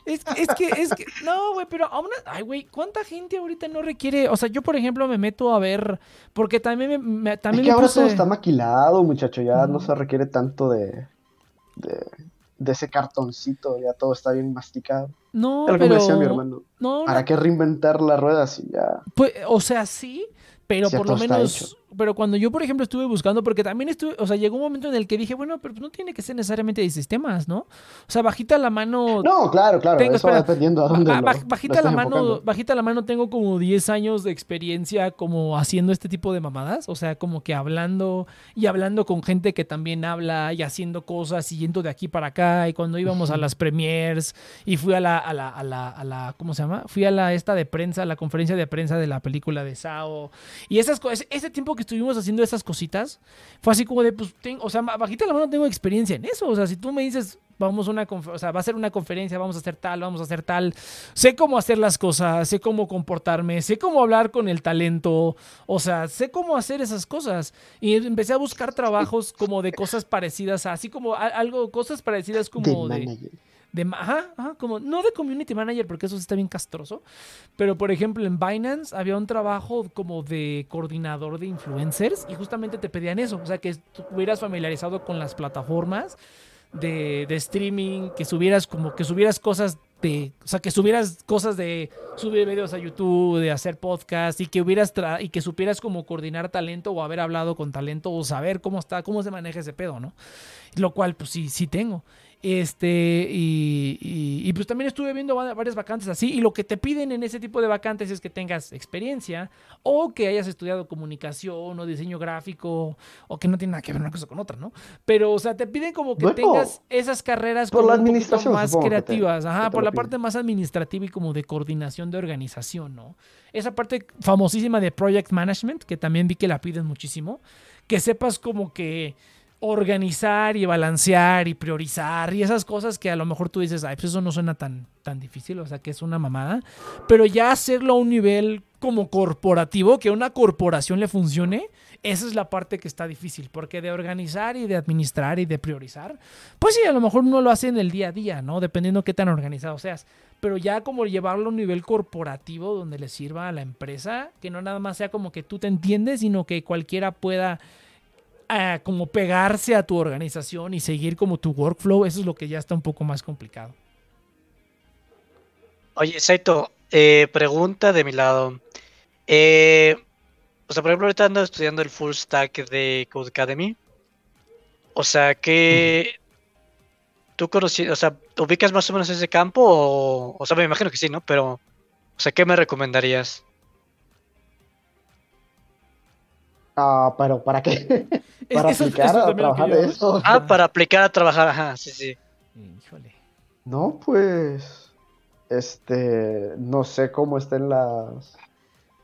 Es, es que, es que, no, güey, pero aún, ay, güey, ¿cuánta gente ahorita no requiere? O sea, yo, por ejemplo, me meto a ver, porque también me, me- Es también que me ahora puse- todo está maquilado, muchacho, ya no se requiere tanto de, de, de ese cartoncito, ya todo está bien masticado. no, Es lo que me pero, decía mi hermano. no, ¿Para no, qué reinventar la rueda si ya... pues, o sea, sí, pero por lo menos, pero cuando yo, por ejemplo, estuve buscando, porque también estuve, o sea, llegó un momento en el que dije, bueno, pero no tiene que ser necesariamente de sistemas, ¿no? O sea, bajita la mano, No, claro, claro, Tengo- eso va espera, dependiendo a dónde lo- lo bajita la mano, enfocando. bajita la mano tengo como 10 años de experiencia como haciendo este tipo de mamadas, o sea, como que hablando y hablando con gente que también habla y haciendo cosas y yendo de aquí para acá y cuando íbamos a las premiers y fui a la a la a la, a la ¿cómo se llama? Fui a la esta de prensa, la conferencia de prensa de la película de Sao y esas cosas, ese tiempo que estuvimos haciendo esas cositas fue así como de pues tengo, o sea, bajita la mano tengo experiencia en eso, o sea, si tú me dices vamos a una o sea, va a ser una conferencia, vamos a hacer tal, vamos a hacer tal. Sé cómo hacer las cosas, sé cómo comportarme, sé cómo hablar con el talento, o sea, sé cómo hacer esas cosas. Y empecé a buscar trabajos como de cosas parecidas, a- así como a- algo, cosas parecidas como De. De ajá, ajá, como no de community manager porque eso está bien castroso, pero por ejemplo en Binance había un trabajo como de coordinador de influencers y justamente te pedían eso, o sea, que estuvieras familiarizado con las plataformas de, de streaming, que subieras como que subieras cosas de, o sea, que subieras cosas de subir videos a YouTube, de hacer podcast y que hubieras tra- y que supieras como coordinar talento o haber hablado con talento o saber cómo está, cómo se maneja ese pedo, ¿no? Lo cual pues sí, sí tengo. Este, y, y- y, pues también estuve viendo va- varias vacantes así, y lo que te piden en ese tipo de vacantes es que tengas experiencia, o que hayas estudiado comunicación o diseño gráfico, o que no tiene nada que ver una cosa con otra, ¿no? Pero, o sea, te piden como que Bueno, tengas esas carreras por como la un administración, más que te- creativas, que ajá, te por la parte más administrativa y como de coordinación de organización, ¿no? Esa parte famosísima de project management, que también vi que la piden muchísimo, que sepas como que organizar y balancear y priorizar y esas cosas que a lo mejor tú dices, ay, pues eso no suena tan, tan difícil, o sea, que es una mamada, pero ya hacerlo a un nivel como corporativo, que a una corporación le funcione, esa es la parte que está difícil, porque de organizar y de administrar y de priorizar, pues sí, a lo mejor uno lo hace en el día a día, ¿no? Dependiendo qué tan organizado seas, pero ya como llevarlo a un nivel corporativo donde le sirva a la empresa, que no nada más sea como que tú te entiendes, sino que cualquiera pueda a como pegarse a tu organización y seguir como tu workflow, eso es lo que ya está un poco más complicado. Oye, Saito, eh, pregunta de mi lado. Eh, o sea, por ejemplo, ahorita ando estudiando el full stack de Code Academy. O sea, que tú conocí, o sea, ubicas más o menos ese campo o, o sea, me imagino que sí, ¿no? Pero, o sea, ¿qué me recomendarías? Ah, pero ¿para qué? [laughs] Para eso- aplicar eso a trabajar de eso. Ah, para aplicar a trabajar, ajá, sí, sí. Híjole. No, pues, este, no sé cómo estén las,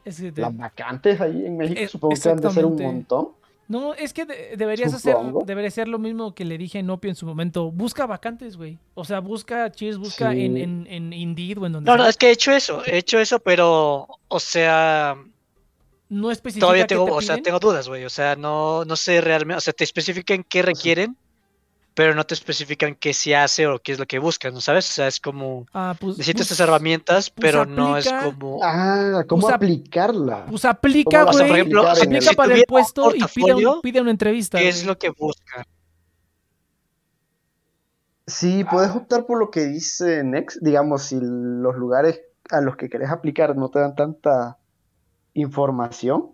Es que te- las vacantes ahí en México. Supongo que han de ser un montón. No, es que de- deberías hacer, debería ser lo mismo que le dije a Nopio en su momento. Busca vacantes, güey. O sea, busca, Cheers, busca Sí. en, en, en Indeed o en donde No, no, es que he hecho eso, he hecho eso, pero, o sea, No especifica todavía qué tengo, te o sea, tengo dudas, güey. O sea, no, no sé realmente, o sea, te especifican qué requieren, pero no te especifican qué se hace o qué es lo que buscan, ¿no sabes? O sea, es como, Ah, pues, necesitas pues- estas herramientas, pues pero no es aplica- como... Ah, ¿cómo Pues, ap- aplicarla? Pues aplica, ¿Cómo o sea, por güey. ejemplo, aplica si para el puesto y pide, un- pide una entrevista. ¿Qué es güey. lo que buscan? Sí, puedes optar por lo que dice Next. Digamos, si los lugares a los que querés aplicar no te dan tanta información,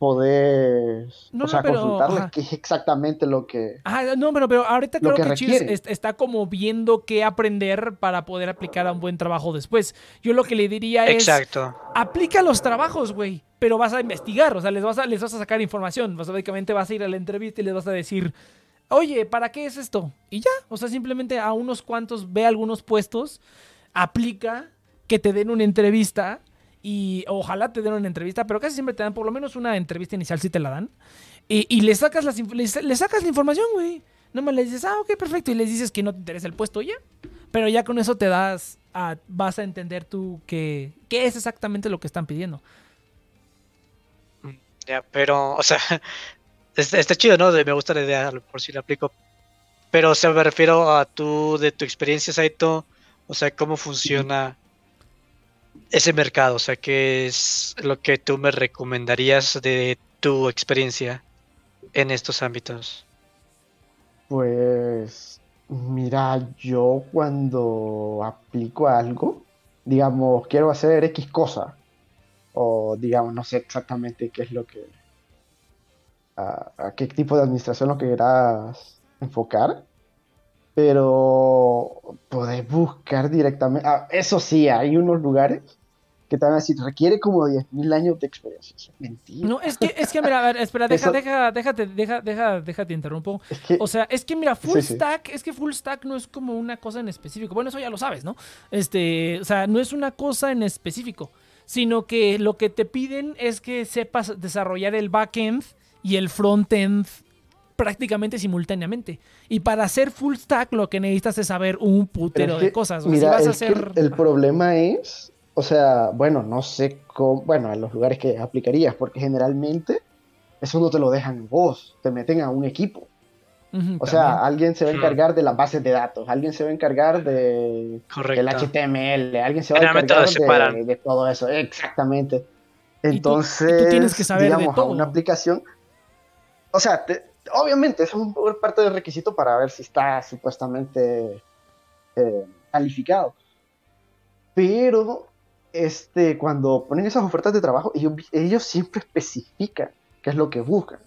podés, No, o no, sea, pero, consultarles ajá. qué es exactamente lo que... Ah, no, pero, pero ahorita Lo creo que que, está como viendo qué aprender para poder aplicar a un buen trabajo después. Yo lo que le diría es, Exacto. aplica los trabajos, güey, pero vas a investigar, o sea, les vas a, les vas a sacar información. Básicamente vas a ir a la entrevista y les vas a decir, oye, ¿para qué es esto? Y ya, o sea, simplemente a unos cuantos, ve algunos puestos, aplica, que te den una entrevista y ojalá te den una entrevista, pero casi siempre te dan por lo menos una entrevista inicial si te la dan. Y, y le, sacas las, le, sa- le sacas la información, güey. No me le dices, ah, ok, perfecto. Y les dices que no te interesa el puesto ya. Pero ya con eso te das, a- vas a entender tú que, qué es exactamente lo que están pidiendo. Ya, pero, o sea, [laughs] está, está chido, ¿no? De- me gusta la idea, por si la aplico. Pero, o sea, me refiero a tú, de tu experiencia, Saito, o sea, cómo funciona ese mercado, o sea, qué es lo que tú me recomendarías de tu experiencia en estos ámbitos. Pues, mira, yo cuando aplico algo, digamos, quiero hacer X cosa, o digamos, no sé exactamente qué es lo que, a, qué tipo de administración lo querás enfocar, pero podés buscar directamente, ah, eso sí, hay unos lugares que te van a decir, requiere como 10.000 años de experiencia, eso es mentira, No, es que, es que mira, a ver, espera, deja, Eso- deja, déjate, deja, deja, déjate interrumpo. es que, O sea, es que mira, full Sí, sí. stack, es que full stack no es como una cosa en específico. Bueno, eso ya lo sabes, ¿no? Este, o sea, no es una cosa en específico, sino que lo que te piden es que sepas desarrollar el backend y el frontend prácticamente simultáneamente. Y para hacer full stack lo que necesitas es saber un putero es de cosas. O sea, mira, si vas a hacer el problema es, o sea, bueno, no sé cómo, bueno, en los lugares que aplicarías, porque generalmente eso no te lo dejan vos, te meten a un equipo. O sea, también. alguien se va a encargar de las bases de datos, alguien se va a encargar de, Correcto. del HTML, alguien se va a encargar de, todo eso, exactamente. Y tú- y tú Entonces, tienes que saber de digamos, a todo. una aplicación, o sea, te- obviamente es un parte del requisito para ver si está supuestamente eh, calificado. Pero este, cuando ponen esas ofertas de trabajo, ellos, ellos siempre especifican qué es lo que buscan.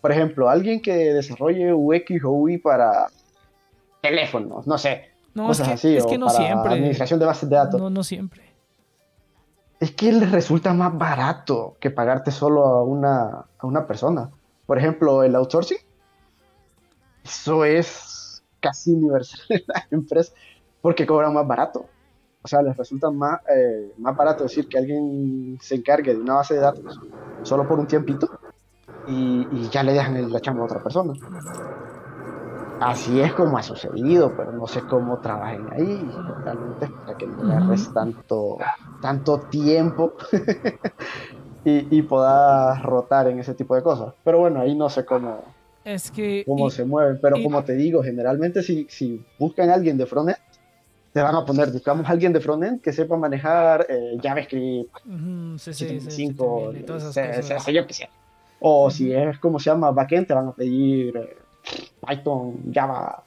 Por ejemplo, alguien que desarrolle UX o UI para teléfonos, no sé, no, es cosas que, así, es o que no para siempre. administración de bases de datos. No, no siempre. Es que les resulta más barato que pagarte solo a una, a una persona. Por ejemplo, el outsourcing. Eso es casi universal [laughs] en las empresas porque cobran más barato. O sea, les resulta más, eh, más barato decir que alguien se encargue de una base de datos solo por un tiempito y, y ya le dejan la chamba a otra persona. Así es como ha sucedido, pero no sé cómo trabajen ahí realmente para que no le agarres tanto, tanto tiempo [laughs] y, y puedas rotar en ese tipo de cosas. Pero bueno, ahí no sé cómo, Es que. cómo y- se mueven. Pero y- como te digo, generalmente si, si buscan a alguien de frontend, te van a poner, buscamos a alguien de frontend que sepa manejar eh, JavaScript, sí, sí, 75, HTML y todas esas se- cosas. se- se- yo qué sé. O si es como se llama backend, te van a pedir eh, Python, Java,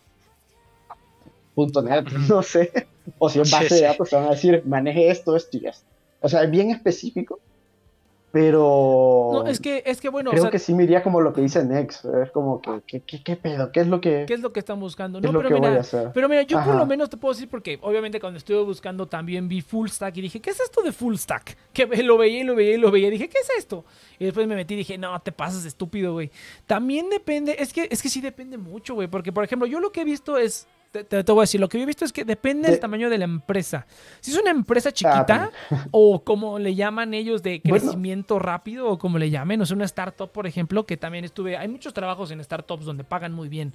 .NET, [laughs] no sé. O si es base de datos, te van a decir maneje esto, esto y esto. O sea, es bien específico, pero No, es que, es que bueno, o creo sea, que sí me iría como lo que dice Nex. Es como que, ¿qué, qué, qué pedo? ¿Qué es lo que, ¿qué es lo que están buscando? No, lo pero que voy a mira, hacer? pero mira, yo por lo menos te puedo decir porque obviamente cuando estuve buscando también vi full stack y dije, ¿qué es esto de full stack? [laughs] Que lo veía y lo veía y lo veía y dije, ¿qué es esto? Y después me metí y dije, no, te pasas estúpido, güey. También depende, es que, es que sí depende mucho, güey, porque por ejemplo, yo lo que he visto es, te, te- te voy a decir, lo que yo he visto es que depende del De- tamaño de la empresa. Si es una empresa Ah, chiquita, [laughs] o como le llaman ellos de Bueno. crecimiento rápido o como le llamen, o sea, una startup, por ejemplo, que también estuve, hay muchos trabajos en startups donde pagan muy bien,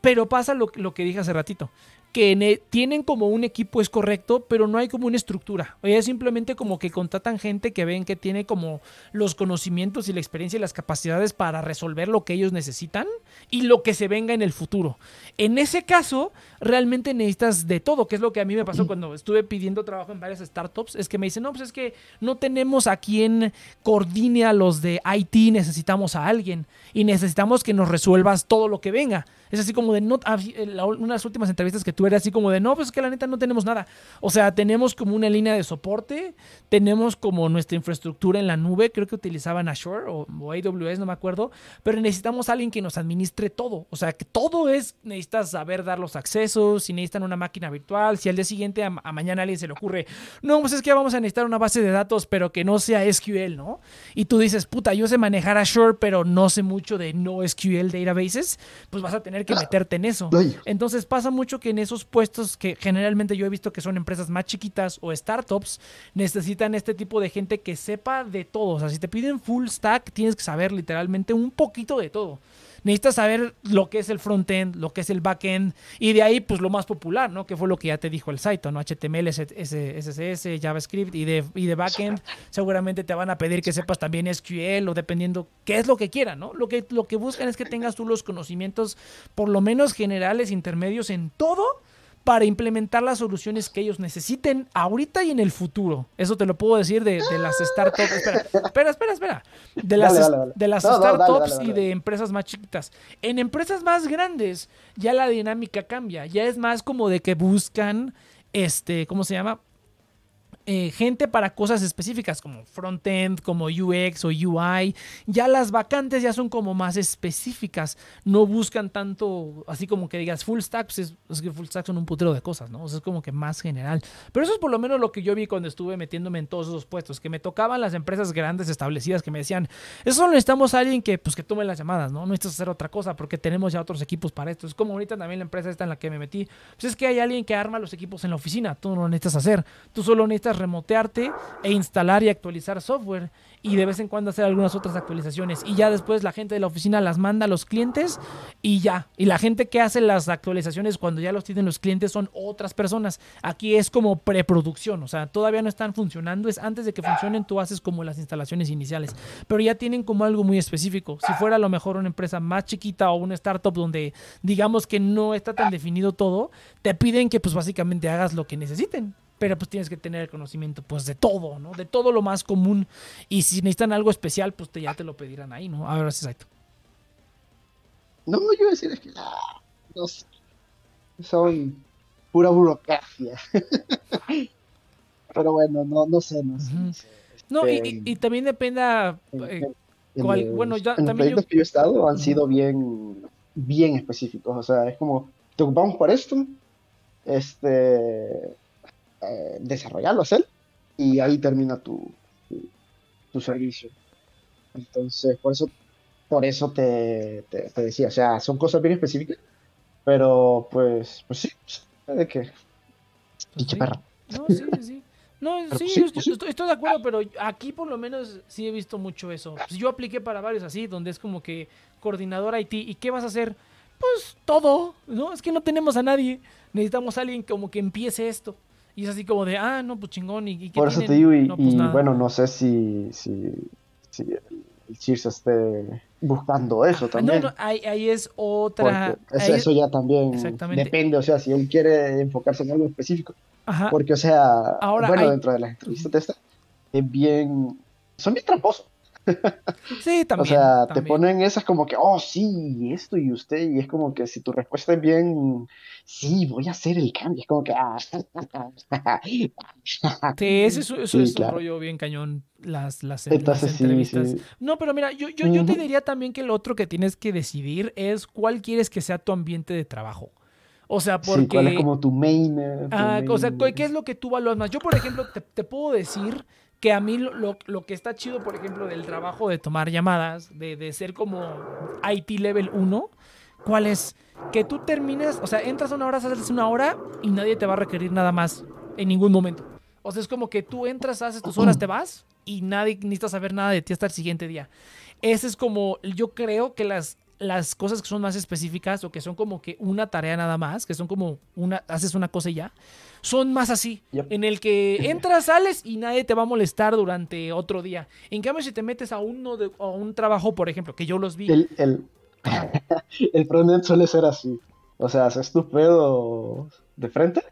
pero pasa lo, lo que dije hace ratito, que ne- tienen como un equipo es correcto, pero no hay como una estructura, o sea, es simplemente como que contratan gente que ven que tiene como los conocimientos y la experiencia y las capacidades para resolver lo que ellos necesitan y lo que se venga en el futuro. En ese caso, realmente necesitas de todo, que es lo que a mí me pasó cuando estuve pidiendo trabajo en varias startups, es que me dicen, no, pues es que no tenemos a quien coordine a los de IT, necesitamos a alguien y necesitamos que nos resuelvas todo lo que venga. Es así como de, no, ah, las últimas entrevistas que tuve tú eres así como de, no, pues es que la neta no tenemos nada. O sea, tenemos como una línea de soporte, tenemos como nuestra infraestructura en la nube, creo que utilizaban Azure o, o AWS, no me acuerdo, pero necesitamos a alguien que nos administre todo. O sea, que todo es, necesitas saber dar los accesos, si necesitan una máquina virtual, si al día siguiente a, a mañana a alguien se le ocurre, no, pues es que vamos a necesitar una base de datos, pero que no sea SQL, ¿no? Y tú dices, puta, yo sé manejar Azure, pero no sé mucho de no SQL databases, pues vas a tener que meterte en eso. Entonces pasa mucho que en esos puestos que generalmente yo he visto que son empresas más chiquitas o startups, necesitan este tipo de gente que sepa de todo. O sea, si te piden full stack, tienes que saber literalmente un poquito de todo. Necesitas saber lo que es el frontend, lo que es el backend, y de ahí, pues lo más popular, ¿no? Que fue lo que ya te dijo el site, ¿no? HTML, CSS, JavaScript y de, y de backend, seguramente te van a pedir que sepas también SQL o dependiendo qué es lo que quieran, ¿no? Lo que, lo que buscan es que tengas tú los conocimientos, por lo menos generales, intermedios en todo, para implementar las soluciones que ellos necesiten ahorita y en el futuro. Eso te lo puedo decir de, de las startups. Espera, espera, espera, espera. De las, Dale, dale, dale. de las No, startups y de empresas más chiquitas. En empresas más grandes ya la dinámica cambia. Ya es más como de que buscan, este, ¿cómo se llama? Eh, gente para cosas específicas como frontend, como UX o UI. Ya las vacantes ya son como más específicas. No buscan tanto, así como que digas full stack, pues es, que full stack son un putero de cosas, ¿no? O es como que más general. Pero eso es por lo menos lo que yo vi cuando estuve metiéndome en todos esos puestos, que me tocaban las empresas grandes establecidas que me decían, eso solo necesitamos a alguien que, pues, que tome las llamadas, ¿no? No necesitas hacer otra cosa porque tenemos ya otros equipos para esto. Es como ahorita también la empresa esta en la que me metí. Pues es que hay alguien que arma los equipos en la oficina. Tú no lo necesitas hacer. Tú solo necesitas remotearte e instalar y actualizar software y de vez en cuando hacer algunas otras actualizaciones. Y ya después la gente de la oficina las manda a los clientes y ya. Y la gente que hace las actualizaciones cuando ya los tienen los clientes son otras personas. Aquí es como preproducción, o sea, todavía no están funcionando. Es antes de que funcionen, tú haces como las instalaciones iniciales. Pero ya tienen como algo muy específico. Si fuera a lo mejor una empresa más chiquita o una startup donde digamos que no está tan definido todo, te piden que pues básicamente hagas lo que necesiten pero pues tienes que tener el conocimiento pues de todo, ¿no? De todo lo más común. Y si necesitan algo especial, pues te, ya te lo pedirán ahí, ¿no? A ver si exacto. No, yo iba a decir es que ah, no sé. Son pura burocracia. [laughs] Pero bueno, no, no sé, no sé. No. No, Este, y- y también depende a, eh, los- bueno, ya los también yo- proyectos que yo he estado han sido bien, bien específicos. O sea, es como, te ocupamos por esto, este, eh, desarrollarlo, hacer, y ahí termina tu, tu, tu servicio. Entonces, por eso, por eso te, te, te decía, o sea, son cosas bien específicas, pero pues, pues sí, de que, pues, dicha perra. No, [laughs] sí, sí. No, sí, pues sí, yo pues estoy, estoy de acuerdo, pero aquí por lo menos sí he visto mucho eso. Pues yo apliqué para varios así, donde es como que coordinador IT. ¿Y qué vas a hacer? Pues todo, ¿no? Es que no tenemos a nadie. Necesitamos a alguien como que empiece esto. Y es así como de, ah, no, pues chingón. ¿Y, Por eso te digo, y, No, pues y bueno, no sé si, si, si el, Cheers esté buscando eso también. No, no, ahí, ahí es otra. Eso, ahí- eso ya también depende, o sea, si él quiere enfocarse en algo específico. Ajá, Porque, o sea, Ahora bueno, hay- dentro de las entrevistas de esta, es bien. Son bien tramposos. Sí, [laughs] también. o sea, te ponen esas como que, oh, sí, esto y usted, y es como que si tu respuesta es bien, sí, voy a hacer el cambio, es como que, ah, Sí, [laughs] ese es, eso Sí, es claro. un rollo bien cañón, las, las, Entonces, las sí, entrevistas. sí. No, pero mira, yo, yo, yo te diría también que lo otro que tienes que decidir es cuál quieres que sea tu ambiente de trabajo. O sea, porque... ¿cuál es como tu main? eh, tu Ah, o sea, ¿qué es lo que tú valoras más? Yo, por ejemplo, te, te puedo decir que a mí lo, que está chido, por ejemplo, del trabajo de tomar llamadas, de, ser como IT level 1, ¿cuál es? Que tú termines, o sea, entras una hora, sales una hora y nadie te va a requerir nada más en ningún momento. O sea, es como que tú entras, haces tus horas, te vas y nadie necesita saber nada de ti hasta el siguiente día. Ese es como, yo creo que las, las cosas que son más específicas o que son como que una tarea nada más, que son como una, haces una cosa y ya, son más así, Yep. en el que [laughs] entras, sales y nadie te va a molestar durante otro día. En cambio, si te metes a uno de, a un trabajo, por ejemplo, que yo los vi, El, el, [laughs] el frontend suele ser así. O sea, haces tus pedos de frente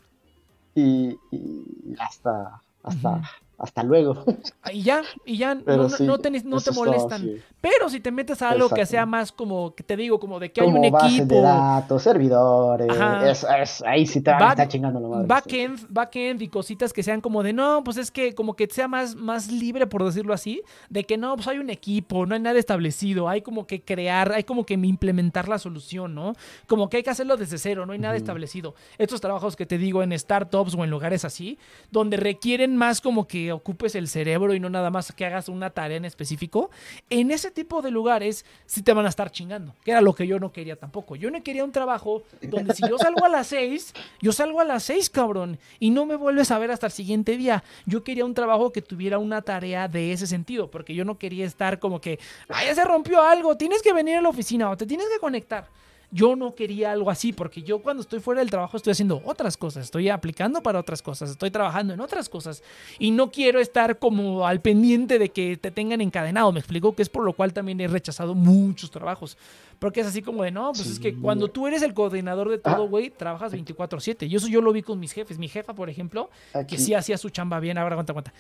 y, y hasta, hasta. Hasta luego. Y ya, y ya Pero no, sí, no te, no te eso es todo, molestan. sí. Pero si te metes a algo que sea más como, que te digo, como de que hay un base equipo, de datos, servidores, Ajá. es- es- ahí sí te van a Back- estar chingando la madre. backend, backend y cositas que sean como de no, pues es que como que sea más, más libre, por decirlo así, de que no, pues hay un equipo, no hay nada establecido, hay como que crear, hay como que implementar la solución, ¿no? Como que hay que hacerlo desde cero, no hay nada establecido. Estos trabajos que te digo en startups o en lugares así, donde requieren más como que ocupes el cerebro y no nada más que hagas una tarea en específico, en ese tipo de lugares sí te van a estar chingando, que era lo que yo no quería tampoco. Yo no quería un trabajo donde si yo salgo a las 6, yo salgo a las 6, cabrón, y no me vuelves a ver hasta el siguiente día. Yo quería un trabajo que tuviera una tarea de ese sentido, porque yo no quería estar como que, ah, ya se rompió algo, tienes que venir a la oficina o te tienes que conectar. Yo no quería algo así, porque yo cuando estoy fuera del trabajo estoy haciendo otras cosas, estoy aplicando para otras cosas, estoy trabajando en otras cosas y no quiero estar como al pendiente de que te tengan encadenado. Me explico que es por lo cual también he rechazado muchos trabajos, porque es así como de, no, pues es que cuando tú eres el coordinador de todo, Ah. güey, trabajas 24/7. Y eso yo lo vi con mis jefes. Mi jefa, por ejemplo, que sí hacía su chamba bien, ahora aguanta, aguanta.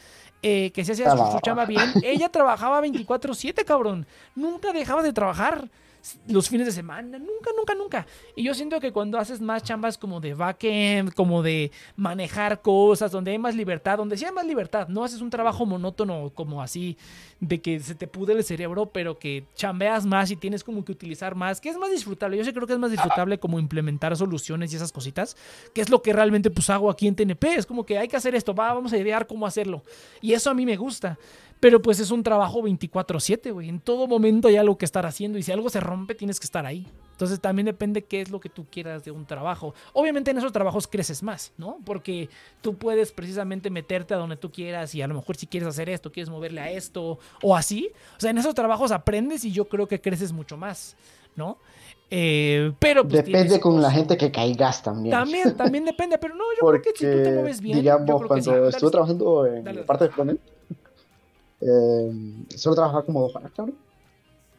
Eh, que sí hacía su, su chamba bien. Ella trabajaba 24/7, cabrón. Nunca dejaba de trabajar los fines de semana, nunca, nunca, nunca. Y yo siento que cuando haces más chambas como de backend, como de manejar cosas, donde hay más libertad, donde sí hay más libertad, no haces un trabajo monótono como así, de que se te pude el cerebro, pero que chambeas más y tienes como que utilizar más, que es más disfrutable. Yo sí creo que es más disfrutable como implementar soluciones y esas cositas, que es lo que realmente pues hago aquí en TNP. Es como que hay que hacer esto, va, vamos a idear cómo hacerlo. Y eso a mí me gusta. Pero pues es un trabajo 24/7, güey. En todo momento hay algo que estar haciendo y si algo se rompe tienes que estar ahí. Entonces también depende qué es lo que tú quieras de un trabajo. Obviamente en esos trabajos creces más, ¿no? Porque tú puedes precisamente meterte a donde tú quieras y a lo mejor si quieres hacer esto, quieres moverle a esto o así. O sea, en esos trabajos aprendes y yo creo que creces mucho más, ¿no? Eh, pero pues Depende con la gente que caigas también. También, también depende, pero no, yo Porque, creo que si tú te mueves bien. yo digamos, que cuando sí. Estuve trabajando en Dale, parte de frontend, eh, solo trabajaba como dos horas, cabrón.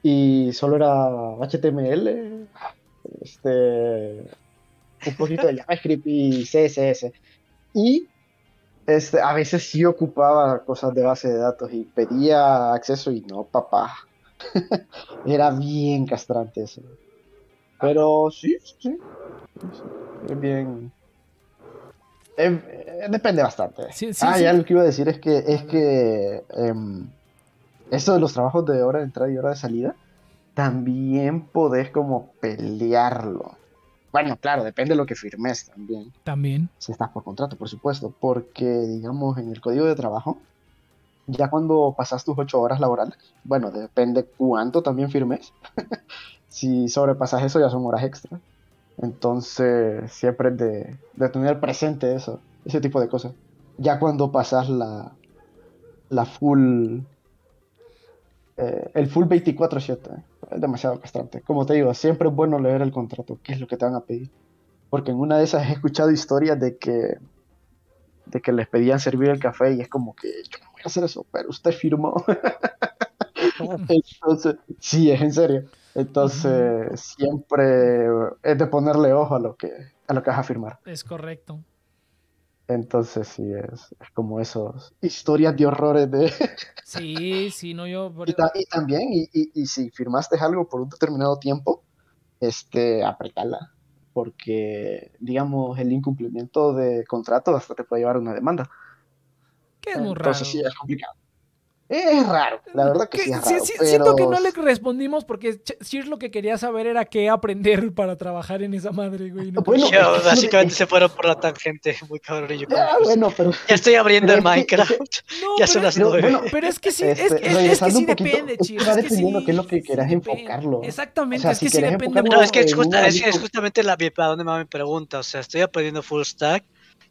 Y solo era HTML, este, un poquito de [laughs] JavaScript y CSS. Y este, a veces sí ocupaba cosas de base de datos y pedía acceso y no, papá. [laughs] Era bien castrante eso. Pero sí, sí, sí. Es bien. Em, eh, depende bastante. Sí, sí, ah, sí. ya lo que iba a decir es que es que em, esto de los trabajos de hora de entrada y hora de salida, también podés como pelearlo. Bueno, claro, depende de lo que firmes también También. si estás por contrato, por supuesto, porque digamos en el código de trabajo, ya cuando pasas tus ocho horas laborales, bueno, depende cuánto también firmes, [laughs] si sobrepasas eso ya son horas extra, entonces siempre es de, de tener presente eso, ese tipo de cosas. Ya cuando pasas la, la full, eh, el full 24/7, es demasiado castrante. Como te digo, siempre es bueno leer el contrato, qué es lo que te van a pedir. Porque en una de esas he escuchado historias de que, de que les pedían servir el café y es como que yo no voy a hacer eso, pero usted firmó. [laughs] Entonces, sí, es en serio. Entonces, siempre es de ponerle ojo a lo que, a lo que vas a firmar. Es correcto. Entonces, sí, es, es como esos historias de horrores de... [laughs] Sí, sí, no, yo. Y, ta- y también, y, y- y si firmaste algo por un determinado tiempo, este, apretala. Porque, digamos, el incumplimiento de contrato hasta te puede llevar a una demanda. Que es muy raro. Entonces, sí, es complicado. Es raro, la verdad que Que- sí es sí, raro. Siento que no le respondimos porque Shir lo que quería saber era qué aprender para trabajar en esa madre, güey. no Bueno, Yo, es básicamente se fueron por la tangente, muy cabrón. y yo como, Ya, pues, bueno, pero... ya estoy abriendo el es Minecraft. [laughs] No, ya son es- las nueve. bueno, Pero es que sí, es, Este, que- es- es que sí poquito, depende, es que Chir. va es que dependiendo qué es lo que quieras enfocarlo. Exactamente, O sea, es que sí depende No, es que es, justa- es, es justamente la, para dónde va mi pregunta. O sea, estoy aprendiendo full stack.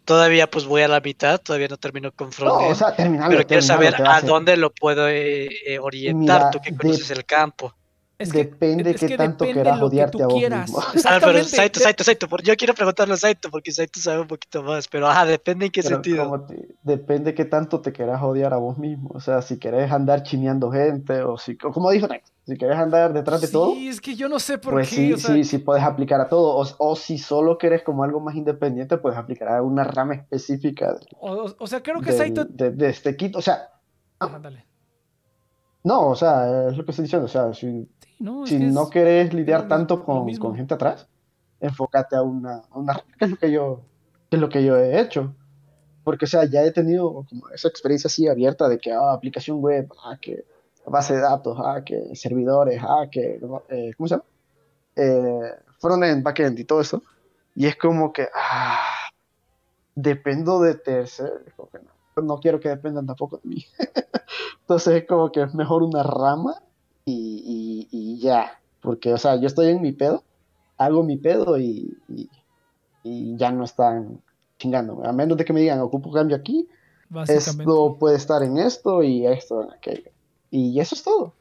Todavía pues voy a la mitad, todavía no termino con No, frontend. o sea, terminalo, pero quiero saber a dónde lo puedo eh, eh, orientar. Mira, Tú que de- conoces el campo. Es que- Depende es qué que tanto depende quieras que odiarte tú a vos quieras. mismo. [laughs] Ah, pero. Saito, Saito, Saito, por- yo quiero preguntarle a Saito porque Saito sabe un poquito más, pero ajá, depende en qué Pero sentido. te- depende qué tanto te quieras odiar a vos mismo. O sea, si querés andar chineando gente o si, o como dijo Nex, si querés andar detrás de todo, Sí, es que yo no sé por pues qué. sí, o sea, sí, sí puedes aplicar a todo. O, o si solo querés como algo más independiente, puedes aplicar a una rama específica de, o, o sea, creo que del- Saito. de- de este kit. O sea, Ajá, dale. No, o sea, es lo que estoy diciendo. O sea, si, Sí, no, si no querés lidiar tanto con, con gente atrás, enfócate a una, a una [laughs] que es lo que yo, que es lo que yo he hecho. Porque, o sea, ya he tenido como esa experiencia así abierta de que, ah, aplicación web, ah, que base de datos, ah, que servidores, ah, que, eh, ¿cómo se llama? Eh, frontend, backend y todo eso. Y es como que, ah, dependo de terceros. como que no, no quiero que dependan tampoco de mí. [laughs] Entonces es como que es mejor una rama y, y- y ya. Porque, o sea, yo estoy en mi pedo, hago mi pedo y, y- ya no están chingando. A menos de que me digan, ocupo cambio aquí, esto puede estar en esto y esto en aquello. Y eso es todo.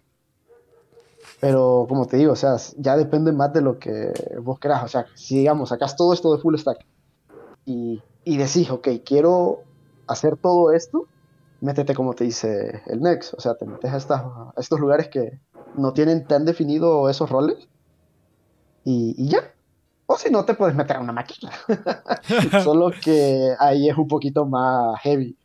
Pero como te digo, o sea, ya depende más de lo que vos querás. O sea, si digamos, sacas todo esto de full stack y, y decís, ok, quiero hacer todo esto, métete como te dice el Next. O sea, te metes a, estas- a estos lugares que no tienen tan definido esos roles y, y ya. O si no, te puedes meter a una máquina. [laughs] Solo que ahí es un poquito más heavy.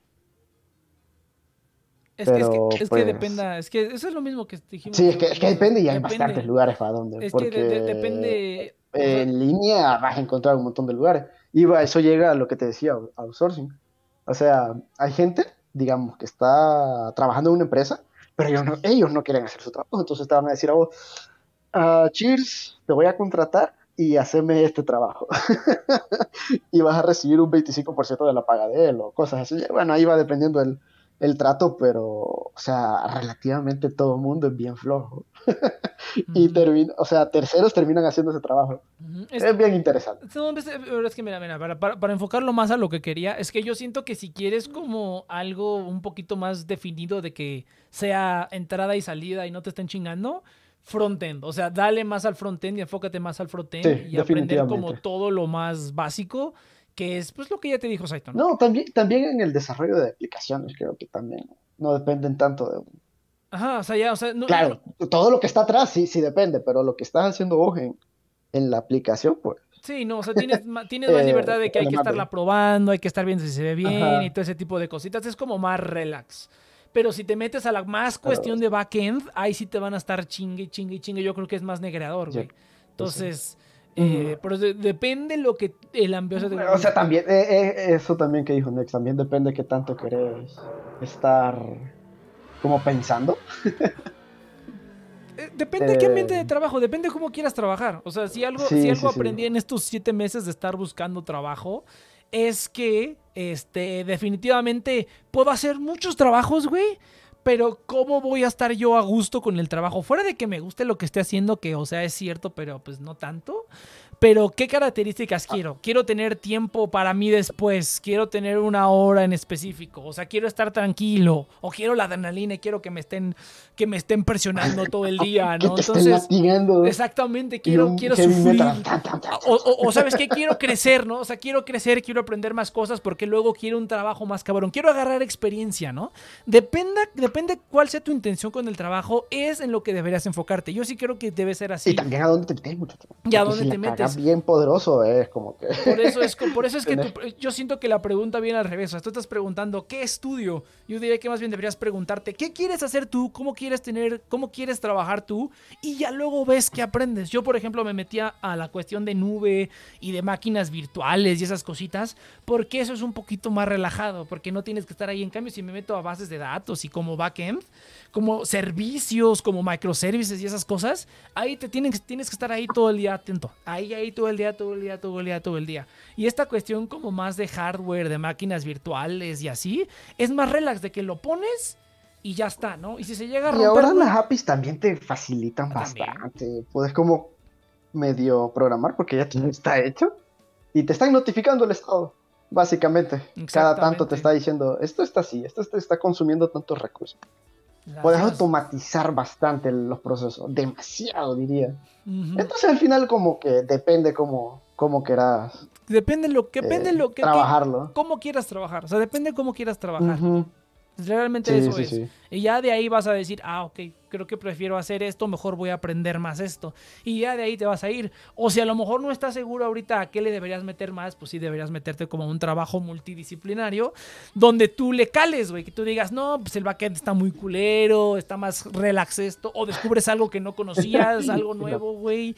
Es que, es que, Pero, es que pues- dependa, es que eso es lo mismo que dijimos. Sí, es que, es que depende y hay Depende. bastantes lugares para donde. Es porque que de- de- depende. en línea vas a encontrar un montón de lugares. Y va- eso llega a lo que te decía, outsourcing. O sea, hay gente, digamos, que está trabajando en una empresa, pero ellos no, ellos no quieren hacer su trabajo. Entonces te van a decir a vos, "Ah, cheers, te voy a contratar y haceme este trabajo. [laughs] y vas a recibir un 25% de la paga de él o cosas así. Bueno, ahí va dependiendo el, el trato, pero, o sea, relativamente todo el mundo es bien flojo. [laughs] y termina, o sea, terceros terminan haciendo ese trabajo. Es, Es- bien interesante. No, pues, eh, es que mira, mira, para, para- para enfocarlo más a lo que quería, es que yo siento que si quieres como algo un poquito más definido de que sea entrada y salida y no te estén chingando, frontend. O sea, dale más al frontend y enfócate más al frontend Sí, y aprender como todo lo más básico, que es pues lo que ya te dijo Saito, ¿no? No, también, también en el desarrollo de aplicaciones creo que también no dependen tanto de... Ajá, o sea, ya, o sea, no, Claro, todo lo que está atrás sí, sí depende, pero lo que estás haciendo vos en, en la aplicación, pues... Sí, no, o sea, tienes, [laughs] tienes más Eh, libertad de que hay que estarla probando, hay que estar viendo si se ve bien Ajá. y todo ese tipo de cositas. Es como más relax. Pero si te metes a la más cuestión de backend, ahí sí te van a estar chingue, chingue, chingue. Yo creo que es más negreador, güey. Entonces, Ujú. eh, pero de- depende lo que el ambiente de... O sea, también, eh, eh, eso también que dijo Nex, también depende qué tanto querés estar como pensando. Eh, Depende de qué ambiente Eh, de trabajo, depende cómo quieras trabajar. O sea, si algo, Sí, si algo sí, sí. aprendí en estos siete meses de estar buscando trabajo, es que este, definitivamente puedo hacer muchos trabajos, güey. Pero ¿cómo voy a estar yo a gusto con el trabajo? Fuera de que me guste lo que esté haciendo, que o sea es cierto, pero pues no tanto. Pero ¿qué características quiero? Quiero tener tiempo para mí después. Quiero tener una hora en específico. O sea, quiero estar tranquilo. O quiero la adrenalina y quiero que me estén, que me estén presionando todo el día, [laughs] Que ¿no? te estén Entonces, latigando. exactamente, quiero, quiero sufrir. O, o- o, sabes qué, quiero crecer, ¿no? O sea, quiero crecer, quiero aprender más cosas porque luego quiero un trabajo más cabrón. Quiero agarrar experiencia, ¿no? Dependa, depende cuál sea tu intención con el trabajo, es en lo que deberías enfocarte. Yo sí creo que debe ser así. Y también a dónde te metes, muchacho. ¿Y a dónde te la metes? bien poderoso es como que... [laughs] Por eso es, por eso es que tu- yo siento que la pregunta viene al revés. Tú estás preguntando, ¿qué estudio? Yo diría que más bien deberías preguntarte, ¿qué quieres hacer tú? ¿Cómo quieres tener? ¿Cómo quieres trabajar tú? Y ya luego ves qué aprendes. Yo, por ejemplo, me metía a la cuestión de nube y de máquinas virtuales y esas cositas, porque eso es un poquito más relajado, porque no tienes que estar ahí. En cambio, si me meto a bases de datos y como backend, como servicios, como microservices y esas cosas, ahí te tienen, tienes que estar ahí todo el día atento. Ahí, ahí todo el día, todo el día, todo el día, todo el día. Y esta cuestión como más de hardware, de máquinas virtuales y así, es más relax de que lo pones y ya está, ¿no? Y si se llega a Y romper... ahora güey, las APIs también te facilitan también. bastante. Puedes como medio programar porque ya todo está hecho. Y te están notificando el estado, básicamente. Cada tanto te está diciendo, esto está así, esto está consumiendo tantos recursos. Las Puedes automatizar bastante los procesos, demasiado diría. Entonces al final como que depende cómo, cómo quieras Depende lo que depende eh, lo que, trabajarlo. que- cómo quieras trabajar. O sea, depende cómo quieras trabajar. Realmente Sí, eso sí, es. sí. Y ya de ahí vas a decir, ah, ok, creo que prefiero hacer esto, mejor voy a aprender más esto. Y ya de ahí te vas a ir. O si a lo mejor no estás seguro ahorita a qué le deberías meter más, pues sí deberías meterte como un trabajo multidisciplinario, donde tú le cales, güey, que tú digas, no, pues el backend está muy culero, está más relax esto, o descubres algo que no conocías, [laughs] algo nuevo, güey.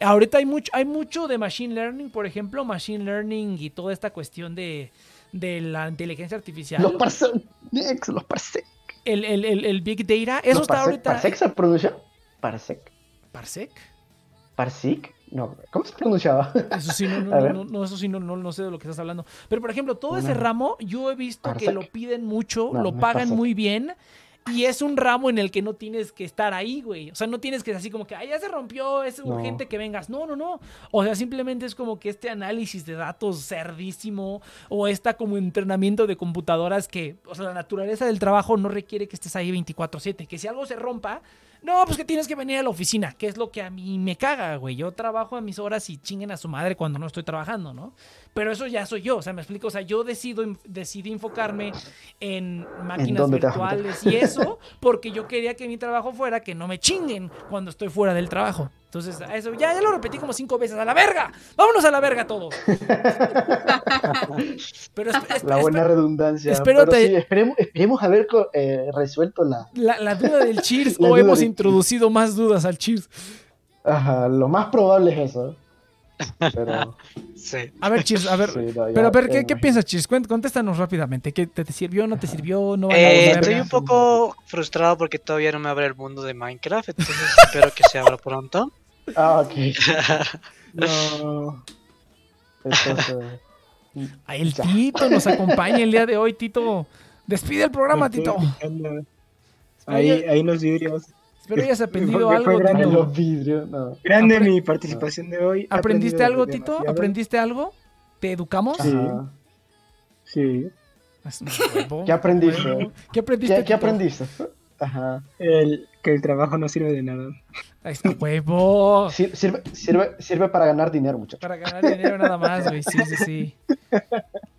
Ahorita hay mucho, hay mucho de machine learning, por ejemplo, machine learning y toda esta cuestión de, de la inteligencia artificial. Los parsec, Nex, los parsec. el, el, el, el Big Data, eso Los está parsec, ahorita. ¿Parsec se pronuncia? Parsec. ¿Parsec? ¿Parsec? No, ¿cómo se pronunciaba? Eso sí, no, [laughs] no, no, no, eso sí, no, no, no sé de lo que estás hablando. Pero, por ejemplo, todo ese ramo, yo he visto que lo piden mucho, lo pagan muy bien. Y es un ramo en el que no tienes que estar ahí, güey. O sea, no tienes que así como que, ay, ya se rompió, es No. urgente que vengas. No, no, no. O sea, simplemente es como que este análisis de datos cerdísimo o esta como entrenamiento de computadoras que, o sea, la naturaleza del trabajo no requiere que estés ahí 24/7. Que si algo se rompa, no, pues que tienes que venir a la oficina, que es lo que a mí me caga, güey. Yo trabajo a mis horas y chinguen a su madre cuando no estoy trabajando, ¿no? Pero eso ya soy yo, o sea, me explico, o sea, yo decido, decidí enfocarme en máquinas virtuales y eso, porque yo quería que mi trabajo fuera que no me chinguen cuando estoy fuera del trabajo. Entonces, a eso ya, ya lo repetí como cinco veces, a la verga, vámonos a la verga todos. [laughs] Pero La buena redundancia. espero Pero te- sí, esperemos, esperemos haber co- eh, resuelto la, la, la duda del [laughs] cheers La o hemos introducido más dudas al cheers. Ajá, lo más probable es eso. Pero, [laughs] Sí. A ver, cheers, a ver. sí, no, ya- Pero a ver, ¿qué, piensas, Cheers? Contéstanos rápidamente. ¿Qué te, te sirvió, no te sirvió? ¿No Eh, estoy un poco frustrado porque todavía no me abre el mundo de Minecraft, entonces [laughs] espero que se abra pronto. Ah, ok. [laughs] No. Entonces. Ahí el Ya. Tito nos acompaña el día de hoy, Tito. Despide el programa, Tito. Ahí, ahí los vidrios. Espero hayas aprendido algo, grande. Tito. los vidrios, no. Grande Apre- mi participación de hoy. ¿Aprendiste algo, Tito? demasiado. ¿Aprendiste algo? ¿Te educamos? Sí. Ajá. Sí. Huevo, ¿Qué aprendiste? ¿Qué aprendiste? ¿Qué, aprendiste? Ajá. El, que el trabajo no sirve de nada. Ahí está, huevo. Sir- Sirve, sirve, sirve para ganar dinero, muchachos. Para ganar dinero nada más, güey. Sí, sí, sí. [laughs]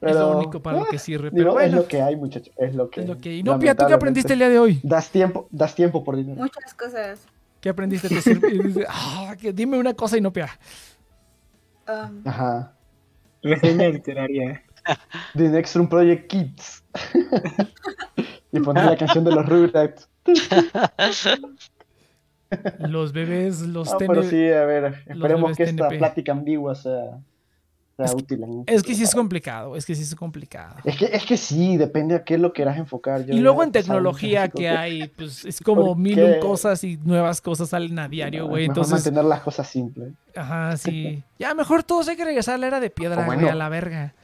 Es lo único para lo ah, que sirve. digo, Pero es lo que hay, muchachos. Es lo que. es lo que hay. No, Pia, ¿tú qué aprendiste el día de hoy? Das tiempo, das tiempo por dinero. Muchas cosas. ¿Qué aprendiste? "Ah, que dime una cosa y no Pia. Um, Ajá. Reseña literaria. The Next Room Project Kids. [laughs] y poner la canción de los Rugrats. Los bebés, los No, tenis. pero sí, a ver, esperemos que esta TNP. plática ambigua sea, sea útil. en- Es que sí es complicado, es que sí es complicado. Es que, es que sí, depende a qué lo quieras enfocar. Yo Y luego en tecnología que hay, pues es como ¿Por mil un cosas y nuevas cosas salen a diario, güey. Mejor Entonces, mantener las cosas simples. ajá, [laughs] sí. Ya mejor todos hay que regresar a la era de piedra, ¿Cómo güey, no? a la verga.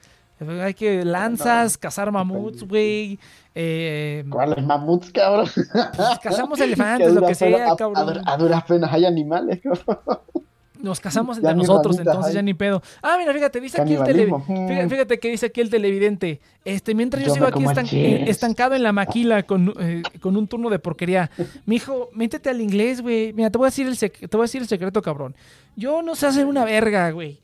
Hay que lanzas, cazar mamuts, güey. Eh, ¿Cuáles mamuts, cabrón? pues, cazamos [laughs] a elefantes, lo que sea, a- a, cabrón. dur- a duras penas hay animales, cabrón. Nos casamos entre nosotros, entonces ya ni pedo. Ah, mira, fíjate, dice aquí el tele... Canibalismo. Mm. Fíjate, fíjate que dice aquí el televidente. Este, mientras yo, Yo sigo aquí estan- eh, estancado en la maquila con, eh, con un turno de porquería. Mijo, métete al inglés, güey. Mira, te voy a decir el sec- te voy a decir el secreto, cabrón. Yo no sé hacer una verga, güey.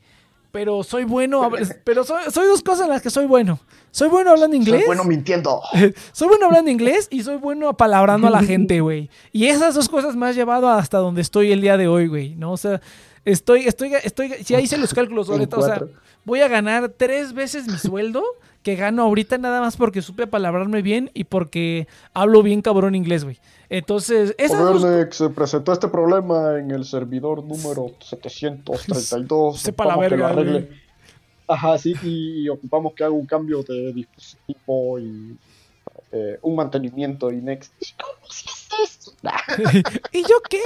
Pero soy bueno, pero soy, soy dos cosas en las que soy bueno. Soy bueno hablando inglés. Soy bueno mintiendo. [laughs] Soy bueno hablando inglés y soy bueno apalabrando a la [laughs] gente, güey. Y esas dos cosas me has llevado hasta donde estoy el día de hoy, güey. ¿No? O sea, estoy, estoy, estoy, si ahí hice los [laughs] cálculos ahorita, o sea, voy a ganar tres veces mi sueldo que gano ahorita nada más porque supe apalabrarme bien y porque hablo bien cabrón inglés, güey. Entonces, esas dos Overnex se presentó este problema en el servidor número 732. Sepa la verga. Ajá, sí, y ocupamos que haga un cambio de dispositivo y eh, un mantenimiento y next. [laughs] ¿Cómo se hace eso? Nah. [laughs] ¿Y yo qué?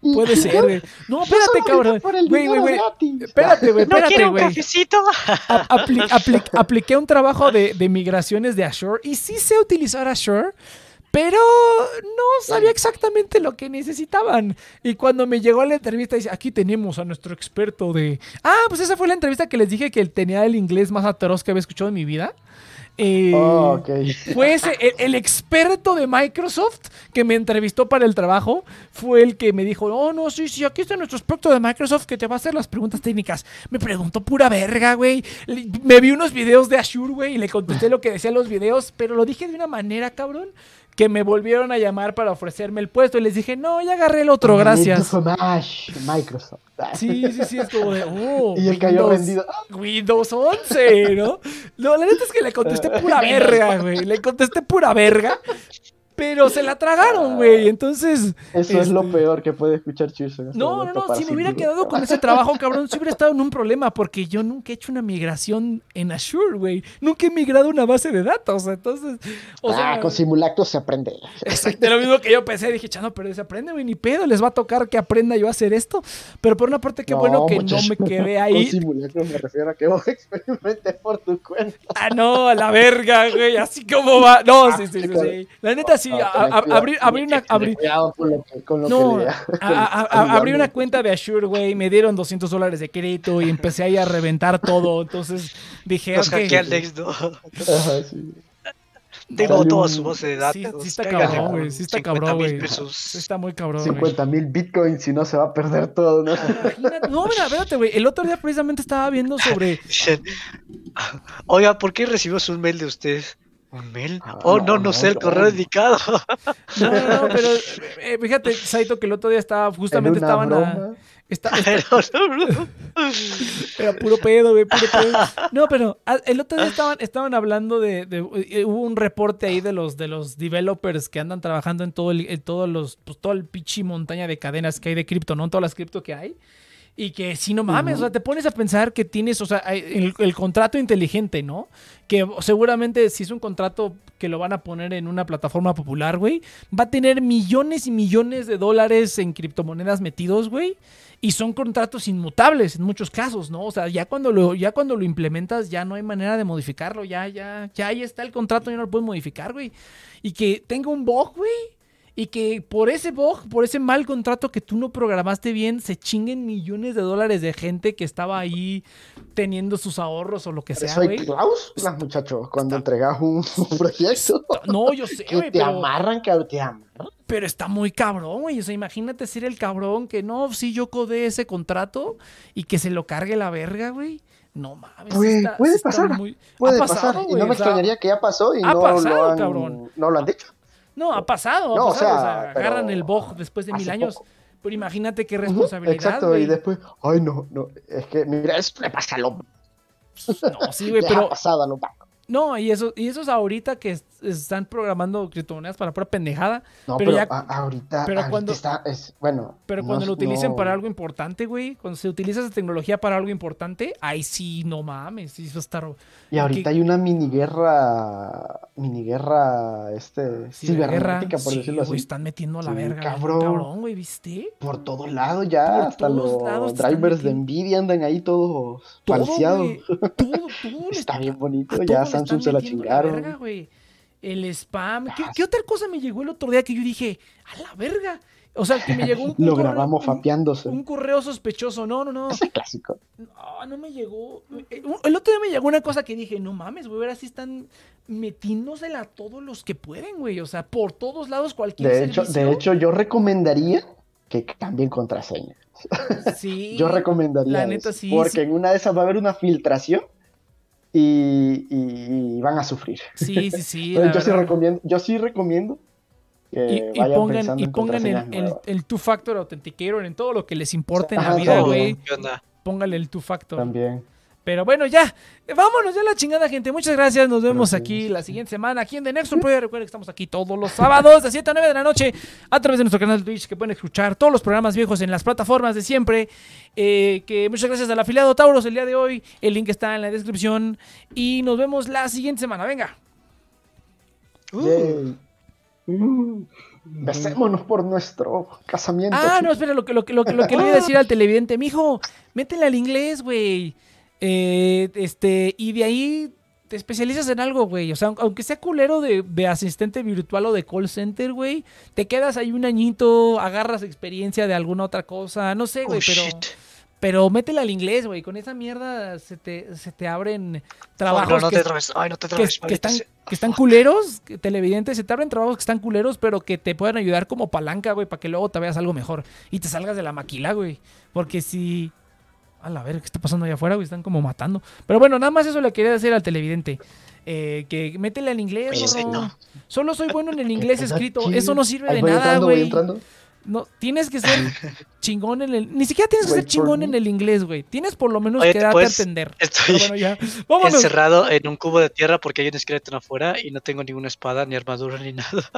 Puede ser, güey. [laughs] No, espérate, cabrón. Güey, güey, güey. Espérate, güey, ¿No espérate, güey. cafecito? A- apli- apli- apliqué un trabajo de, de migraciones de Azure y sí sé utilizar Azure, pero no sabía exactamente lo que necesitaban. Y cuando me llegó la entrevista, dice, aquí tenemos a nuestro experto de... Ah, pues esa fue la entrevista que les dije que tenía el inglés más atroz que había escuchado en mi vida. Eh, Oh. Fue ese, el, el experto de Microsoft que me entrevistó para el trabajo, fue el que me dijo, oh, no, sí, sí, aquí está nuestro experto de Microsoft que te va a hacer las preguntas técnicas. Me preguntó pura verga, güey. Me vi unos videos de Azure, güey, y le contesté lo que decían los videos, pero lo dije de una manera, cabrón, que me volvieron a llamar para ofrecerme el puesto y les dije, no, ya agarré el otro, gracias. Microsoft. [laughs] Sí, sí, sí, es como de, [laughs] oh, Y él cayó Windows- rendido. Windows 11, ¿no? No, la neta es que le contesté pura [laughs] verga, güey. Le contesté pura verga. Pero se la tragaron, güey. Entonces. Eso es lo este, peor que puede escuchar en este No, no, no. Si me hubiera quedado con ese trabajo, cabrón, si hubiera estado en un problema. Porque yo nunca he hecho una migración en Azure, güey. Nunca he migrado una base de datos. Entonces. O sea, ah, con simulacros se aprende. Exacto, lo mismo que yo pensé, dije, chano, pero se aprende, güey, ni pedo, les va a tocar que aprenda yo a hacer esto. Pero por una parte, qué bueno que muchacho, no me quedé [laughs] Con ahí. simulacros me refiero a que vos experimentes por tu cuenta. Ah, no, a la verga, güey, así como va. No, sí, sí, sí, con- sí. La neta, sí, a- Ah, a- a- abrir, abrir una. abrir- Cuidado con lo que, con lo no, que diga. a- a- a- abrí una cuenta de Azure, güey, me dieron 200 dólares de crédito y empecé ahí a reventar todo. Entonces dije, Nos ok, hackea el Next, ¿no? Ajá, sí. Tengo toda un- su base de datos. sí, sí está cáiganle cabrón, güey, sí está 50 cabrón, mil güey. Sí está muy cabrón, güey. 50 mil bitcoins, si no se va a perder todo, ¿no? Imagínate- No, mira, espérate, güey. El otro día precisamente estaba viendo sobre. [laughs] Oiga, ¿por qué recibimos un mail de usted? ¿Un mail? Ah, oh, no, no, sé el correo indicado. [laughs] No, no, no, pero [laughs] eh, fíjate, Saito, que el otro día estaba, justamente En una estaban. a- [laughs] no. Era puro pedo, güey, puro pedo. No, pero ah, el otro día estaban, estaban hablando de, de- eh, hubo un reporte ahí de los de los developers que andan trabajando en todo el, en todos los, pues todo el pichi montaña de cadenas que hay de cripto, ¿no? En todas las cripto que hay. Y que si no mames, o sea, te pones a pensar que tienes, o sea, el contrato inteligente, ¿no? Que seguramente si es un contrato que lo van a poner en una plataforma popular, güey, va a tener millones y millones de dólares en criptomonedas metidos, güey. Y son contratos inmutables en muchos casos, ¿no? O sea, ya cuando lo, ya cuando lo implementas, ya no hay manera de modificarlo. Ya, ya, ya ahí está el contrato, ya no lo puedes modificar, güey. Y que tenga un bug, güey. Y que por ese bug, por ese mal contrato que tú no programaste bien, se chinguen millones de dólares de gente que estaba ahí teniendo sus ahorros o lo que sea, güey. cláusulas, muchachos, cuando entregas un, [laughs] un proyecto. No, yo sé, Que te pero, amarran, cabrón, te amarran. pero está muy cabrón, güey. O sea, imagínate ser el cabrón que no, sí, yo codé ese contrato y que se lo cargue la verga, güey. No mames. sí Puede- está- está pasar, muy- Puede ha pasar, pasado, y güey, no me o sea, extrañaría que ya pasó y no, pasado, lo han, cabrón. no lo han dicho. No, ha pasado, ha No, o pasado. O sea, sea, pero agarran el bog después de mil años. poco. Pero imagínate qué responsabilidad. Exacto, güey. y después, ay, no, no, es que, mira, eso le pasa al hombre. No, sí, güey, [laughs] pero bancos. No, y eso, y esos ahorita que es- están programando criptomonedas para pura pendejada. No, Pero pero, ya- a- ahorita, pero ahorita cuando- está, es, bueno. Pero no cuando lo utilicen no- para algo importante, güey, cuando se utiliza esa tecnología para algo importante, ahí sí, no mames, sí va a estar Y ahorita que- hay una mini guerra, mini guerra, este, cibernética, por Sí, decirlo así. están metiendo a la Sí, verga. cabrón. Cabrón, güey, ¿viste? Por todos lados ya, Por hasta los lados drivers de Nvidia andan ahí todos Todo, todo, todo. [laughs] Está bien bonito, ya Samsung se la chingaron. verga, güey. El spam. ¿Qué, qué otra cosa me llegó el otro día que yo dije, a la verga? O sea, que me llegó un, [laughs] Lo correo- grabamos un- fapeándose. un correo sospechoso. No, no, no. Clásico. No, no me llegó. Eh, El otro día me llegó una cosa que dije, no mames, güey, ahora sí están metiéndosela a todos los que pueden, güey. O sea, por todos lados cualquier De hecho, de hecho, yo recomendaría que cambien contraseña. sí. [laughs] Yo recomendaría la neta eso, sí, porque sí. en una de esas va a haber una filtración y, y- y van a sufrir. Sí, sí, [laughs] sí. Yo sí recomiendo, yo sí recomiendo Y, que y vayan pongan, pensando y en pongan el, el, nuevas. el two-factor authenticator en todo lo que les importe en la Ajá, vida, güey. Póngale el two-factor. También. Pero bueno, ya. Vámonos ya a la chingada, gente. Muchas gracias. Nos vemos Gracias. aquí la siguiente semana aquí en The Next Project. Recuerden que estamos aquí todos los sábados de 7 a 9 de la noche a través de nuestro canal de Twitch que pueden escuchar todos los programas viejos en las plataformas de siempre. Eh, que muchas gracias al afiliado Tauros el día de hoy. El link está en la descripción. Y nos vemos la siguiente semana. Venga. Yay. Uh, Besémonos por nuestro casamiento. Ah, no, espera, lo que, lo, que, lo, que, lo que le iba a decir al televidente, mijo, métele al inglés, güey. Eh, este, y de ahí te especializas en algo, güey. O sea, aun- aunque sea culero de, de asistente virtual o de call center, güey, te quedas ahí un añito, agarras experiencia de alguna otra cosa, no sé, Oh, güey, pero, shit. Pero métele al inglés, güey. Con esa mierda se te, se te abren trabajos no, no que, te trabes. Ay, no te que- trabes. que maldita están, que están culeros, que- televidentes, se te abren trabajos que están culeros, pero que te pueden ayudar como palanca, güey, para que luego te veas algo mejor y te salgas de la maquila, güey. Porque si... A la ver, ¿qué está pasando allá afuera, güey? Están como matando. Pero bueno, nada más eso le quería decir al televidente. Eh, que métele al inglés, Oye, no. Solo soy bueno en el inglés [laughs] escrito. Eso no sirve Ahí de voy nada, entrando, voy güey. entrando. No, tienes que ser [laughs] chingón en el... Ni siquiera tienes que Wait ser chingón en el inglés, güey. Tienes por lo menos Oye, que ¿te darte a entender. Estoy bueno, ya. [laughs] Encerrado en un cubo de tierra porque hay un esqueleto afuera y no tengo ninguna espada, ni armadura, ni nada.